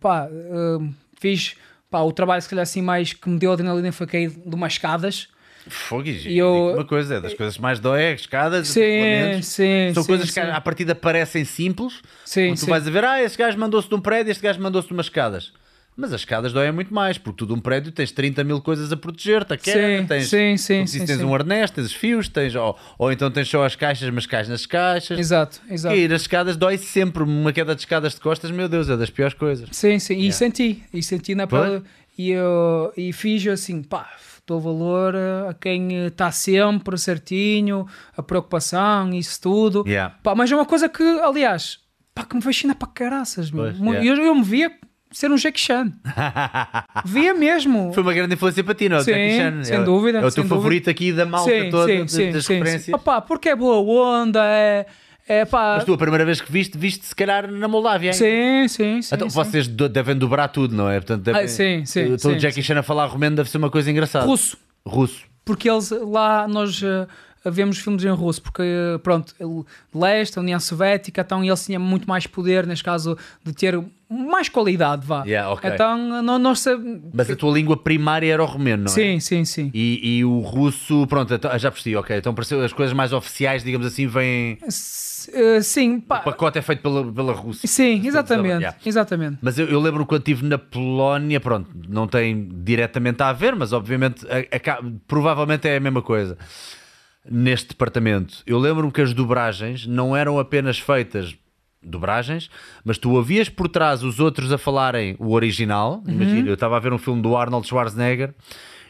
pá, hum, fiz, pá, o trabalho se calhar assim mais que me deu adrenalina foi cair de umas escadas. Fogo, e eu- uma coisa, é das coisas mais dói, escadas, Sim, sim, São sim, coisas sim. que à partida parecem simples. Sim, tu vais a ver, ah, este gajo mandou-se de um prédio, este gajo mandou-se de umas escadas. Mas as escadas doem muito mais, porque tu de um prédio tens 30 mil coisas a proteger-te, a queda, Sim, tens, sim, sim, sim, tens sim. um arnés, tens os fios, tens, ou, ou então tens só as caixas, mas cais nas caixas. Exato, exato. Cair as escadas dói sempre. Uma queda de escadas de costas, meu Deus, é das piores coisas. Sim, sim, e Yeah. senti, e senti na pele, e, eu, e fiz assim, pá, dou valor a quem está sempre certinho, a preocupação, isso tudo. Yeah. Pá, mas é uma coisa que, aliás, pá, que me fascina para caraças, meu. Pois, yeah. eu, eu me via ser um Jackie Chan. via mesmo. Foi uma grande influência para ti, não é? Sim, Jackie Chan. sem é, dúvida, É o teu favorito aqui da malta sim, toda, sim, de- sim, das sim, referências. sim. Opá, porque é boa onda, é, é pá... Mas tu, a primeira vez que viste, viste se calhar na Moldávia. hein? Sim, sim, sim. Então, sim. vocês devem dobrar tudo, não é? Portanto, devem, Ah, sim, sim, Então, o Jackie Chan a falar romeno deve ser uma coisa engraçada. Russo. Russo. porque eles lá nós eh, vemos filmes em russo, porque eh, pronto, leste, a União Soviética, então eles tinham muito mais poder, neste caso, de ter mais qualidade, vá. Yeah, ok. Então não, sabemos. Mas a tua língua primária era o romeno, não é? Sim, sim, sim. E, e o russo, pronto, então- já percebi, ok. Então as coisas mais oficiais, digamos assim, vêm. Eh, sim, pá, O pacote é feito pela, pela Rússia. sim, exatamente, Yeah. exatamente. Mas eu, eu lembro quando estive na Polónia, pronto, não tem diretamente a ver, mas obviamente a- aca- provavelmente é a mesma coisa. Neste departamento, eu lembro-me que as dobragens não eram apenas feitas dobragens, mas tu ouvias por trás os outros a falarem o original. Imagina, eu estava a ver um filme do Arnold Schwarzenegger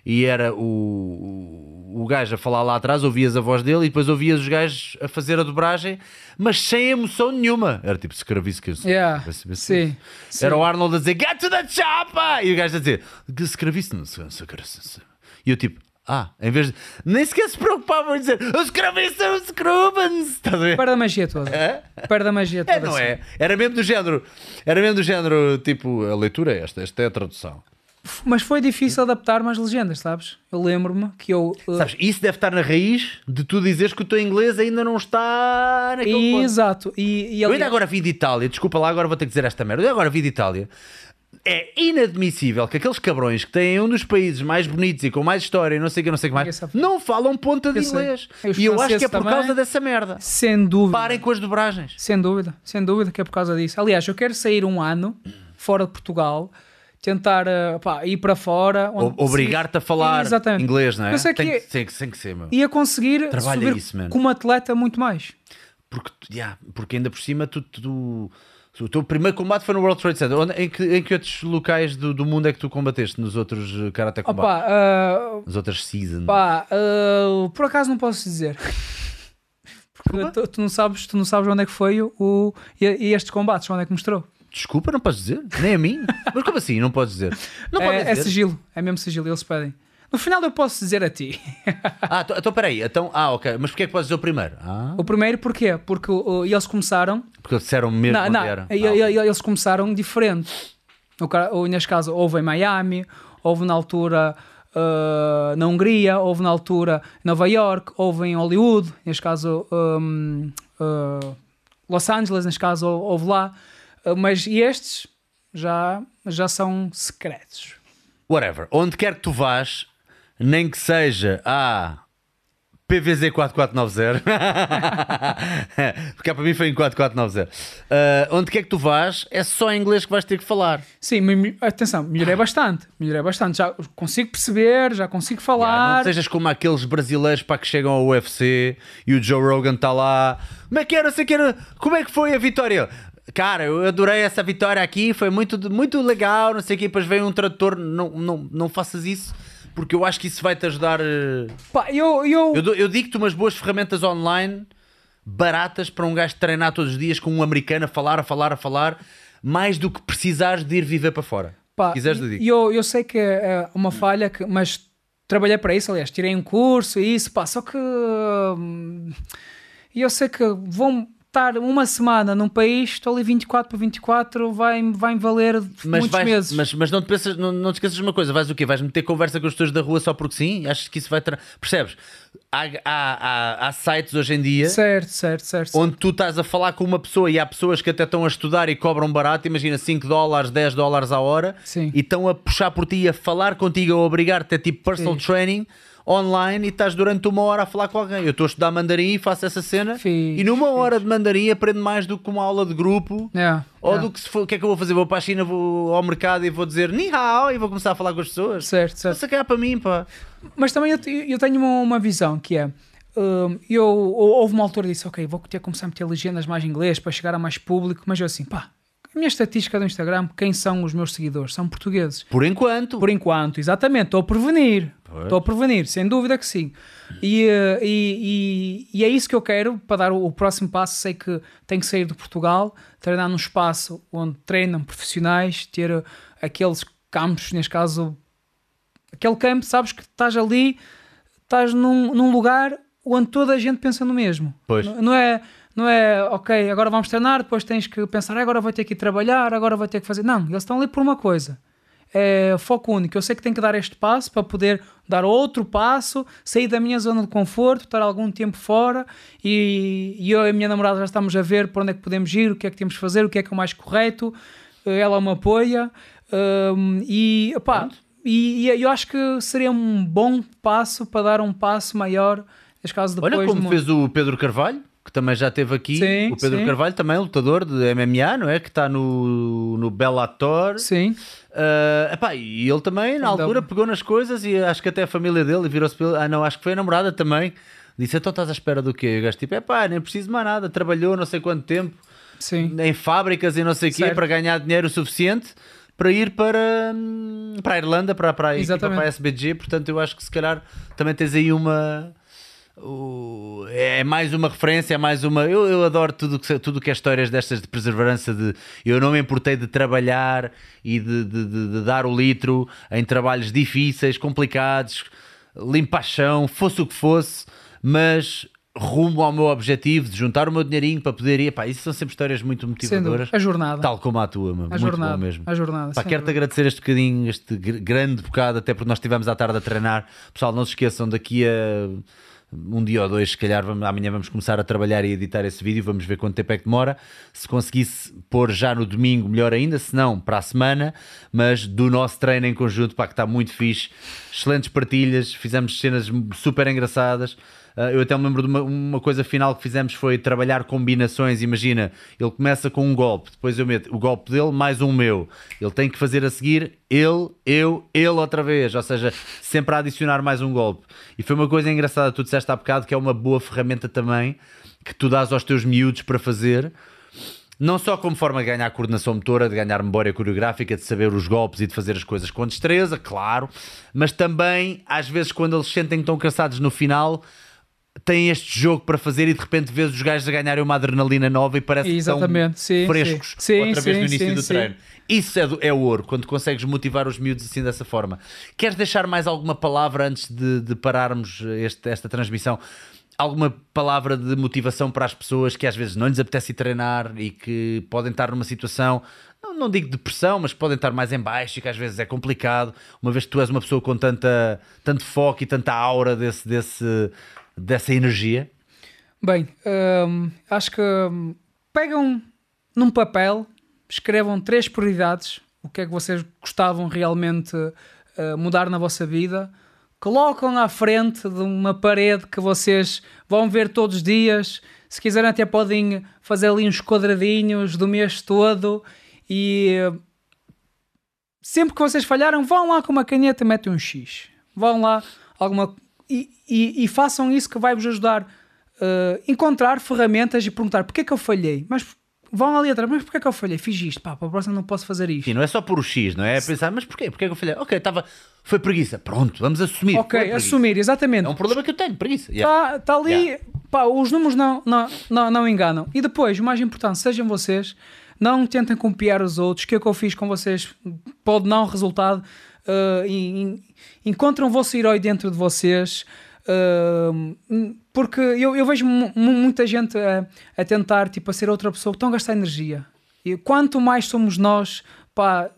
e era o, o, o gajo a falar lá atrás, ouvias a voz dele e depois ouvias os gajos a fazer a dobragem, mas sem emoção nenhuma. Era tipo eu Yeah, sim, sim. Era o Arnold a dizer Get to the chopper! E o gajo a dizer Que escravice não E eu tipo Ah, em vez de. Nem sequer se preocupavam em dizer Os escravices são os Scrubans! Estás a ver? Perde a magia toda. É? Perde a magia toda. É, não sim. é? Era mesmo do género. Era mesmo do género, tipo, a leitura é esta, esta é a tradução. Mas foi difícil adaptar mais legendas, sabes? Eu lembro-me que eu. eh, Sabes, isso deve estar na raiz de tu dizeres que o teu inglês ainda não está naquele ponto. Exato. E, e Eu ali- ainda agora vi de Itália, desculpa lá, agora vou ter que dizer esta merda. Eu agora vi de Itália. É inadmissível que aqueles cabrões que têm um dos países mais bonitos e com mais história e não sei o que, não sei o que mais, não falam ponta de inglês. E eu acho que é por também. causa dessa merda. Sem dúvida. Parem com as dobragens. Sem dúvida, sem dúvida que é por causa disso. Aliás, eu quero sair um ano fora de Portugal, tentar eh, pá, ir para fora. Obrigar-te a falar Exatamente. inglês, não é? Tem, que- que, tem, que, tem que ser, meu. Ia conseguir Trabalha subir isso, como atleta muito mais. Porque, yeah, porque ainda por cima tu, tu- o teu primeiro combate foi no World Trade Center. Onde- em, que, em que outros locais do, do mundo é que tu combateste nos outros uh, Karate Combat? Opa, ah, Nas outras seasons? pá, ah, por acaso não posso dizer. Porque tu, tu não sabes, tu não sabes onde é que foi o, o- e, e estes combates, onde é que mostrou. Desculpa, não podes dizer? Nem a mim? Mas como assim? Não podes dizer? Não é, é dizer? sigilo, é mesmo sigilo, eles pedem. No final eu posso dizer a ti. Ah, então- então peraí. Então, ah, ok. Mas porquê é que podes dizer o primeiro? Ah, O primeiro porquê? Porque uh, eles começaram porque disseram mesmo Não, não, era. e- Ah, e- eles começaram diferente. Ou neste caso, houve em Miami, houve na altura uh, na Hungria, houve na altura em Nova York, houve em Hollywood, neste caso um, uh, Los Angeles, neste caso houve lá, Uh, mas estes já, já são secretos. Whatever. Onde quer que tu vás, nem que seja a PVZ 4490, porque para mim foi em 4490. Ah, onde quer que tu vás, é só em inglês que vais ter que falar. Sim, mas atenção, melhorei bastante, melhorei bastante, já consigo perceber, já consigo Ah, falar. não sejas como aqueles brasileiros para que chegam ao UFC e o Joe Rogan está lá. Como é que era? Sei que era. Como é que foi a vitória? Cara, eu adorei essa vitória aqui, foi muito, muito legal, não sei o quê. Depois veio um tradutor, não, não, não faças isso, porque eu acho que isso vai te ajudar. eh, Pá, eu, eu, Eu, eu digo-te umas boas ferramentas online, baratas, para um gajo treinar todos os dias com um americano a falar, a falar, a falar, mais do que precisares de ir viver para fora. Pá, Se quiseres, eu digo. e eu, eu sei que é uma falha, que, mas trabalhei para isso, aliás, tirei um curso e isso, pá, só que hum, e eu sei que vão estar uma semana num país, estou ali 24 por 24, vai, vai valer Mas, muitos vais- meses. mas, mas não, te pensas, não, não te esqueças de uma coisa, vais o quê? Vais meter conversa com as pessoas da rua só porque sim? Achas que isso vai. Tra... Percebes? Há, há, há, há sites hoje em dia Certo, certo, certo. onde tu estás a falar com uma pessoa e há pessoas que até estão a estudar e cobram barato, imagina 5 dólares, 10 dólares a hora, Sim. e estão a puxar por ti, a falar contigo, a obrigar-te a tipo personal Sim. training online e estás durante uma hora a falar com alguém. Eu estou a estudar mandarim e faço essa cena Fixe, e numa fixe. hora de mandarim aprendo mais do que uma aula de grupo. Yeah, Ou yeah. do que se for, o que é que eu vou fazer? Vou para a China, vou ao mercado e vou dizer ni hao e vou começar a falar com as pessoas. Certo, certo. se calhar para mim, pá. Mas também eu, eu tenho uma, uma visão que é. hum, eu, houve uma altura que disse, ok, vou ter que começar a meter legendas mais em inglês para chegar a mais público, mas eu assim, pá, a minha estatística do Instagram, quem são os meus seguidores? São portugueses. Por enquanto. Por enquanto, exatamente, estou a prevenir. Pois. Estou a prevenir, sem dúvida que sim. E, eh, e, e- e é isso que eu quero para dar o, o próximo passo. Sei que tenho que sair de Portugal, treinar num espaço onde treinam profissionais, ter eh, aqueles campos, neste caso, aquele campo, sabes que estás ali, estás num, num lugar onde toda a gente pensa no mesmo. Pois. Não, não é. Não é, ok, agora vamos treinar, depois tens que pensar, "Ah, agora vou ter que ir trabalhar, agora vou ter que fazer. Não, eles estão ali por uma coisa é foco único. Eu sei que tenho que dar este passo para poder dar outro passo, sair da minha zona de conforto, estar algum tempo fora e, e eu e a minha namorada já estamos a ver para onde é que podemos ir, o que é que temos de fazer, o que é que é o mais correto. Ela me apoia hum, e, opá, e, e eu acho que seria um bom passo para dar um passo maior, neste caso depois Olha como fez o Pedro Carvalho, que também já esteve aqui. Sim, o Pedro sim. Carvalho também, lutador de MMA, não é? Que está no, no Bellator. Sim, Ah, epá, e ele também, na Então- altura, pegou nas coisas e acho que até a família dele virou-se. pelo- Ah, não, acho que foi a namorada também. Disse: Então estás à espera do quê? E o gajo tipo: É pá, nem preciso mais nada. Trabalhou não sei quanto tempo sim. em fábricas e não sei o quê para ganhar dinheiro o suficiente para ir para, hum, para a Irlanda, para, para a para a SBG. Portanto, eu acho que se calhar também tens aí uma. O- É mais uma referência, é mais uma. Eu, eu adoro tudo que, tudo que é histórias destas de perseverança. De eu não me importei de trabalhar e de, de- de- de dar o litro em trabalhos difíceis, complicados, limpar chão, fosse o que fosse, mas rumo ao meu objetivo de juntar o meu dinheirinho para poder ir. Pá, isso são sempre histórias muito motivadoras. dúvida. A jornada. Tal como a tua, meu. a muito jornada. bom mesmo. A jornada. Pá, quero-te agradecer este bocadinho, este gr- grande bocado, até porque nós estivemos à tarde a treinar. Pessoal, não se esqueçam, daqui a um dia ou dois, se calhar vamos- amanhã vamos começar a trabalhar e editar esse vídeo, vamos ver quanto tempo é que demora. Se conseguisse pôr já no domingo, melhor ainda, se não, para a semana, mas do nosso treino em conjunto, pá, que está muito fixe. Excelentes partilhas, fizemos cenas super engraçadas. Ah, eu até me lembro de uma, uma coisa final que fizemos foi trabalhar combinações. Imagina, ele começa com um golpe, depois eu meto o golpe dele mais um meu. Ele tem que fazer a seguir ele, eu, ele outra vez. Ou seja, sempre a adicionar mais um golpe. E foi uma coisa engraçada, tu disseste há bocado que é uma boa ferramenta também que tu dás aos teus miúdos para fazer. Não só como forma de ganhar coordenação motora, de ganhar memória coreográfica, de saber os golpes e de fazer as coisas com destreza, claro, mas também, às vezes, quando eles se sentem tão cansados no final, têm este jogo para fazer e de repente vês os gajos a ganharem uma adrenalina nova e parece Exatamente, que estão frescos sim. Outra vez sim, no início sim, do treino. Isso é, do- é o ouro, quando consegues motivar os miúdos assim dessa forma. Queres deixar mais alguma palavra antes de, de pararmos este- esta transmissão? alguma palavra de motivação para as pessoas que às vezes não lhes apetece treinar e que podem estar numa situação, não, não digo depressão, mas que podem estar mais em baixo e que às vezes é complicado, uma vez que tu és uma pessoa com tanta, tanto foco e tanta aura desse, desse, dessa energia? Bem, hum, acho que hum, pegam num papel, escrevam três prioridades, o que é que vocês gostavam realmente uh, mudar na vossa vida, colocam à frente de uma parede que vocês vão ver todos os dias. Se quiserem, até podem fazer ali uns quadradinhos do mês todo e sempre que vocês falharam, vão lá com uma caneta e metem um X. Vão lá alguma e, e, e façam isso que vai vos ajudar uh, encontrar ferramentas e perguntar porque é que eu falhei, mas vão ali atrás, mas porque é que eu falhei? Fiz isto, pá, para a próxima não posso fazer isto. Sim, não é só por o X, não é? É pensar, mas porquê? Porquê que eu falhei? Ok, estava. Foi preguiça. Pronto, vamos assumir. ok, assumir, exatamente. É um problema que eu tenho, preguiça. Yeah. Está tá ali, Yeah. pá, os números não, não, não, não enganam. E depois, o mais importante, sejam vocês, não tentem copiar os outros, que é o que eu fiz com vocês pode não resultado. Uh, encontram o vosso herói dentro de vocês. uh, porque eu, eu vejo mu- mu- muita gente a, a tentar tipo, a ser outra pessoa, estão a gastar energia. E quanto mais somos nós para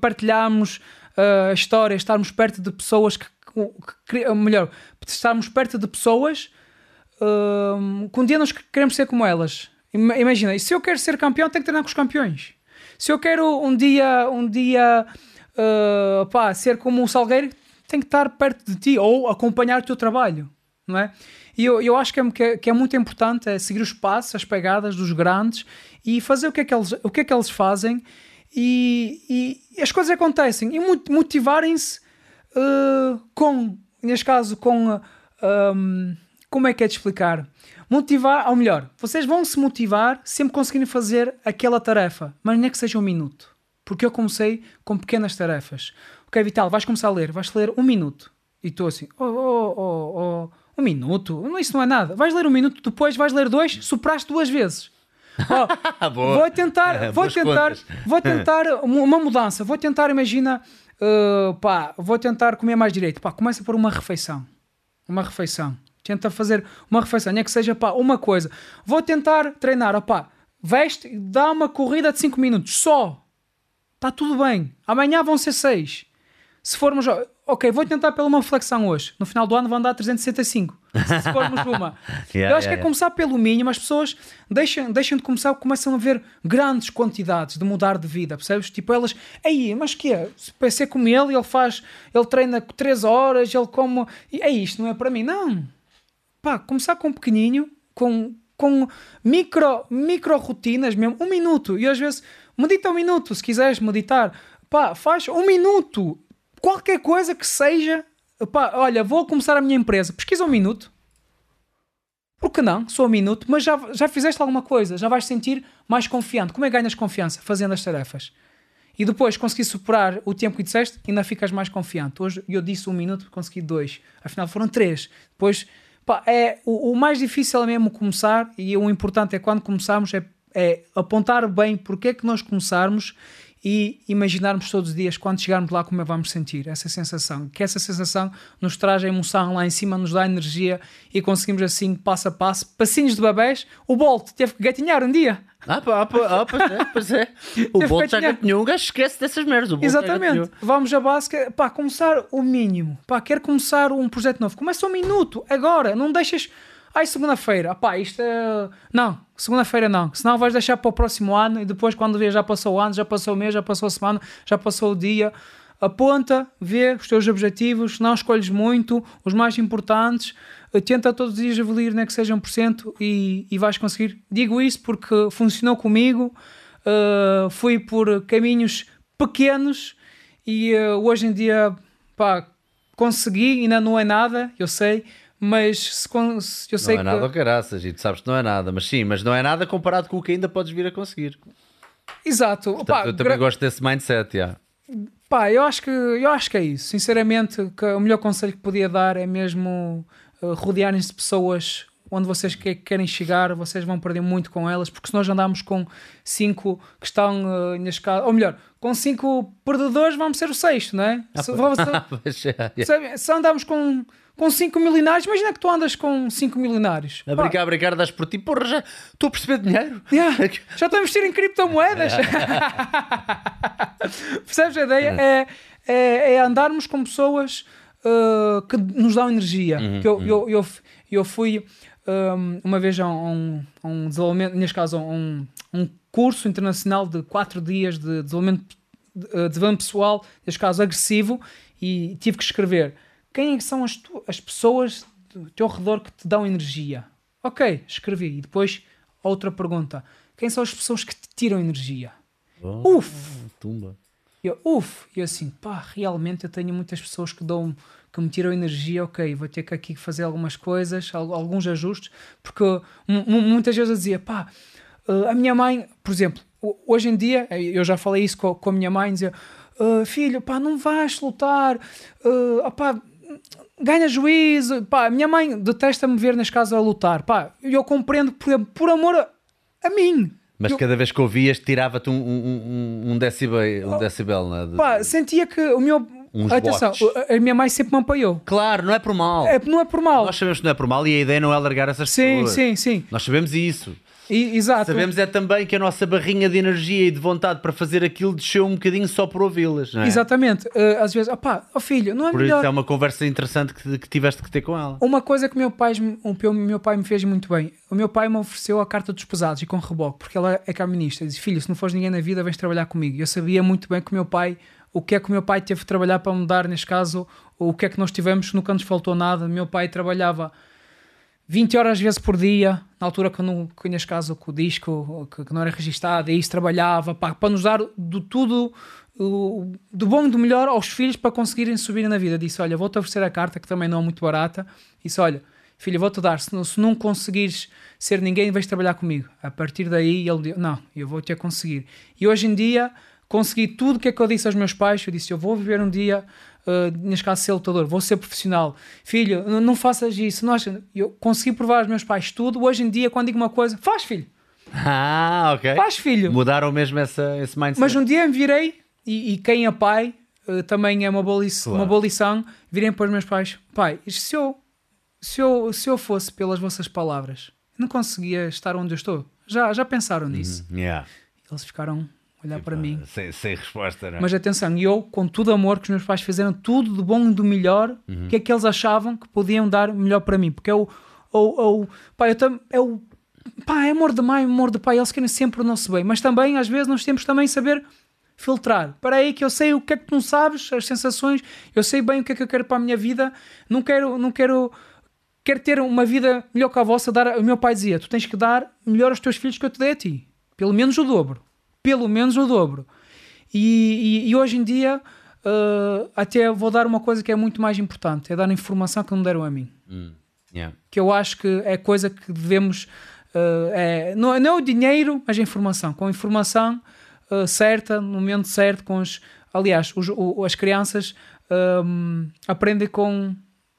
partilharmos uh, a história, estarmos perto de pessoas que, que, melhor, estarmos perto de pessoas que um dia nós queremos ser como elas. Ima- Imagina, se eu quero ser campeão, tenho que treinar com os campeões. Se eu quero um dia, um dia uh, pá, ser como o Salgueiro, tenho que estar perto de ti ou acompanhar o teu trabalho, não é? E eu, eu acho que é, que é- que é muito importante é seguir os passos, as pegadas dos grandes e fazer o que é que eles, o que é que eles fazem e, e as coisas acontecem e mo- motivarem-se uh, com, neste caso, com uh, um, como é que é de explicar? Motivar, ou melhor, vocês vão se motivar sempre conseguirem fazer aquela tarefa, mas nem que seja um minuto. Porque eu comecei com pequenas tarefas. Ok, Vital, vais começar a ler, vais ler um minuto. E estou assim, oh, oh, oh, oh, um minuto? Não, Isso não é nada. Vais ler um minuto, depois vais ler dois, superaste duas vezes. Oh, Boa. vou tentar, vou Boas tentar, vou tentar uma mudança. Vou tentar, imagina, uh, pá, vou tentar comer mais direito. Pá, começa por uma refeição. Uma refeição. Tenta fazer uma refeição, nem que seja pá, uma coisa. Vou tentar treinar, opá, veste dá uma corrida de 5 minutos só. Está tudo bem. Amanhã vão ser 6. Se formos, ok, vou tentar pela uma flexão hoje. No final do ano vão dar 365. Se formos uma. Yeah, Eu acho que yeah, é começar pelo mínimo. As pessoas deixam, deixam de começar, começam a ver grandes quantidades de mudar de vida, percebes? Tipo, elas, aí, mas que é? Se para ser como ele, ele faz, ele treina 3 horas, ele come. e É isto, não é para mim. Não. Pá, começar com um pequenininho, com, com micro, micro rotinas mesmo, um minuto. E às vezes, medita um minuto, se quiseres meditar. Pá, faz um minuto. Qualquer coisa que seja. Pá, olha, vou começar a minha empresa. Pesquisa um minuto. Por que não? Só um minuto, mas já, já fizeste alguma coisa, já vais sentir mais confiante. Como é que ganhas confiança? Fazendo as tarefas. E depois consegui superar o tempo que disseste, ainda ficas mais confiante. Hoje eu disse um minuto, consegui dois. Afinal foram três. Depois, pá, é, o, o mais difícil é mesmo começar e o importante é quando começarmos é, é apontar bem porque é que nós começarmos e imaginarmos todos os dias quando chegarmos lá como é que vamos sentir essa sensação, que essa sensação nos traz a emoção lá em cima, nos dá energia e conseguimos assim passo a passo, passinhos de babés, o Bolt teve que gatinhar um dia Ah, pá, pá, ah, pois é, pois é. O Teve Bolt já gatinhar. ganhou, um gajo esquece dessas merdas. O Bolt Exatamente. gatinhou. Vamos à base, que- pá, começar o mínimo. Pá, quer começar um projeto novo. Começa um minuto, agora. Não deixas. Ai, segunda-feira. Pá, isto é. Não, segunda-feira não. Senão vais deixar para o próximo ano e depois, quando vês, já passou o ano, já passou o mês, já passou a semana, já passou o dia. Aponta, vê os teus objetivos. Não escolhes muito, os mais importantes. eh, Tenta todos os dias evoluir, nem que seja 1% e, e vais conseguir. Digo isso porque funcionou comigo. Uh, fui por caminhos pequenos e uh, hoje em dia pá, consegui, ainda não é nada, eu sei, mas se, se- eu sei Não é que nada, oh, caraças, e tu sabes que não é nada, mas sim, mas não é nada comparado com o que ainda podes vir a conseguir. exato, Portanto, pá, eu também gra- gosto desse mindset, já. pá, eu acho que eu acho que é isso. Sinceramente, que o melhor conselho que podia dar é mesmo uh, rodearem-se de pessoas onde vocês que- querem chegar, vocês vão perder muito com elas, porque se nós andarmos com cinco que estão uh, neste caso, ou melhor, com cinco perdedores, vamos ser o sexto, não é? Se, vamos- Mas, é, é. se, se andarmos com, com cinco milionários, imagina que tu andas com cinco milionários. A brincar, a brincar, das por ti. Porra, já estou a perceber dinheiro. Yeah, já estou a investir em criptomoedas. Percebes a ideia? É, é, é andarmos com pessoas uh, que nos dão energia. Que eu, eu, eu, eu fui um, uma vez a um, a um desenvolvimento, neste caso, a um, um curso internacional de quatro dias de desenvolvimento, de, uh, desenvolvimento pessoal, neste caso agressivo, e tive que escrever quem que são as, tu- as pessoas do teu redor que te dão energia. Ok, escrevi. E depois outra pergunta: quem são as pessoas que te tiram energia? Oh, Uf! Tumba. Eu, uf! E assim, pá, realmente eu tenho muitas pessoas que dão que me tiram energia, ok, vou ter que aqui fazer algumas coisas, al- alguns ajustes, porque mu- mu- muitas vezes eu dizia, pá, eh, a minha mãe, por exemplo, ho- hoje em dia, eh, eu já falei isso com, com a minha mãe, dizia, "Ah, filho, pá, não vais lutar, uh, opá, ganha juízo, pá, a minha mãe detesta-me ver nas casas a lutar, pá, eu compreendo por, por amor a, a mim. Mas Eu- cada vez que ouvias, tirava-te um, um, um, decibel, um decibel né, de- Pá, sentia que o meu. Uns Atenção, a minha mãe sempre me apoiou. Claro, não é por mal. É, não é por mal. Nós sabemos que não é por mal e a ideia não é largar essas Sim, pessoas. sim, sim. Nós sabemos isso. E- exato. Sabemos é também que a nossa barrinha de energia e de vontade para fazer aquilo desceu um bocadinho só por ouvi-las. é? Exatamente. Uh, às vezes, opá, ó filho, não é Por melhor. isso é uma conversa interessante que, que tiveste que ter com ela. Uma coisa que o meu pai, o meu- pai me fez muito bem. O meu pai me ofereceu a carta dos pesados e com reboque, porque ela é caminista. Disse: Filho, se não fores ninguém na vida, vens trabalhar comigo. Eu sabia muito bem que o meu pai, o que é que o meu pai teve que trabalhar para mudar, neste caso, o que é que nós tivemos, nunca nos faltou nada. O meu pai trabalhava 20 horas vezes por dia, na altura que eu não conheço caso com o disco, que, que não era registado, e isso trabalhava para nos dar do tudo, o- do bom e do melhor aos filhos para conseguirem subir na vida. Disse: Olha, vou-te oferecer a carta, que também não é muito barata. Disse: Olha, filho, vou-te dar, se não, se não conseguires ser ninguém, vais trabalhar comigo. A partir daí, ele disse: Não, eu vou-te a conseguir. E hoje em dia, consegui tudo o que é que eu disse aos meus pais. Eu disse: Eu vou viver um dia Uh, neste caso ser lutador, vou ser profissional. Filho, não faças isso. Nós, eu consegui provar aos meus pais tudo. Hoje em dia, quando digo uma coisa, faz filho, Ah, ok. faz filho. Mudaram mesmo essa, esse mindset. Mas um dia me virei, e, e quem é pai uh, também é uma boa, lição, Claro. uma boa lição. Virei para os meus pais: pai, se eu, se, eu, se eu fosse pelas vossas palavras, não conseguia estar onde eu estou. Já, já pensaram nisso? Yeah. Eles ficaram olhar para mim. Sem, sem resposta, não é? Mas atenção, eu, com tudo amor que os meus pais fizeram, tudo de bom e do melhor, o que é que eles achavam que podiam dar melhor para mim? Porque é o. o, o pá, eu tam, é o. Pá, é amor de mãe, amor de pai, eles querem sempre o nosso bem, mas também, às vezes, nós temos que também saber filtrar. Para aí que eu sei o que é que tu não sabes, as sensações, eu sei bem o que é que eu quero para a minha vida, não quero, não quero, quero ter uma vida melhor que a vossa. Dar, o meu pai dizia: tu tens que dar melhor aos teus filhos que eu te dei a ti, pelo menos o dobro, pelo menos o dobro. E, e- e hoje em dia, uh, até vou dar uma coisa que é muito mais importante: é dar informação que não deram a mim. Hum, yeah. Que eu acho que é coisa que devemos. uh, é, não, não é o dinheiro, mas a informação. Com a informação uh, certa, no momento certo, com os. Aliás, os- o- as crianças um, aprendem com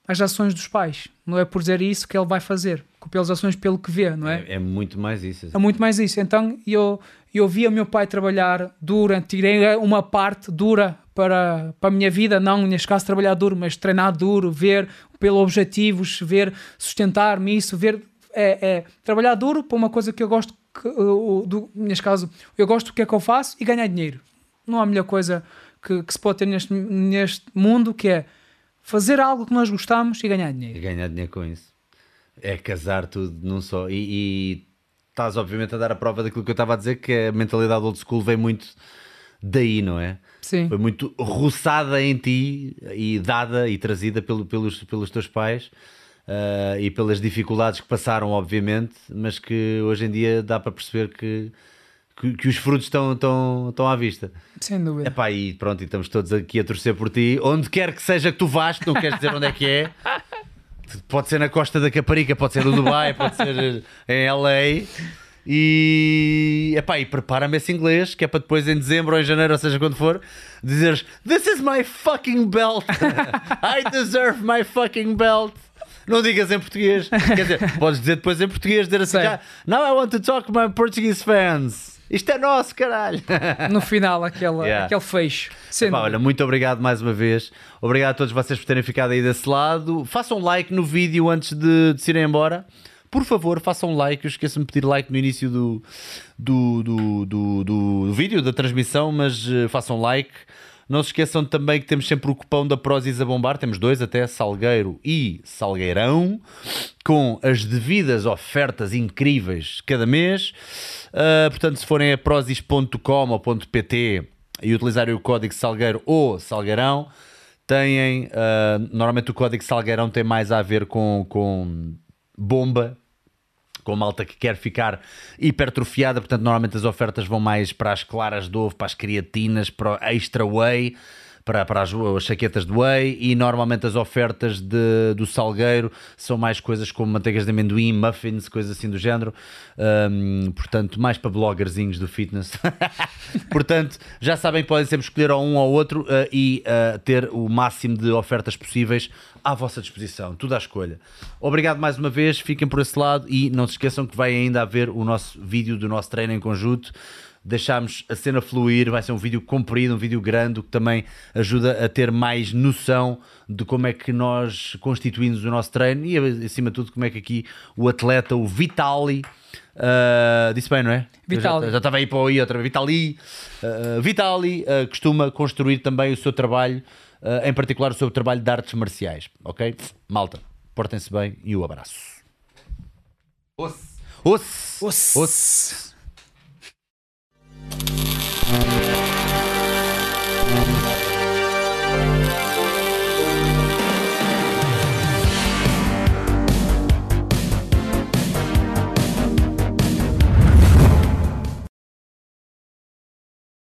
as ações dos pais. Não é por dizer isso que ele vai fazer, pelas ações pelo que vê, não é? É, é muito mais isso. É muito mais isso. Então eu, eu via o meu pai trabalhar dura, tirei uma parte dura para, para a minha vida, não neste caso trabalhar duro, mas treinar duro, ver pelo objetivos, ver sustentar-me isso, ver é, é, trabalhar duro para uma coisa que eu gosto, que, uh, do, neste caso, eu gosto do que é que eu faço e ganhar dinheiro. Não há melhor coisa que, que se pode ter neste, neste mundo que é fazer algo que nós gostamos e ganhar dinheiro. E ganhar dinheiro com isso. É casar tudo num só. E, e estás, obviamente, a dar a prova daquilo que eu estava a dizer, que a mentalidade old school vem muito daí, não é? Sim. Foi muito roçada em ti e dada e trazida pelo- pelos, pelos teus pais ah, e pelas dificuldades que passaram, obviamente, mas que hoje em dia dá para perceber que, que, que os frutos estão, estão, estão à vista. Sem dúvida. Epá, e pronto, e estamos todos aqui a torcer por ti. Onde quer que seja que tu vás, não queres dizer onde é que é. Pode ser na Costa da Caparica, pode ser no Dubai, pode ser em LA. E, epá, e prepara-me esse inglês, que é para depois em dezembro ou em janeiro, ou seja, quando for, dizeres This is my fucking belt. I deserve my fucking belt. Não digas em português. Quer dizer, podes dizer depois em português, dizer assim, já, Now I want to talk to my Portuguese fans. Isto é nosso, caralho. No final, aquele, Yeah. aquele fecho. Sem Pá, dúvida. olha, muito obrigado mais uma vez. Obrigado a todos vocês por terem ficado aí desse lado. Façam like no vídeo antes de, de se irem embora. Por favor, façam like. Eu esqueço-me de pedir like no início do, do, do, do, do vídeo, da transmissão, mas eh, façam like. Não se esqueçam também que temos sempre o cupão da Prozis a bombar. Temos dois até, Salgueiro e Salgueirão, com as devidas ofertas incríveis cada mês. Ah, portanto, se forem a prozis.com ou .pt e utilizarem o código Salgueiro ou Salgueirão, têm. ah, normalmente o código Salgueirão tem mais a ver com, com bomba, com malta que quer ficar hipertrofiada. Portanto, normalmente as ofertas vão mais para as claras de ovo, para as creatinas, para o extra whey. Para, para as, as chaquetas de whey e normalmente as ofertas de, do salgueiro são mais coisas como manteigas de amendoim, muffins, coisas assim do género. Ahm, portanto, mais para bloggerzinhos do fitness. portanto, já sabem podem sempre escolher ou um ou outro ah, e ah, ter o máximo de ofertas possíveis à vossa disposição, tudo à escolha. Obrigado mais uma vez, fiquem por esse lado e não se esqueçam que vai ainda haver o nosso vídeo do nosso treino em conjunto. Deixámos a cena fluir, vai ser um vídeo comprido, um vídeo grande, o que também ajuda a ter mais noção de como é que nós constituímos o nosso treino e, acima de tudo, como é que aqui o atleta, o Vitali, ah, disse bem, não é? Eu já- Vitali. Já, estava aí para aí outra vez. Vitali, ah, Vitali ah, costuma construir também o seu trabalho, ah, em particular o seu trabalho de artes marciais, ok? Malta, portem-se bem e o abraço. Osse. Osse. Thank you.